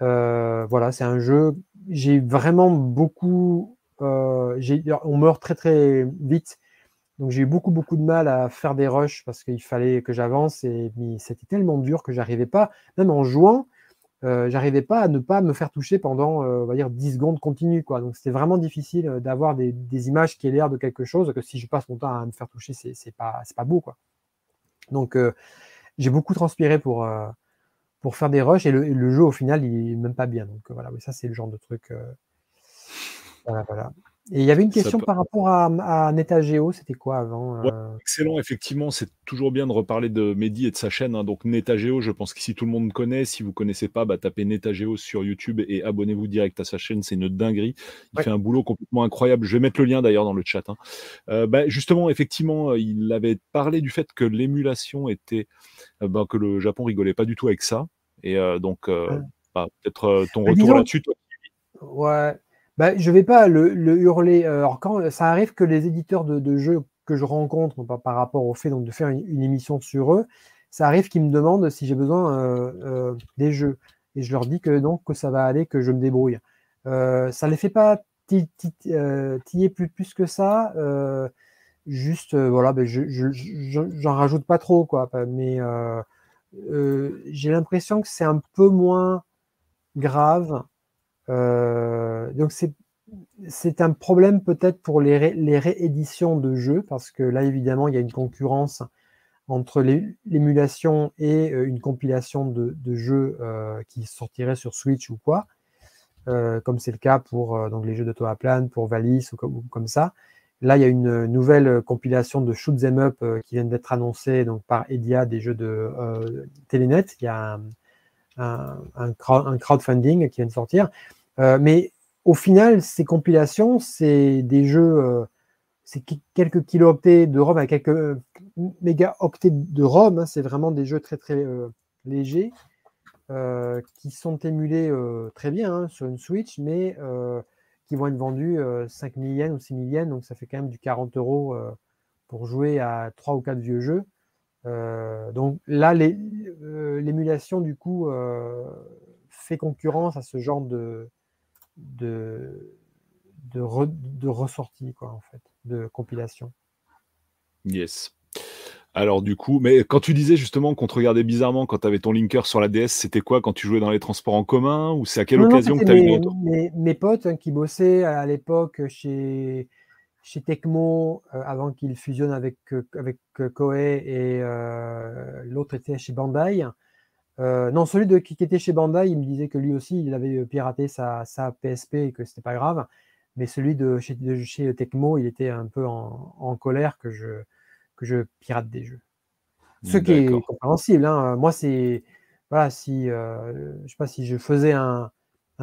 voilà, c'est un jeu. J'ai vraiment beaucoup on meurt très très vite. Donc j'ai eu beaucoup beaucoup de mal à faire des rushs parce qu'il fallait que j'avance et c'était tellement dur que j'arrivais pas, même en jouant, euh, j'arrivais pas à ne pas me faire toucher pendant euh, on va dire 10 secondes continues quoi. Donc c'était vraiment difficile d'avoir des, images qui aient l'air de quelque chose que si je passe mon temps à me faire toucher c'est pas c'est pas beau quoi. Donc j'ai beaucoup transpiré pour pour faire des rushs et le, jeu au final il est même pas bien. Donc voilà, ça c'est le genre de truc voilà, Et il y avait une question par rapport à, à NetaGeo, c'était quoi avant euh? Excellent, effectivement, c'est toujours bien de reparler de Mehdi et de sa chaîne. Hein. Donc NetaGeo, je pense qu'ici tout le monde connaît. Si vous ne connaissez pas, bah, tapez NetaGeo sur YouTube et abonnez-vous direct à sa chaîne, c'est une dinguerie. Il fait un boulot complètement incroyable. Je vais mettre le lien d'ailleurs dans le chat. Hein. Euh, bah, justement, effectivement, il avait parlé du fait que l'émulation était, euh, bah, que le Japon rigolait pas du tout avec ça. Et donc, peut-être ton retour là-dessus. Ouais, bah, je ne vais pas le, hurler. Euh, alors, quand ça arrive que les éditeurs de, jeux que je rencontre par, rapport au fait donc, de faire une, émission sur eux, ça arrive qu'ils me demandent si j'ai besoin des jeux. Et je leur dis que donc que ça va aller, que je me débrouille. ça ne les fait pas tiller plus, que ça. juste, voilà, ben je, j'en rajoute pas trop, quoi. Mais j'ai l'impression que c'est un peu moins grave. Donc c'est c'est un problème peut-être pour les, rééditions de jeux, parce que là, évidemment, il y a une concurrence entre l'émulation et euh, une compilation de, jeux euh, qui sortiraient sur Switch ou quoi, euh, comme c'est le cas pour donc les jeux de Toaplan, pour Valis ou comme, ça. Là, il y a une nouvelle compilation de Shoot Them Up qui vient d'être annoncée donc, par Edia des jeux de Telenet. Il y a un, un, crowdfunding qui vient de sortir. Mais au final, ces compilations, c'est des jeux, euh, c'est quelques kilooctets de ROM avec quelques mégaoctets de ROM. Hein. c'est vraiment des jeux très très euh, légers euh, qui sont émulés très bien hein, sur une Switch, mais qui vont être vendus 5 000 yens ou 6 000 yens, donc ça fait quand même du 40 euros pour jouer à 3 ou 4 vieux jeux. donc là, l'émulation, du coup, fait concurrence à ce genre de, de, de, de ressortie, quoi, en fait, de compilation. Yes. Alors du coup, mais quand tu disais justement qu'on te regardait bizarrement quand tu avais ton linker sur la DS, c'était quoi quand tu jouais dans les transports en commun ou c'est à quelle occasion que tu as eu mes, mes, potes hein, qui bossaient à l'époque chez, chez Tecmo euh, avant qu'ils fusionnent avec, euh, avec euh, Koei et l'autre était chez Bandai. Euh, non, celui de, qui, était chez Bandai, il me disait que lui aussi, il avait euh, piraté sa, PSP et que c'était pas grave. Mais celui de chez, chez, Tecmo, il était un peu en, colère que je, que je pirate des jeux. Ce qui est compréhensible. Hein. Moi, c'est. Voilà, si. Euh, je sais pas si je faisais un,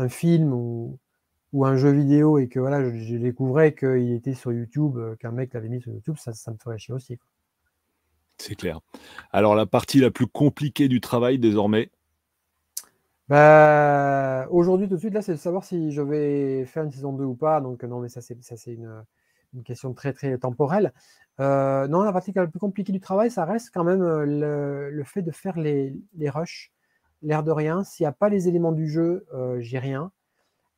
film ou, un jeu vidéo et que voilà, je, découvrais qu'il était sur YouTube, qu'un mec l'avait mis sur YouTube, ça, ça me ferait chier aussi. C'est clair. Alors, la partie la plus compliquée du travail désormais bah, Aujourd'hui, tout de suite, là, c'est de savoir si je vais faire une saison 2 ou pas. Donc, non, mais ça, c'est, c'est une, question très, très temporelle. Euh, non, la partie la plus compliquée du travail, ça reste quand même euh, le, fait de faire les, les rushs. L'air de rien, s'il n'y a pas les éléments du jeu, euh, j'ai rien.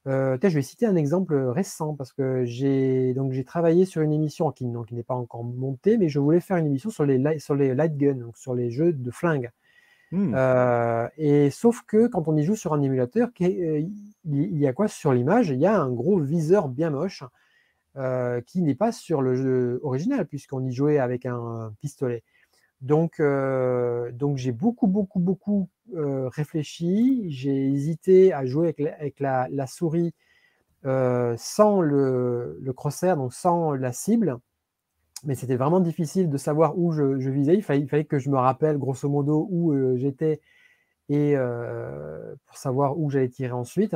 Euh, je vais citer un exemple récent parce que j'ai donc j'ai travaillé sur une émission qui, n'est pas encore montée, mais je voulais faire une émission sur les, sur les light guns, donc sur les jeux de flingue. Hmm. Euh, et sauf que quand on y joue sur un émulateur, euh, il y a quoi sur l'image? Il y a un gros viseur bien moche qui n'est pas sur le jeu original puisqu'on y jouait avec un pistolet. Donc, euh, donc j'ai beaucoup, beaucoup, beaucoup euh, réfléchi. J'ai hésité à jouer avec la, souris euh, sans le, le, crosshair, donc sans la cible. Mais c'était vraiment difficile de savoir où je, visais. Il il fallait, que je me rappelle grosso modo où j'étais et pour savoir où j'allais tirer ensuite.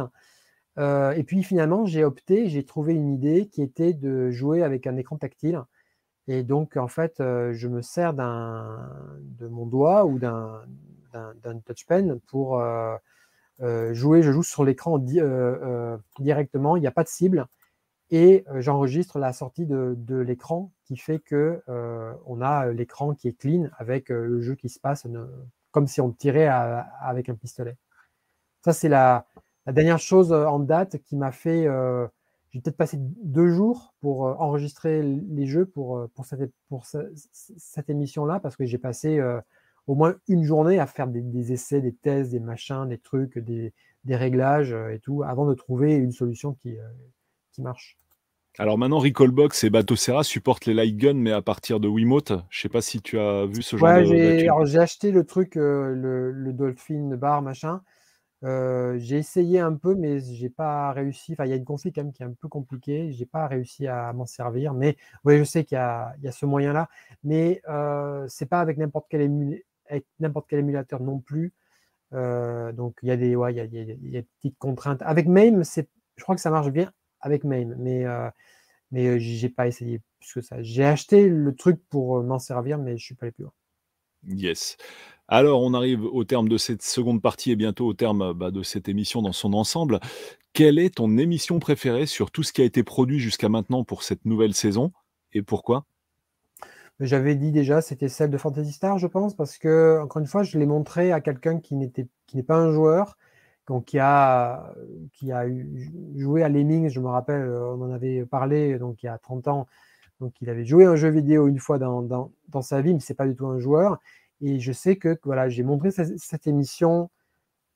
et puis finalement, j'ai opté, j'ai trouvé une idée qui était de jouer avec un écran tactile. Et donc, en fait, euh, je me sers de mon doigt ou d'un touch pen pour euh, euh, jouer. Je joue sur l'écran directement, il n'y a pas de cible. Et j'enregistre la sortie de, l'écran qui fait que on a l'écran qui est clean avec le jeu qui se passe comme si on tirait avec un pistolet. Ça, c'est la, la, dernière chose en date qui m'a fait j'ai peut-être passé deux jours pour euh, enregistrer les jeux pour, euh, pour cette, pour cette émission-là, parce que j'ai passé euh, au moins une journée à faire des, essais, des tests, des machins, des trucs, des, des réglages et tout, avant de trouver une solution qui, qui marche. Alors maintenant, Recallbox et Batocera supportent les light guns, mais à partir de Wiimote. Je sais pas si tu as vu ce genre ouais, de. J'ai acheté le truc, le, le, Dolphin Bar, machin. J'ai essayé un peu, mais j'ai pas réussi. Enfin, il y a une config quand même qui est un peu compliquée. J'ai pas réussi à m'en servir. Mais oui, je sais qu'il y, a, ce moyen-là. Mais euh, c'est pas avec n'importe quel, émulateur non plus. Donc il y a des, ouais, il y a, des petites contraintes. Avec MAME, je crois que ça marche bien avec MAME, mais mais j'ai pas essayé plus que ça. J'ai acheté le truc pour m'en servir, mais je suis pas allé plus loin. Yes. Alors, on arrive au terme de cette seconde partie et bientôt au terme bah, de cette émission dans son ensemble. Quelle est ton émission préférée sur tout ce qui a été produit jusqu'à maintenant pour cette nouvelle saison et pourquoi? J'avais dit déjà, c'était celle de Fantasy Star, je pense, parce que, encore une fois, je l'ai montré à quelqu'un qui n'est pas un joueur, qui a, joué à Lemmings, je me rappelle, on en avait parlé, donc il y a 30 ans. Donc il avait joué un jeu vidéo une fois dans, dans, sa vie, mais c'est pas du tout un joueur. Et je sais que voilà, j'ai montré cette, émission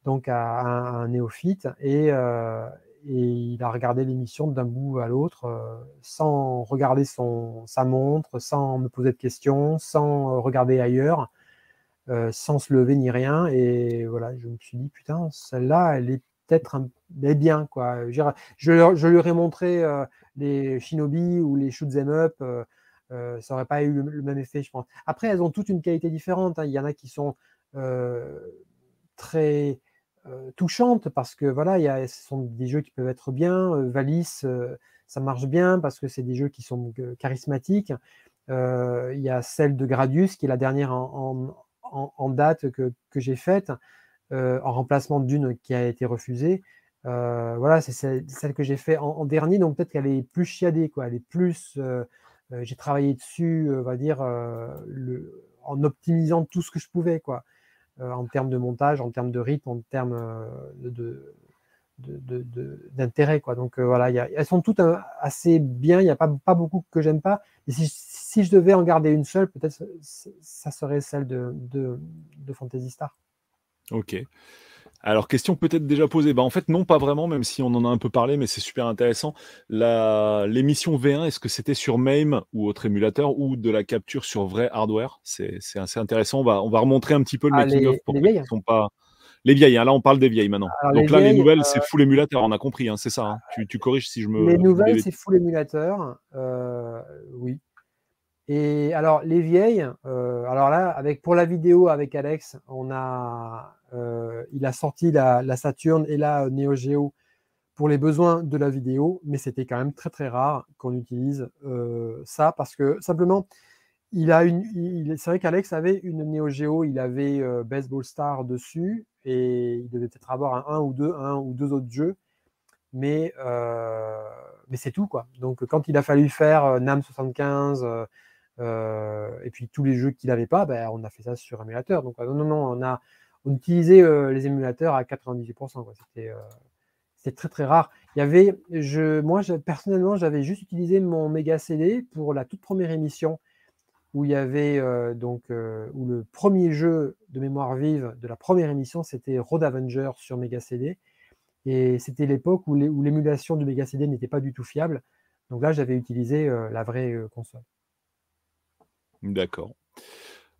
donc à, un, néophyte et, euh, et il a regardé l'émission d'un bout à l'autre euh, sans regarder son, sa montre, sans me poser de questions, sans euh, regarder ailleurs, sans se lever ni rien. Et voilà, je me suis dit, putain, celle-là, elle est peut-être bien. Quoi. Je, je, lui aurais montré les Shinobi ou les Shoot Up. Ça n'aurait pas eu le, même effet, je pense. Après, elles ont toutes une qualité différente. Hein. Il y en a qui sont très euh, touchante parce que voilà, y a, ce sont des jeux qui peuvent être bien. Euh, Valis, euh, ça marche bien parce que c'est des jeux qui sont charismatiques. Il y a celle de Gradius qui est la dernière en, en, date que, que j'ai faite en remplacement d'une qui a été refusée. voilà, c'est celle, que j'ai fait en, dernier, donc peut-être qu'elle est plus chiadée, quoi. Elle est plus. J'ai travaillé dessus, on va dire, le, en optimisant tout ce que je pouvais, quoi. Euh, en termes de montage, en termes de rythme, en termes euh, de, d'intérêt. Quoi. Donc euh, voilà, elles sont toutes assez bien, il n'y a pas, pas beaucoup que j'aime pas. Et si, je devais en garder une seule, peut-être ça serait celle de, de Fantasy Star. Ok. Alors, question peut-être déjà posée. Bah, en fait, non, pas vraiment, même si on en a un peu parlé, mais c'est super intéressant. L'émission V1, est-ce que c'était sur MAME ou autre émulateur ou de la capture sur vrai hardware? C'est assez intéressant. On va, on va remontrer un petit peu le ah, making-of pour les sont pas. Les vieilles, hein, là on parle des vieilles maintenant. Donc là, les nouvelles, c'est euh, full émulateur, on a compris, hein, c'est ça. Hein. Tu, tu, corriges si je me. Les nouvelles, c'est full émulateur, euh, oui. Et alors, les vieilles, euh, alors là, avec, pour la vidéo avec Alex, on a, euh, il a sorti la, la, Saturn et la Neo Geo pour les besoins de la vidéo, mais c'était quand même très très rare qu'on utilise euh, ça parce que simplement, il a une, c'est vrai qu'Alex avait une Neo Geo, il avait Baseball Star dessus et il devait peut-être avoir un, un, ou deux, un ou deux autres jeux, mais mais c'est tout quoi. Donc quand il a fallu faire Nam 75 euh, et puis tous les jeux qu'il n'avait pas, ben, on a fait ça sur émulateur. Donc non, non, non, on a utilisait euh, les émulateurs à 98%. C'était euh, très très rare. Il y avait, moi personnellement, j'avais juste utilisé mon Mega CD pour la toute première émission où il y avait donc où le premier jeu de mémoire vive de la première émission c'était Road Avenger sur Mega CD et c'était l'époque où l'émulation du Mega CD n'était pas du tout fiable. Donc là, j'avais utilisé la vraie console. D'accord.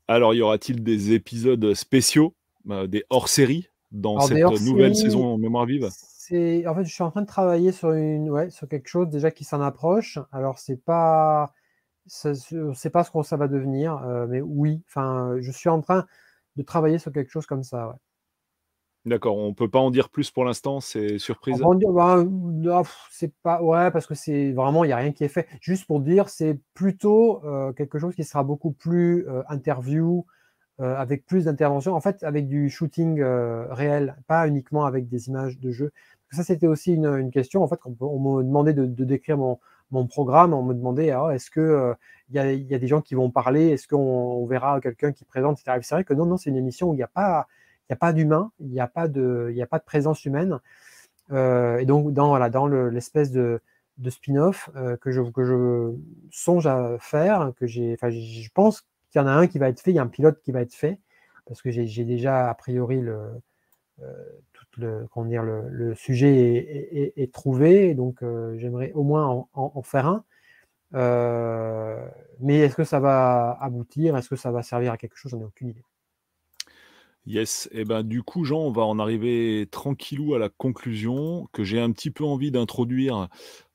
Alors, y aura-t-il des épisodes spéciaux, euh, des hors-séries dans cette nouvelle saison en mémoire vive? c'est en fait je suis en train de travailler sur une ouais, sur quelque chose déjà qui s'en approche alors c'est pas ne sait pas ce que ça va devenir euh, mais oui enfin je suis en train de travailler sur quelque chose comme ça ouais. D'accord, on peut pas en dire plus pour l'instant, c'est surprise? Bah, c'est pas, ouais, parce que c'est vraiment, il n'y a rien qui est fait. Juste pour dire, c'est plutôt euh, quelque chose qui sera beaucoup plus euh, interview, euh, avec plus d'intervention, en fait, avec du shooting réel, pas uniquement avec des images de jeu. Ça, c'était aussi une, question. En fait, on, me demandait de, décrire mon, programme, on me demandait, ah, est-ce que il y, a, des gens qui vont parler, est-ce qu'on verra quelqu'un qui présente, etc. C'est vrai que non, non, c'est une émission où il n'y a pas il n'y a pas d'humain, il n'y a, pas de, présence humaine. Euh, et donc, dans, l'espèce de, spin-off euh, que, je, que songe à faire, que j'ai, je pense qu'il y en a un qui va être fait, il y a un pilote qui va être fait, parce que j'ai déjà a priori le, euh, tout le, comment dire, le, sujet est, est, trouvé, donc j'aimerais au moins en, en, faire un. mais est-ce que ça va aboutir? Est-ce que ça va servir à quelque chose? J'en ai aucune idée. Yes, et ben du coup, Jean, on va en arriver tranquillou à la conclusion que j'ai un petit peu envie d'introduire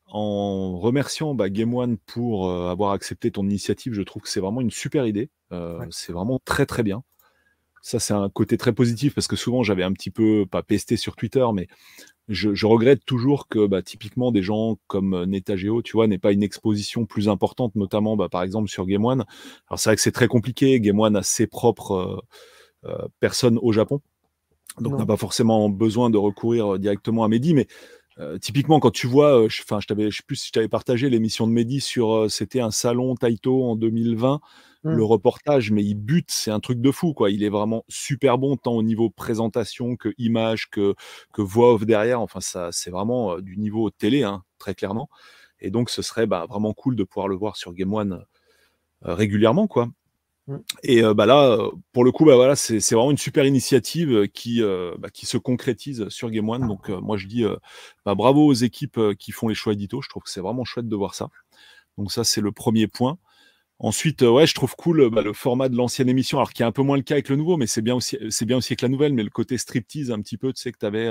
en remerciant bah, Game One pour euh, avoir accepté ton initiative. Je trouve que c'est vraiment une super idée. Euh, c'est vraiment très très bien. Ça, c'est un côté très positif parce que souvent j'avais un petit peu, pas pesté sur Twitter, mais je, regrette toujours que bah, typiquement des gens comme NetaGeo, tu vois, n'aient pas une exposition plus importante, notamment bah, par exemple sur Game One. Alors c'est vrai que c'est très compliqué. Game One a ses propres. Euh, euh, personne au Japon. Donc, on n'a pas forcément besoin de recourir directement à Mehdi, mais Euh, typiquement, quand tu vois, enfin, je t'avais, je sais plus si je t'avais partagé l'émission de Mehdi sur, c'était un salon Taito en 2020. Mmh. Le reportage, mais il bute, c'est un truc de fou, quoi. Il est vraiment super bon, tant au niveau présentation que image, que, que voix off derrière. Enfin, ça, c'est vraiment du niveau télé, hein, très clairement. Et donc, ce serait bah, vraiment cool de pouvoir le voir sur Game One régulièrement, quoi. Mmh. Et bah là, pour le coup, bah voilà, c'est vraiment une super initiative qui, bah, qui se concrétise sur Game One. Donc moi, je dis bah, bravo aux équipes qui font les choix édito. Je trouve que c'est vraiment chouette de voir ça. Donc ça, c'est le premier point. Ensuite, ouais, je trouve cool le format de l'ancienne émission, alors qui est un peu moins le cas avec le nouveau, mais c'est bien aussi, c'est bien aussi avec la nouvelle. Mais le côté striptease, un petit peu, tu sais que tu avais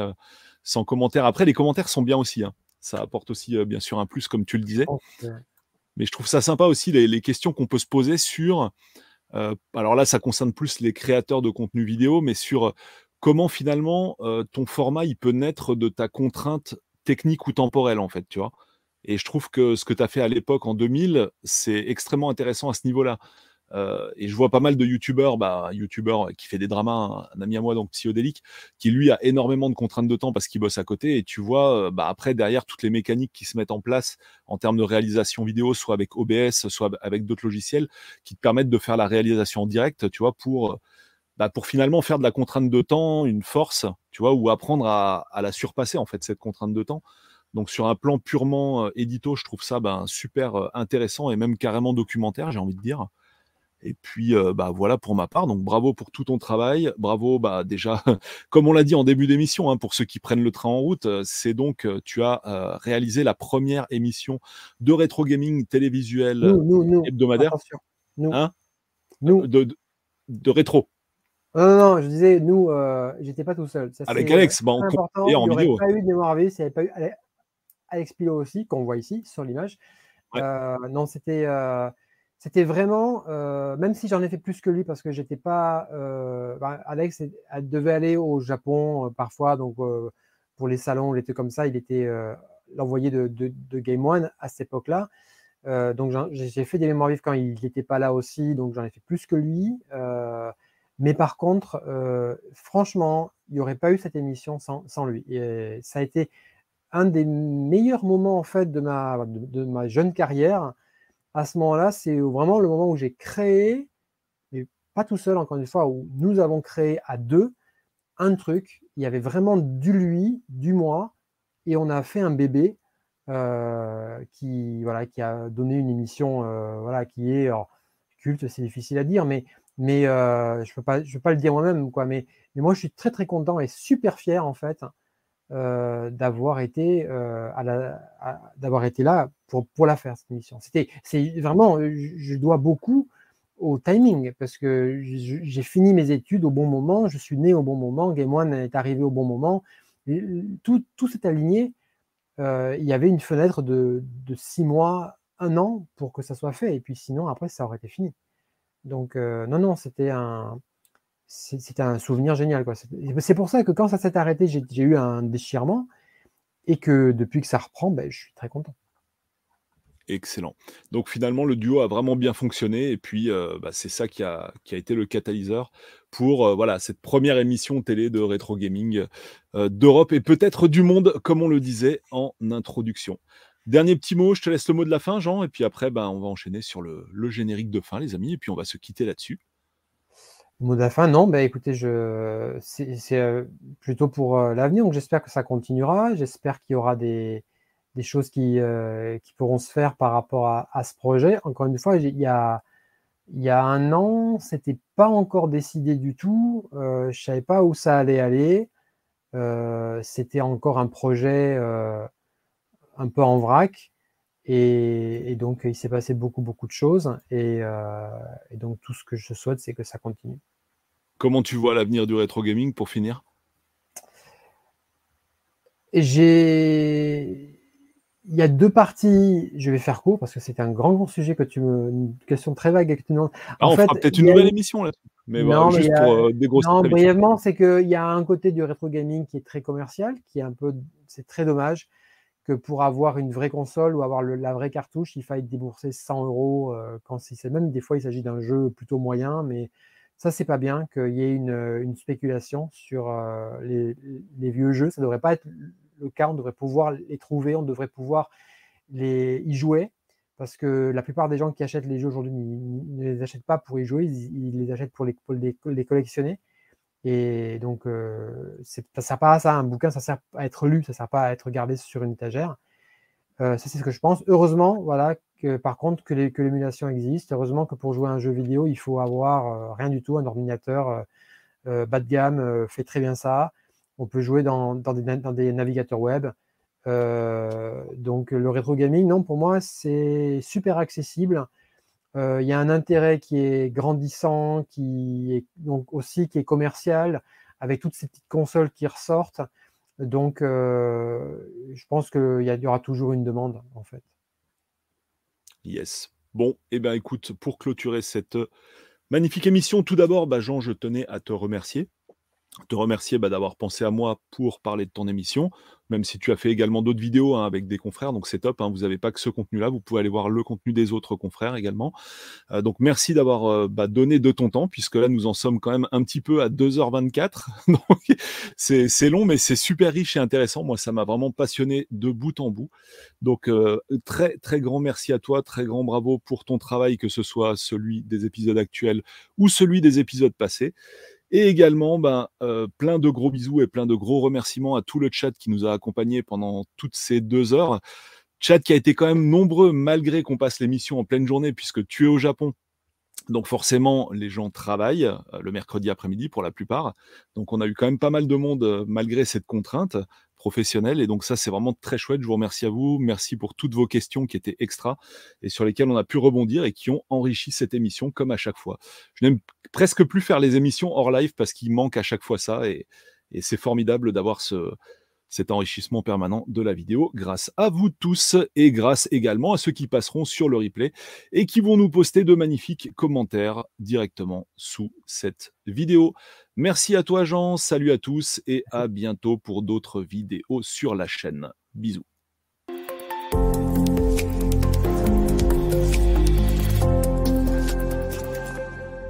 sans commentaires. Après, les commentaires sont bien aussi. Hein. Ça apporte aussi bien sûr un plus, comme tu le disais. Mais je trouve ça sympa aussi les, les questions qu'on peut se poser sur euh, alors là, ça concerne plus les créateurs de contenu vidéo, mais sur comment finalement ton format il peut naître de ta contrainte technique ou temporelle en fait, tu vois? Et je trouve que ce que tu as fait à l'époque en 2000, c'est extrêmement intéressant à ce niveau-là. Euh, et je vois pas mal de youtubeurs, bah, youtubeur qui fait des dramas, un, ami à moi, donc Psyodélique, qui lui a énormément de contraintes de temps parce qu'il bosse à côté. Et tu vois, euh, bah, après, derrière, toutes les mécaniques qui se mettent en place en termes de réalisation vidéo, soit avec OBS, soit avec d'autres logiciels, qui te permettent de faire la réalisation en direct, tu vois, pour, bah, finalement faire de la contrainte de temps une force, tu vois, ou apprendre à, la surpasser, en fait, cette contrainte de temps. Donc sur un plan purement euh, édito, je trouve ça ben, super intéressant et même carrément documentaire, j'ai envie de dire. Et puis, bah, voilà pour ma part. Donc, bravo pour tout ton travail. Bravo, bah, déjà, *laughs* comme on l'a dit en début d'émission, hein, pour ceux qui prennent le train en route, c'est donc, tu as réalisé la première émission de rétro gaming télévisuel hebdomadaire. Nous. Hein nous. De, de, rétro. Non, non, non, je disais, nous, j'étais pas tout seul. Avec Alex, bah, on et en vidéo. Il n'y aurait pas eu de mémoire il n'y avait pas eu Alex Pilot aussi, qu'on voit ici sur l'image. non, c'était c'était vraiment, euh, même si j'en ai fait plus que lui parce que j'étais pas, euh, bah, Alex devait aller au Japon euh, parfois, donc pour les salons, il était comme ça, il était l'envoyé de, Game One à cette époque-là. donc j'ai fait des mémoires vives quand il n'était pas là aussi, donc j'en ai fait plus que lui. mais par contre, franchement, il n'y aurait pas eu cette émission sans, sans lui. Et ça a été un des meilleurs moments en fait de ma, de ma jeune carrière à ce moment-là, c'est vraiment le moment où j'ai créé, mais pas tout seul, encore une fois, où nous avons créé à deux un truc. Il y avait vraiment du lui, du moi, et on a fait un bébé euh, qui, voilà, qui a donné une émission euh, voilà, qui est culte, c'est difficile à dire, mais, mais euh, je ne peux, peux pas le dire moi-même. Quoi, mais moi, je suis très, très content et super fier, en fait, euh, d'avoir été, euh, d'avoir été là pour, pour la faire, cette émission. C'était, c'est vraiment, je dois beaucoup au timing parce que j'ai fini mes études au bon moment, je suis né au bon moment, Game One est arrivé au bon moment, tout, tout s'est aligné. Euh, il y avait une fenêtre de, de, six mois, un an pour que ça soit fait, et puis sinon, après, ça aurait été fini. Donc, non, non, c'était un, c'était un souvenir génial. C'est pour ça que quand ça s'est arrêté, j'ai eu un déchirement et que depuis que ça reprend, ben, je suis très content. Excellent. Donc finalement, le duo a vraiment bien fonctionné et puis euh, bah, c'est ça qui a, été le catalyseur pour euh, voilà, cette première émission télé de rétro gaming euh, d'Europe et peut-être du monde, comme on le disait en introduction. Dernier petit mot, je te laisse le mot de la fin, Jean, et puis après, ben, on va enchaîner sur le générique de fin, les amis, et puis on va se quitter là-dessus. Mot de la fin, non, bah, écoutez, je... c'est euh, plutôt pour euh, l'avenir, donc j'espère que ça continuera, j'espère qu'il y aura des, choses qui, euh, qui, pourront se faire par rapport à, ce projet. Encore une fois, il y a, il y a un an, c'était pas encore décidé du tout, euh, je savais pas où ça allait aller, c'était encore un projet un peu en vrac, et, et donc il s'est passé beaucoup, beaucoup de choses, et, et donc tout ce que je souhaite, c'est que ça continue. Comment tu vois l'avenir du rétro gaming pour finir? J'ai. Il y a deux parties, je vais faire court parce que c'est un grand, grand sujet que tu me. Une question très vague que tu demandes. Ah, on fera peut-être une nouvelle émission là Mais voilà, juste pour euh, Non, brièvement, c'est qu'il y a un côté du rétro gaming qui est très commercial, qui est un peu. C'est très dommage que pour avoir une vraie console ou avoir la vraie cartouche, il faille débourser 100 euros euh, quand c'est même des fois il s'agit d'un jeu plutôt moyen, mais ça, c'est pas bien qu'il y ait une, spéculation sur euh, les, vieux jeux. Ça devrait pas être le cas, on devrait pouvoir les trouver, on devrait pouvoir les, y jouer. Parce que la plupart des gens qui achètent les jeux aujourd'hui ne les achètent pas pour y jouer, ils, les achètent pour les, les, collectionner. Et donc, euh, ça sert pas à ça. Un bouquin, ça sert à être lu, ça sert pas à être gardé sur une étagère. Euh, ça, c'est ce que je pense. Heureusement, voilà, que, par contre, que l'émulation existe. Heureusement que pour jouer à un jeu vidéo, il faut avoir euh, rien du tout, un ordinateur euh, bas de gamme fait très bien ça. On peut jouer dans, des, navigateurs web. donc le rétro gaming, non, pour moi, c'est super accessible. Il y a un intérêt qui est grandissant, qui est donc aussi qui est commercial, avec toutes ces petites consoles qui ressortent. Donc, je pense qu'il y, aura toujours une demande, en fait. Yes. Bon, eh bien, écoute, pour clôturer cette magnifique émission, tout d'abord, bah, Jean, je tenais à te remercier te remercier bah, d'avoir pensé à moi pour parler de ton émission, même si tu as fait également d'autres vidéos hein, avec des confrères, donc c'est top, hein, vous n'avez pas que ce contenu-là, vous pouvez aller voir le contenu des autres confrères également. Euh, donc merci d'avoir euh, bah, donné de ton temps, puisque là nous en sommes quand même un petit peu à 2h24, *laughs* donc c'est long, mais c'est super riche et intéressant, moi ça m'a vraiment passionné de bout en bout. Donc euh, très très grand merci à toi, très grand bravo pour ton travail, que ce soit celui des épisodes actuels ou celui des épisodes passés. Et également, ben, euh, plein de gros bisous et plein de gros remerciements à tout le chat qui nous a accompagnés pendant toutes ces deux heures. Chat qui a été quand même nombreux malgré qu'on passe l'émission en pleine journée puisque tu es au Japon. Donc forcément, les gens travaillent euh, le mercredi après-midi pour la plupart. Donc on a eu quand même pas mal de monde euh, malgré cette contrainte Et donc ça, c'est vraiment très chouette. Je vous remercie à vous. Merci pour toutes vos questions qui étaient extra et sur lesquelles on a pu rebondir et qui ont enrichi cette émission comme à chaque fois. Je n'aime presque plus faire les émissions hors live parce qu'il manque à chaque fois ça et, et c'est formidable d'avoir ce, cet enrichissement permanent de la vidéo grâce à vous tous et grâce également à ceux qui passeront sur le replay et qui vont nous poster de magnifiques commentaires directement sous cette vidéo. Merci à toi Jean, salut à tous et à bientôt pour d'autres vidéos sur la chaîne. Bisous.